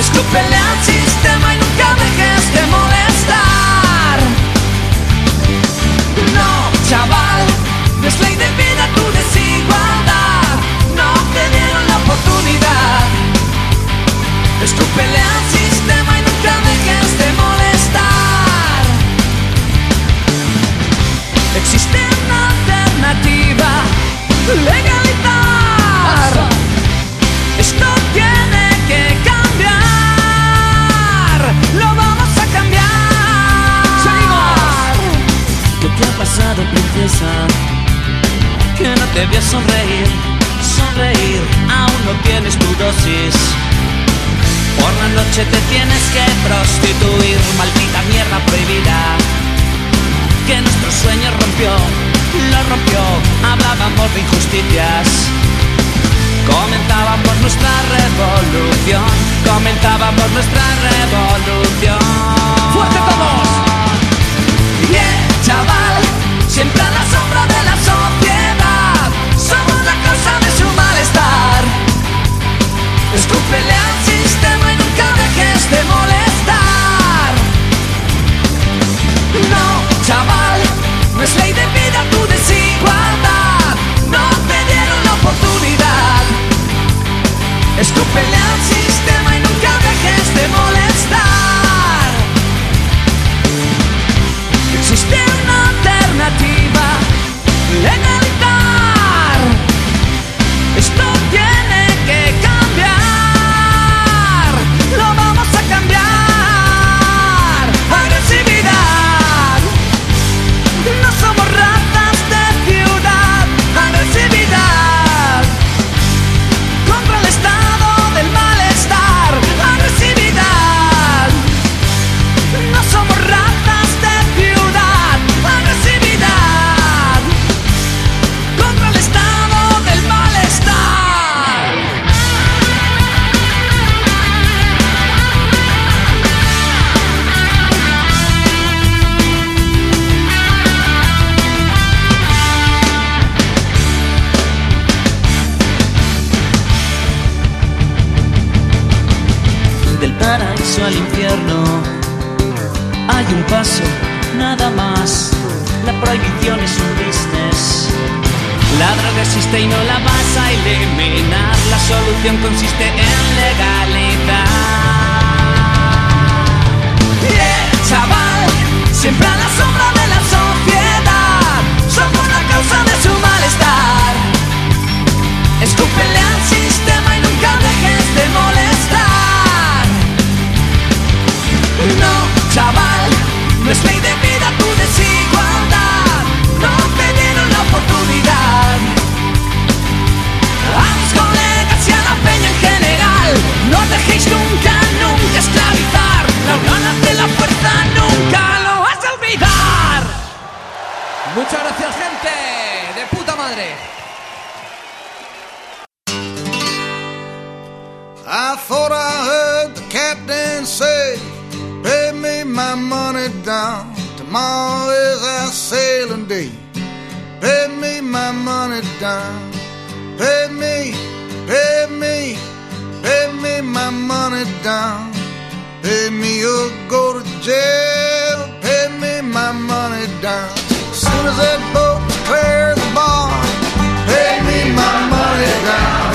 Escúpele al sistema y nunca dejes de molestar. No, chaval, es ley de vida tu desigualdad. No te dieron la oportunidad. Escúpele al legalizar. Esto tiene que cambiar. Lo vamos a cambiar. Seguimos. ¿Qué te ha pasado, princesa? Que no te veo sonreír, sonreír. Aún no tienes tu dosis. Por la noche te tienes que prostituir, maldita mierda prohibida. Que nuestro sueño rompió, lo rompió. Hablábamos de injusticias. Comentábamos nuestra revolución, comentábamos nuestra revolución. ¡Fuerte todos! I thought I heard the captain say, Pay me my money down. Tomorrow is our sailing day. Pay me my money down. Pay me, pay me, pay me my money down. Pay me or go to jail. Pay me my money down. Soon as that boat clears bar, pay me my money down.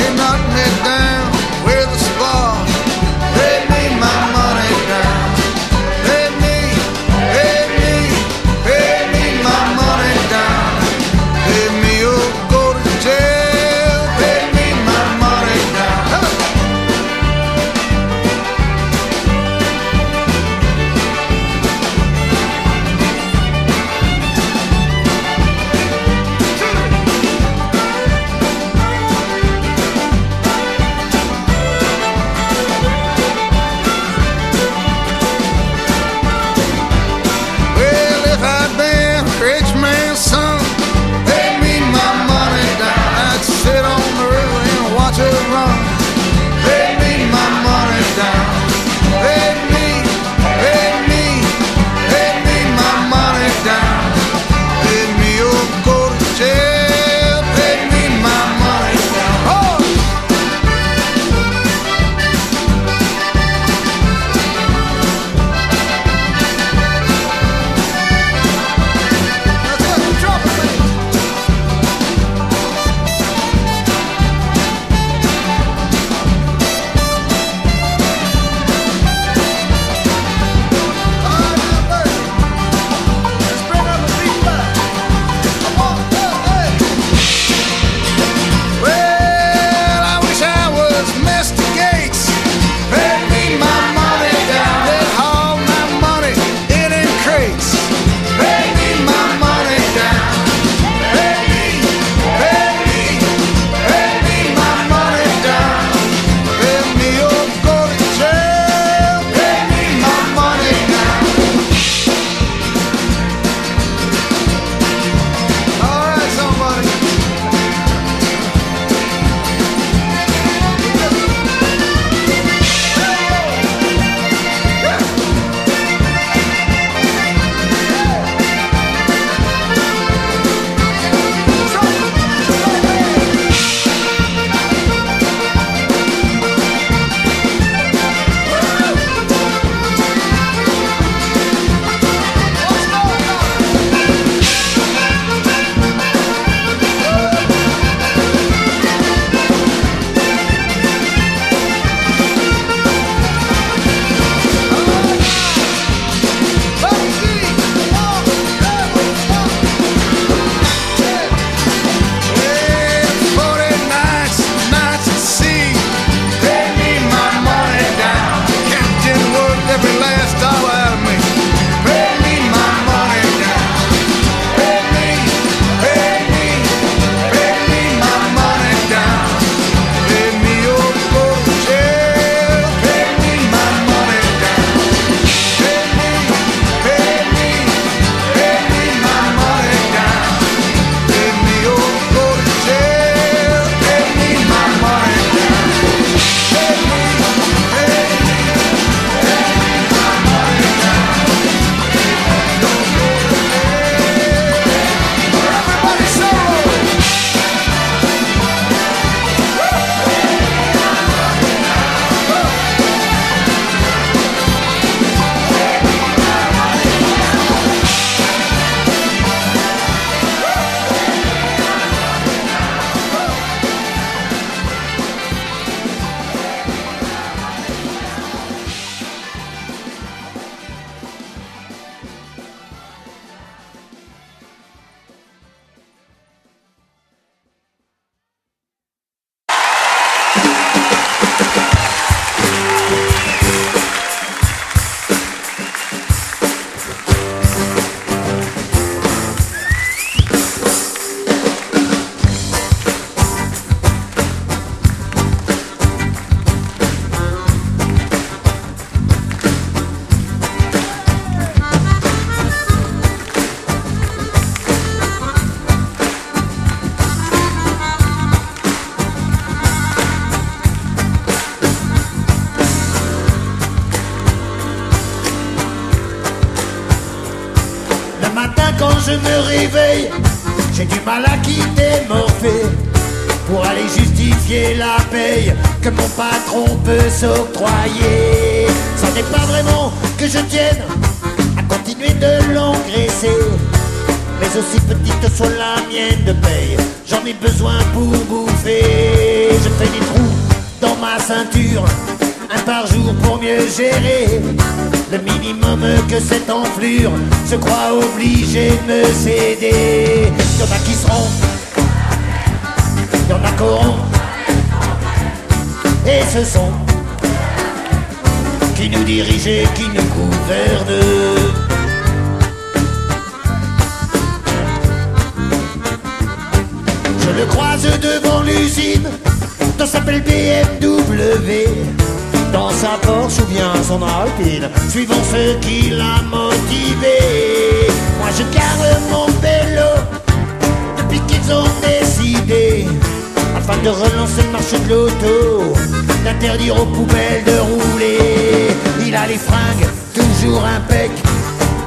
Morphée pour aller justifier la paye que mon patron peut s'octroyer. Ce n'est pas vraiment que je tienne à continuer de l'engraisser, mais aussi petite soit la mienne de paye, j'en ai besoin pour bouffer. Je fais des trous dans ma ceinture, un par jour pour mieux gérer. Le minimum que cette enflure se croit obligé de me céder. Y en a qui seront, y en a qui auront, et ce sont qui nous dirigent et qui nous gouvernent. Je le croise devant l'usine, dans sa belle BMW. Dans sa Porsche ou bien son Alpine, suivant ce qui l'a motivé. Moi je garde mon vélo, depuis qu'ils ont décidé, afin de relancer le marché de l'auto, d'interdire aux poubelles de rouler. Il a les fringues toujours impec,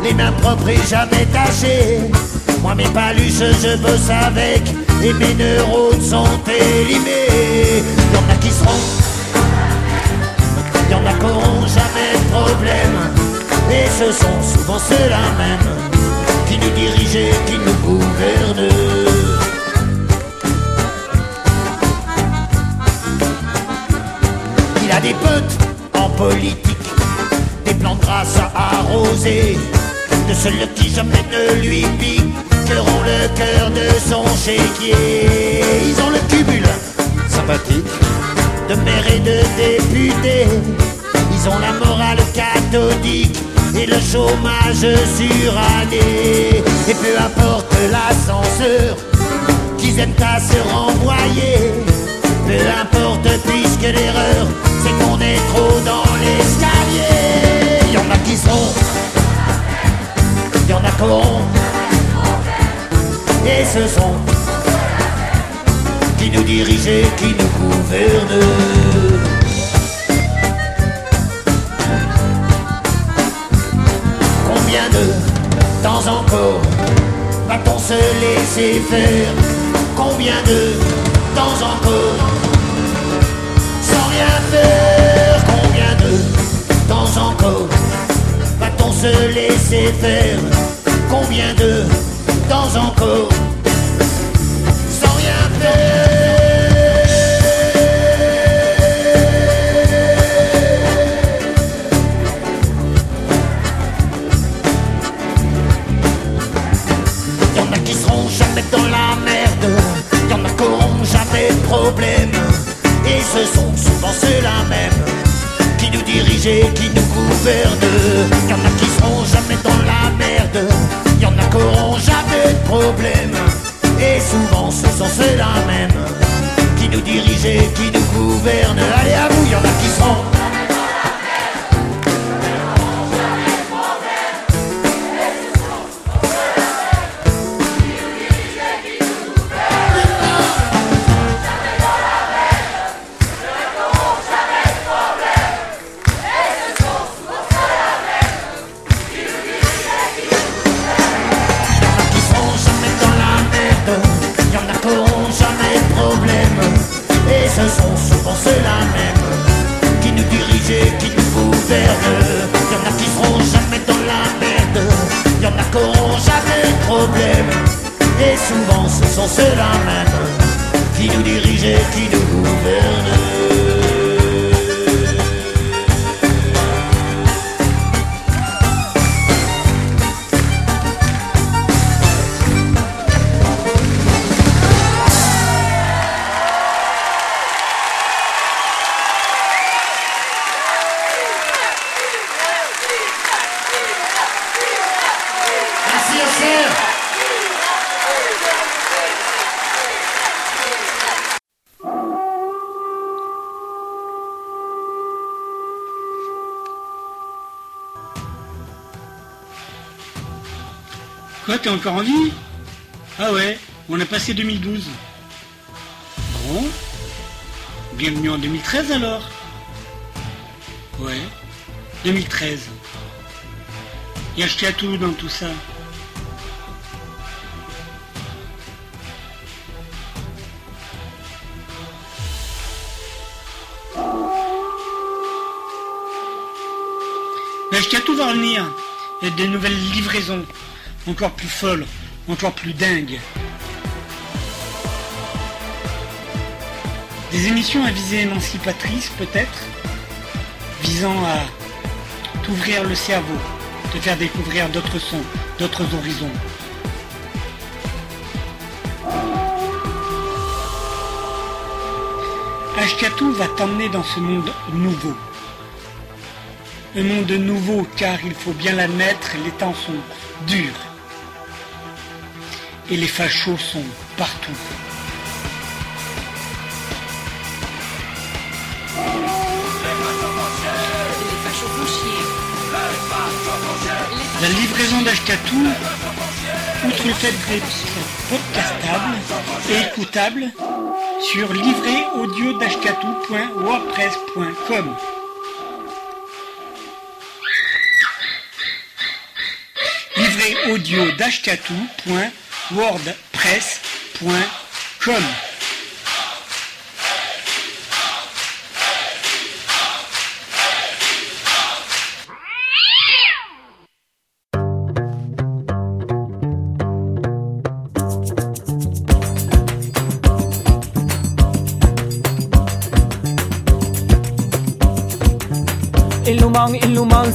les mains propres et jamais tachées. Moi mes paluches je bosse avec, et mes neurones sont élimés. Y'en a qui seront y en a qui n'auront jamais de problème. Et ce sont souvent ceux-là même qui nous dirigent et qui nous gouvernent. Des potes en politique, des plans de à arroser, de ceux qui jamais ne lui piqueront le cœur de son chéquier. Ils ont le cumul sympathique de maire et de député. Ils ont la morale cathodique et le chômage suranné. Et peu importe l'ascenseur qu'ils aiment à se renvoyer. Peu importe puisque l'erreur c'est qu'on est trop dans l'escalier. Y en a qui seront, y en a qui auront. Et ce sont qui nous dirigent et qui nous gouvernent. Combien de temps encore va-t-on se laisser faire? Combien de temps encore rien faire Combien de temps encore va-t-on se laisser faire Combien de temps encore sans rien faire qui nous qui nous gouvernent. Y'en a qui seront jamais dans la merde, y'en a qui auront jamais de problème. Et souvent ce sont ceux-là même qui nous dirigent qui nous gouvernent. Allez à vous, y'en a qui seront. Ce sont t'es encore en vie Ah ouais, on a passé 2012. Bon, bienvenue en 2013 alors. Ouais, 2013. Et acheté à tout dans tout ça. Ben, je tout va revenir. Il y nouvelles livraisons encore plus folles, encore plus dingues. Des émissions à visée émancipatrice peut-être, visant à t'ouvrir le cerveau, te faire découvrir d'autres sons, d'autres horizons. Ashkatou va t'emmener dans ce monde nouveau. Un monde nouveau car il faut bien l'admettre, les temps sont durs. Et les fachos sont partout. La livraison d'Ashkatou, outre le fait d'être podcastable et écoutable, sur livréaudio.wordpress.com. Livret audio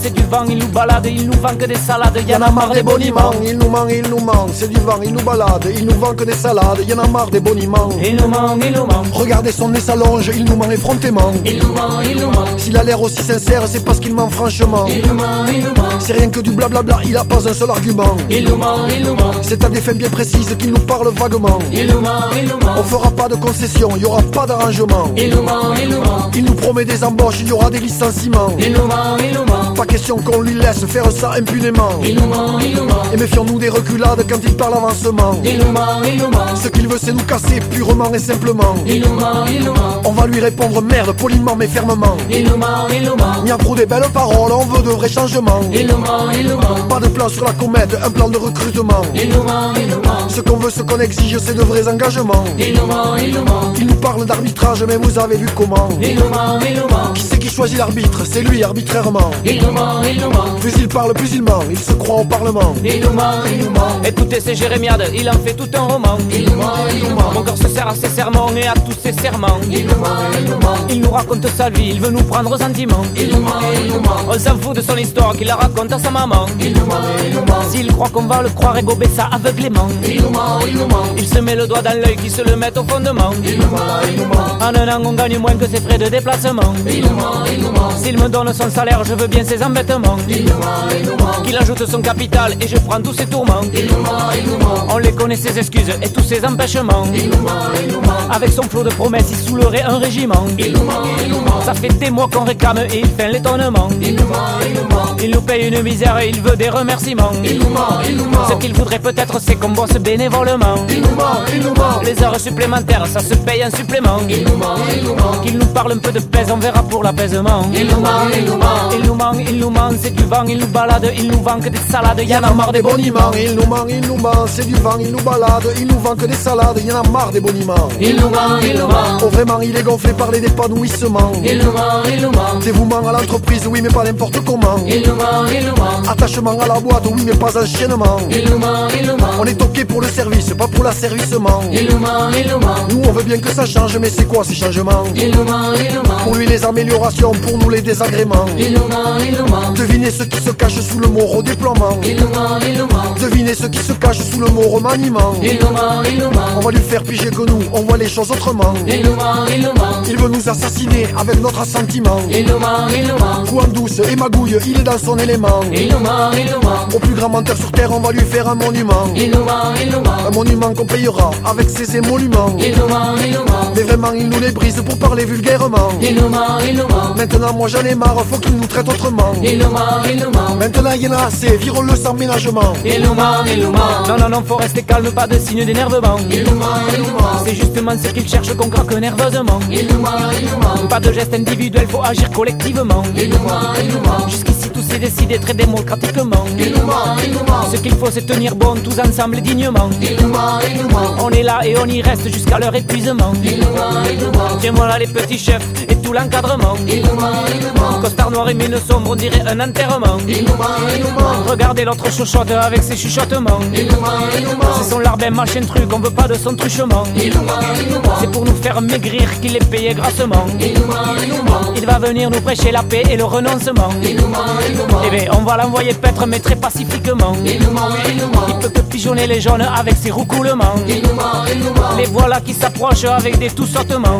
c'est du vent, il nous balade, il nous vend que des salades, Y en a marre des boniments, il nous manque, il nous manque, c'est du vent, il nous balade, il nous vend que des salades, y en a marre des boniments. Il nous manque, il nous manque. Regardez son nez s'allonge, il nous ment effrontément. Il nous manque, il nous manque. S'il a l'air aussi sincère, c'est parce qu'il ment franchement. Il nous manque, il nous manque. C'est rien que du blablabla, il a pas un seul argument. Il nous manque, il nous manque. C'est à des fins bien précises qu'il nous parle vaguement. Il nous manque, il nous manque. On fera pas de concessions, y aura pas d'arrangement. Il nous manque, il nous manque. Il nous promet des embauches, il y aura des licenciements. Il nous manque, il nous manque. Pas question qu'on lui laisse faire ça impunément. Il nous manque, il nous manque. Et méfions-nous des reculades quand il parle avancement. Il nous manque, il nous manque. Ce qu'il veut, c'est nous casser purement et simplement. Il nous manque, il nous manque. On va lui répondre merde poliment mais fermement. Il nous manque, il nous. Bien trop des belles paroles, on veut de vrais changements. Il nous manque, il nous manque. Pas de plan sur la comète, un plan de recrutement. Il nous manque, il nous manque. Ce qu'on veut, ce qu'on exige, c'est de vrais engagements. Il nous manque, il nous manque. Il nous parle d'arbitrage, mais vous avez vu comment. Il nous manque, il nous manque. Qui c'est qui choisit l'arbitre? C'est lui arbitrairement. Il nous il nous. Plus il parle, plus il ment. Il se croit au Parlement. Il nous manque, il nous manque. Écoutez, c'est Jérémiade, il en fait tout un roman. Il nous manque, il nous manque. Mon cœur se sert à ses serments et à tous ses serments. Il nous il nous. Il nous raconte sa vie, il veut nous prendre au sentiment. Il nous il. On s'en fout de son histoire qu'il la raconte à sa maman. Il nous manque, il nous manque. S'il croit qu'on va le croire et gober ça aveuglément. Il nous il nous manque. Il se met le doigt dans l'œil qui se le met au fondement. Il nous manque, il nous. En un an, on gagne moins que ses frais de déplacement. Il nous manque, il nous manque. S'il me donne son salaire, je veux bien ses embêtements. Il nous manque, il nous manque. Qu'il ajoute son capital et je prends tous ses tourments. Il nous manque, il nous manque. On les connaît ses excuses et tous ses empêchements. Il nous manque, il nous manque. Avec son flot de promesses, il saoulerait un régiment. Il nous manque, il nous manque. Ça fait des mois qu'on réclame et il fait l'étonnement. Il nous manque, il nous manque. Il nous paye une misère et il veut des remerciements. Il nous manque, il nous manque. Ce qu'il voudrait peut-être, c'est qu'on bosse bénévolement. Il nous manque, il nous manque. Les heures supplémentaires, ça se paye un supplément. Il nous manque, il nous manque. Qu'il nous parle un peu de pèse, on verra pour l'apaisement. Il nous manque, il nous manque. Il nous manque, il nous manque, c'est du vent, il nous balade, il nous vend que des salades, y en a marre des boniments. Il nous manque, il nous manque, c'est du vent, il nous balade, il nous vend que des salades, y en a marre des boniments. Il nous manque, il nous manque. Oh vraiment, il est gonflé par les épanouissements. Il nous manque, il nous manque. Dévouement à l'entreprise, oui mais pas n'importe comment. Il nous manque, il nous manque. Attachement à la boîte, oui mais pas enchaînement. Il nous manque, il nous manque. On est ok pour le service, pas pour l'asservissement. Il nous manque, il nous manque. Nous on veut bien que ça change, mais c'est quoi ces changements Il nous manque, il nous manque. Pour lui les améliorations, pour nous les désagréments. Il nous manque, il nous manque. Devinez ce qui se cache sous le mot redéploiement. Il nous manque, il nous manque. Devinez ce qui se cache sous le mot remaniement. Il nous manque, il nous manque. On va lui faire piger que nous, on voit les choses autrement. Il nous manque, il nous manque. Il veut nous assassiner avec notre assentiment. Il nous manque, il nous manque. Coup en douce et magouille, il est dans son élément. Il nous manque, il nous manque. Au plus grand menteur sur terre, on va lui faire un monument. Il nous manque, il nous manque. Un monument qu'on payera avec ses émoluments. Il nous manque, il nous manque. Mais vraiment, il nous les brise pour parler vulgairement. Il nous manque, il nous manque. Maintenant, moi j'en ai marre, faut qu'il nous traite autrement. Maintenant, il y en a assez, virons-le sans ménagement. Il nous manque, il nous manque. Non, non, non, faut rester calme, pas de signe d'énervement. C'est justement ce qu'il cherche qu'on craque nerveusement. Pas de geste individuel, faut agir collectivement. Jusqu'ici, tout s'est décidé très démocratiquement. Ce qu'il faut, c'est tenir bon tous ensemble et dignement. On est là et on y reste jusqu'à leur épuisement. Il nous manque, il nous manque. Tiens, voilà les petits chefs et tous l'encadrement. Costard noir et mine sombre, on dirait un enterrement. Regardez l'autre chuchote avec ses chuchotements. C'est son larbin machin truc, on veut pas de son truchement. C'est pour nous faire maigrir qu'il est payé grassement. Il va venir nous prêcher la paix et le renoncement. Eh ben, on va l'envoyer paître, mais très pacifiquement. Il peut que pigeonner les jaunes avec ses roucoulements. Les voilà qui s'approchent avec des tout sautements.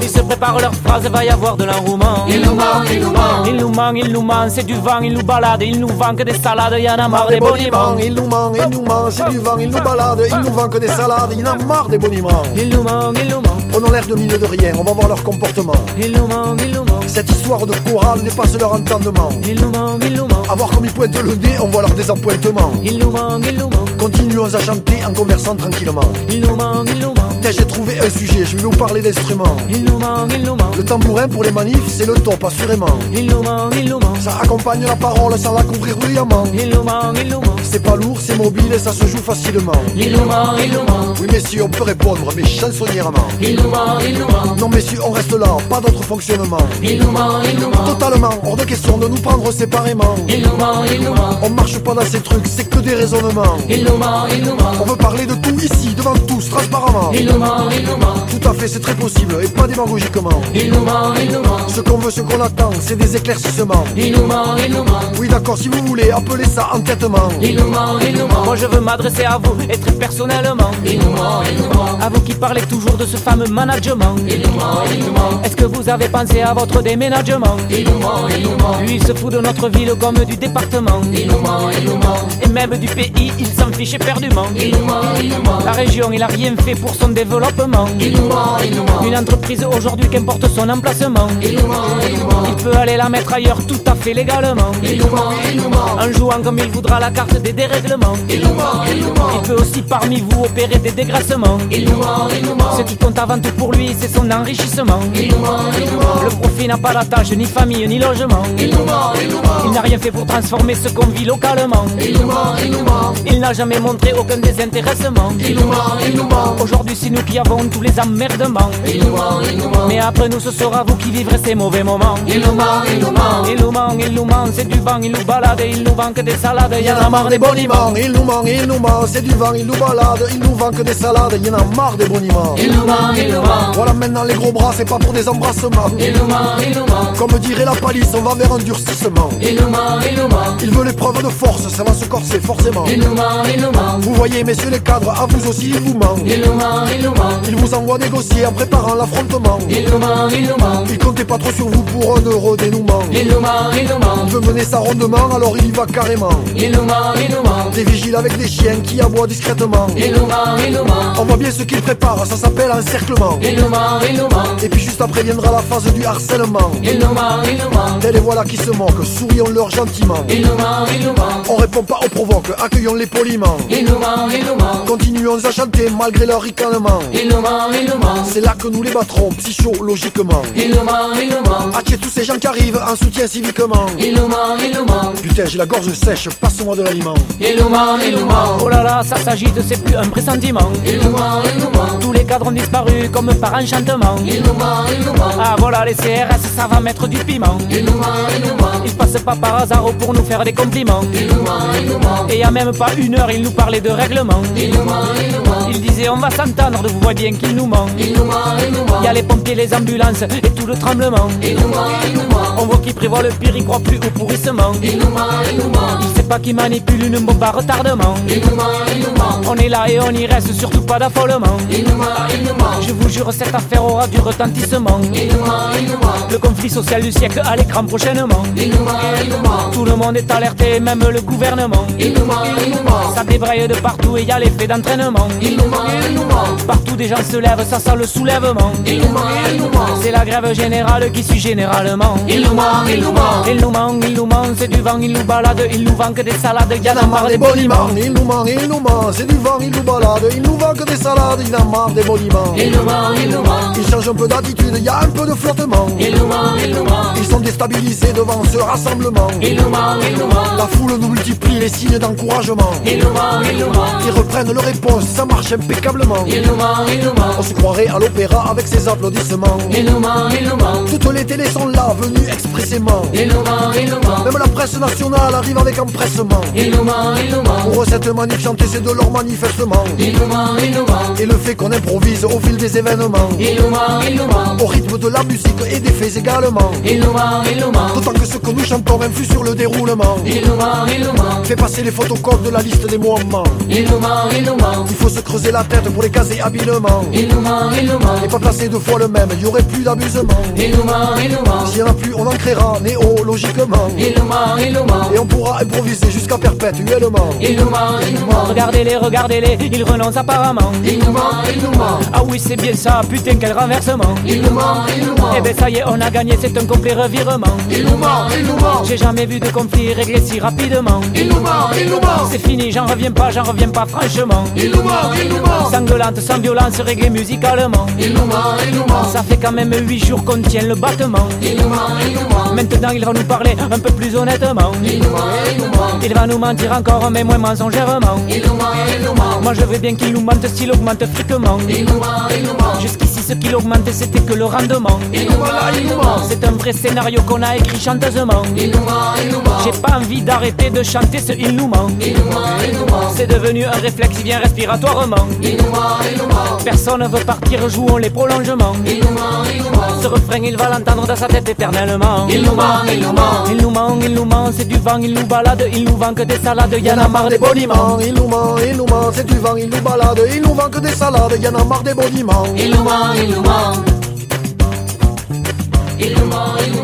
Ils se préparent leurs phrases, va y avoir de l'enrouement. Il nous ment, il nous ment, il nous ment, il nous ment, c'est du vent, il nous balade, il nous vend que des salades, y en a marre des boniments. Il nous ment, il nous ment, c'est du vent, il nous balade, il nous vend que des salades, il en a marre des boniments. Il nous ment, il nous ment. Prenons l'air de milieu de rien, on va voir leur comportement. Il nous ment, il nous ment. Cette histoire de chorale dépasse leur entendement. Il nous ment, il nous ment. A voir comme ils pointent le nez, on voit leur désappointement. Il nous ment, il nous ment. Continuons à chanter en conversant tranquillement. Il nous ment, il nous ment. J'ai trouvé un sujet, je vais vous parler d'instruments. Il nous ment, il nous Le tambourin pour les manifs, c'est le top, assurément. Il nous ment, il nous ment. Ça accompagne la parole sans la couvrir bruyamment. Il nous ment, il nous ment. C'est pas lourd, c'est mobile et ça se joue facilement. Il nous ment, il nous ment. Oui, messieurs, on peut répondre, mais chansonnièrement. Il nous il. Non, messieurs, on reste là, pas d'autre fonctionnement. Il nous ment, il nous ment. Totalement, hors de question de nous prendre séparément. Il nous il. On marche pas dans ces trucs, c'est que des raisonnements. Il nous ment, il nous ment. On veut parler de tout ici, devant tous, transparentement. Il nous ment, il nous ment. Tout à fait, c'est très possible, et pas démagogiquement. Il nous ment, il nous ment. Ce qu'on veut, ce qu'on attend, c'est des éclaircissements. Il nous ment, il nous ment. Oui, d'accord, si vous voulez, appelez ça entêtement. Il nous ment, il nous ment. Moi je veux m'adresser à vous, et très personnellement. Il nous ment, il nous ment. À vous qui parlez toujours de ce fameux management. Il nous ment, il nous ment. Est-ce que vous avez pensé à votre déménagement? Il nous ment, il nous ment. Lui il se fout de notre ville comme du département. Il nous ment, il nous ment. Et même du pays, il s'en fiche éperdument. Il nous ment, il nous ment. La région, il a rien fait pour son développement. Il nous ment, il nous ment. Une entreprise aujourd'hui qu'importe son emplacement. Il nous ment, il nous ment. Il peut aller la mettre ailleurs tout à fait légalement. Il nous ment, il nous ment. En jouant comme il voudra la carte des dérèglements. Il nous ment, il nous ment. Il peut aussi parmi vous opérer des dégraissements. Il nous ment, il nous ment. Ce qui compte avant tout pour lui, c'est son enrichissement. Il nous ment, il nous ment. Le profit n'a pas d'attache, ni famille, ni logement. Il nous ment, il nous ment. Il n'a rien fait pour transformer ce qu'on vit localement. Il nous ment, il nous ment. Il n'a jamais montré aucun désintéressement. Il nous ment, il nous ment. Aujourd'hui, c'est nous qui avons tous les emmerdements. Il nous ment, il nous ment. Mais après nous, ce sera vous qui vivrez ces mauvais moments. Il nous ment, il nous ment. Il nous ment, il nous ment. C'est du vent, il nous balade il nous vend que des salades. Il y en a marre des boniments. Il nous ment, il nous ment. C'est du vent, il nous balade. Il nous vend que des salades. Il y en a marre des boniments. Il nous ment, il nous ment. Voilà maintenant les gros bras, c'est pas pour des embrassements. Il nous ment, il nous ment. Comme dirait la palisse, on va vers un durcissement. Il nous ment, il nous ment. Il veut l'épreuve de force, ça va se corser forcément. Il nous ment, il nous ment. Vous voyez, messieurs les cadres, à vous aussi, il vous ment. Il nous ment, il nous ment. Il vous envoie négocier en préparant l'affrontement. Il nous il nous ment. Il comptait pas trop sur vous pour un euro dénouement. Il nous ment, il nous ment. Il veut mener ça rondement, alors il y va carrément. Il nous ment, il nous ment. Des vigiles avec des chiens qui aboient discrètement. Il nous ment, il nous ment. On voit bien ce qu'il prépare, ça s'appelle encerclement. Il nous ment, il nous ment. Et puis juste après viendra la phase du harcèlement. Il nous ment, il nous ment. Et les voilà qui se moquent, sourions-leur gentiment. Il nous ment, il nous ment. On répond pas aux provoques, accueillons-les poliment. Il nous ment, il nous ment. Continuons à chanter malgré leur ricanement. Il nous ment, il nous ment. C'est là que nous les battrons Il nous ment, il nous ment. Attirer tous ces gens qui arrivent en soutien civiquement. Il nous ment, il nous ment. Putain, j'ai la gorge sèche, passe-moi de l'aliment. Il nous ment, il nous ment. Oh là là, ça s'agite, c'est plus un pressentiment. Il nous ment, il nous ment. Tous les cadres ont disparu comme par enchantement. Il nous ment, il nous ment. Ah voilà, les CRS, ça va mettre du piment. Il nous ment, il nous ment. Ils passent pas par hasard pour nous faire des compliments. Il nous ment, il nous ment. Et y a même pas une heure, il nous parlait de règlement. Il nous ment, il nous ment. Il disait on va s'entendre, vous voyez bien qu'il nous ment. Il nous ment, il nous ment. Y a les pompiers, les ambulances et tout le tremblement. Il nous ment, il nous ment. On voit qu'il prévoit le pire, il croit plus au pourrissement. Il nous ment, il nous ment. Il sait pas qu'il manipule une bombe à retardement. Il nous ment, il nous ment. On est là et on y reste, surtout pas d'affolement. Il nous ment, il nous ment. Je vous jure, cette affaire aura du retentissement. Il nous ment, il nous ment. Le conflit social du siècle à l'écran prochainement. Il nous ment, il nous ment. Tout le monde est alerté, même le gouvernement. Il nous ment, il nous ment. Ça débraye de partout et y a l'effet d'entraînement. Il nous ment, il nous ment. Partout des gens se lèvent, ça sent le soulèvement. Il nous ment, il nous C'est la grève générale qui suit généralement. Il nous ment, il nous ment. Il nous ment, il nous ment. C'est du vent, il nous balade, il nous vend que des salades. Y en a marre des boniments. Il nous ment, il nous ment. c'est du vent, il nous balade, il nous vend que des salades, il en marre des monuments. Il nous ment, il nous ment. Il change un peu d'attitude, il y a un peu de flottement. Il nous ment, il nous ment. Ils sont déstabilisés devant ce rassemblement. Il nous ment, il nous ment. La foule nous multiplie les signes d'encouragement. Il nous ment, il nous ment. Ils reprennent leur réponse, ça marche impeccablement. Il nous ment, il nous ment. On se croirait à l'opéra avec ses applaudissements. Toutes les télés sont là, venues expressément. Même la presse nationale arrive avec empressement. Pour cette manif chantée, c'est de leur manifestement. Et le fait qu'on improvise au fil des événements. Au rythme de la musique et des faits également, les D'autant que ce que nous chantons influe sur le déroulement, les Loumans, les Loumans. Fait passer les photocopies de la liste des mouvements. Il faut se creuser la tête pour les caser habilement, les Loumans. Et pas placer deux fois le même, aurait plus d'amusement. Il nous ment, il nous ment. S'il y en a plus, on en créera néologiquement. Il nous ment, il nous ment. Et on pourra improviser jusqu'à perpétuellement. Il nous ment, il nous ment. Regardez-les, regardez-les, ils renoncent apparemment. Il nous ment, il nous ment. Ah oui, c'est bien ça, putain, quel renversement. Il nous ment, il nous ment. Eh ben ça y est, on a gagné, c'est un complet revirement. Il nous ment, il nous ment. J'ai jamais vu de conflit réglé si rapidement. Il nous ment, il nous ment. C'est fini, j'en reviens pas, j'en reviens pas franchement. Il nous ment, il nous ment. Sanglante, sans violence, réglé musicalement. Il nous ment, il nous ment. Ça fait quand même huit jours qu'on tient le battement. Il nous ment, il nous ment. Maintenant, il va nous parler un peu plus honnêtement. Il nous ment, il nous ment. Il va nous mentir encore, mais moins mensongèrement. Il nous ment, il nous ment. Moi, je veux bien qu'il nous mente s'il augmente friquement. Il nous ment, il nous ment. Jusqu'ici, ce qu'il augmente, c'était que le rendement. Il nous ment, il nous ment. C'est un vrai scénario qu'on a écrit chanteusement. Il nous ment, il nous ment. J'ai pas envie d'arrêter de chanter ce il nous ment. Il nous ment, il nous ment. C'est devenu un réflexe bien respiratoirement. Il nous ment, il nous ment. Personne veut partir, jouons les prolongements. Il nous Ce refrain, il va l'entendre dans sa tête éternellement. Il nous ment, il nous ment. Il nous ment, il nous ment, c'est du vent, il nous balade, il nous vend que des salades, y en a marre des boniments. Il nous ment, il nous ment, c'est du vent, il nous balade, il nous vend que des salades, y en a marre des boniments. Il nous ment, il nous ment. Il nous ment, il nous ment.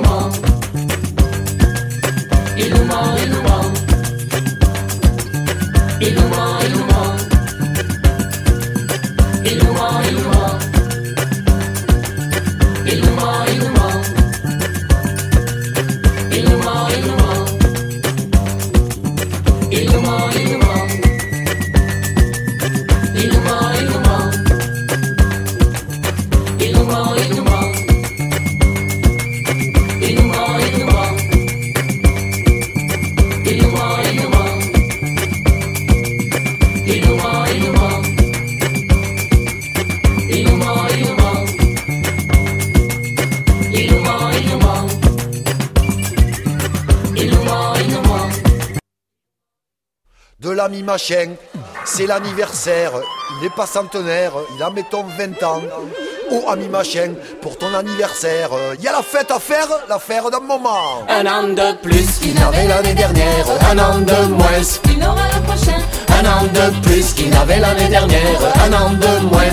Machin, c'est l'anniversaire, il n'est pas centenaire, il a mettons 20 ans. Oh ami machin, pour ton anniversaire, il y a la fête à faire, l'affaire d'un moment. Un an de plus qu'il n'avait l'année dernière, un an de moins. Qu'il n'aura l'an prochain. Un an de plus qu'il n'avait l'année dernière, un an de moins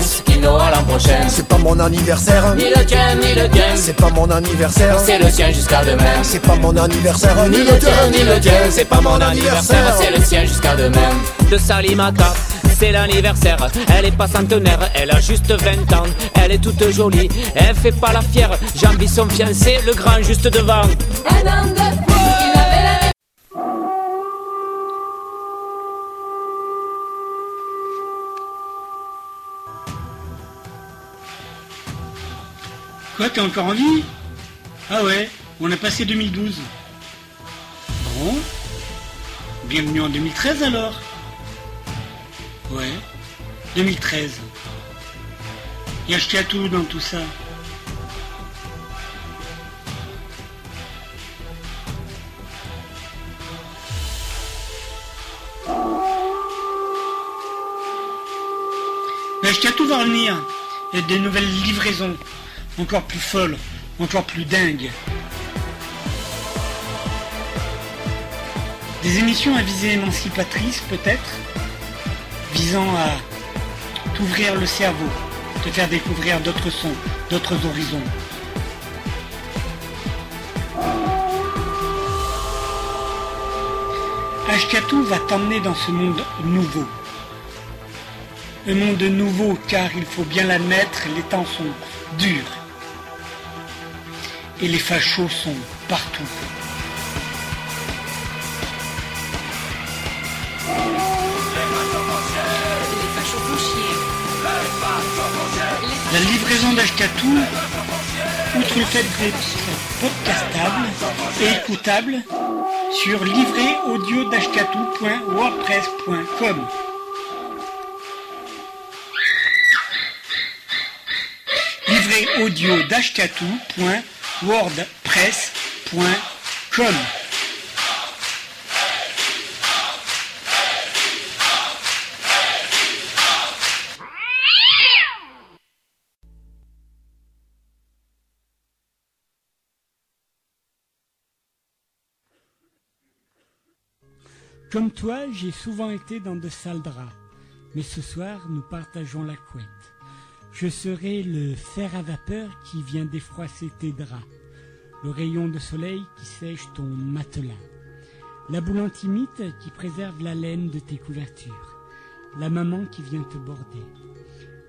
l'an prochain. C'est pas mon anniversaire, Ni le tien, ni le tien. c'est pas mon anniversaire, C'est le sien jusqu'à demain. c'est pas mon anniversaire, Ni le tien, ni le tien. C'est pas mon anniversaire. C'est le sien jusqu'à demain. De Salimata, c'est l'anniversaire. Elle est pas centenaire, elle a juste 20 ans. Elle est toute jolie, elle fait pas la fière. J'envie son fiancé, le grand juste devant. Un an de Quoi, t'es encore en vie? Ah ouais, on a passé 2012. Bon. Bienvenue en 2013 alors. Ouais, 2013. Et acheté à tout dans tout ça. Mais tout va revenir. Il y a des nouvelles livraisons. Encore plus folles. Encore plus dingues. Des émissions à visée émancipatrice peut-être. Visant à t'ouvrir le cerveau. Te faire découvrir d'autres sons, d'autres horizons. Ashkatou va t'emmener dans ce monde nouveau. Un monde nouveau car il faut bien l'admettre, les temps sont durs et les fachos sont partout. La livraison d'Ashkatou, outre le fait d'être podcastable et écoutable, sur livréaudio-dashkatou.wordpress.com d'ashkatou.wordpress.com. Comme toi, j'ai souvent été dans de sales draps, mais ce soir, nous partageons la couette. Je serai le fer à vapeur qui vient défroisser tes draps, le rayon de soleil qui sèche ton matelas, la boule antimite qui préserve la laine de tes couvertures, la maman qui vient te border.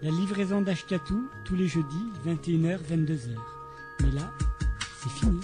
La livraison d'Ashkatou tous les jeudis, 21h, 22h. Mais là, c'est fini.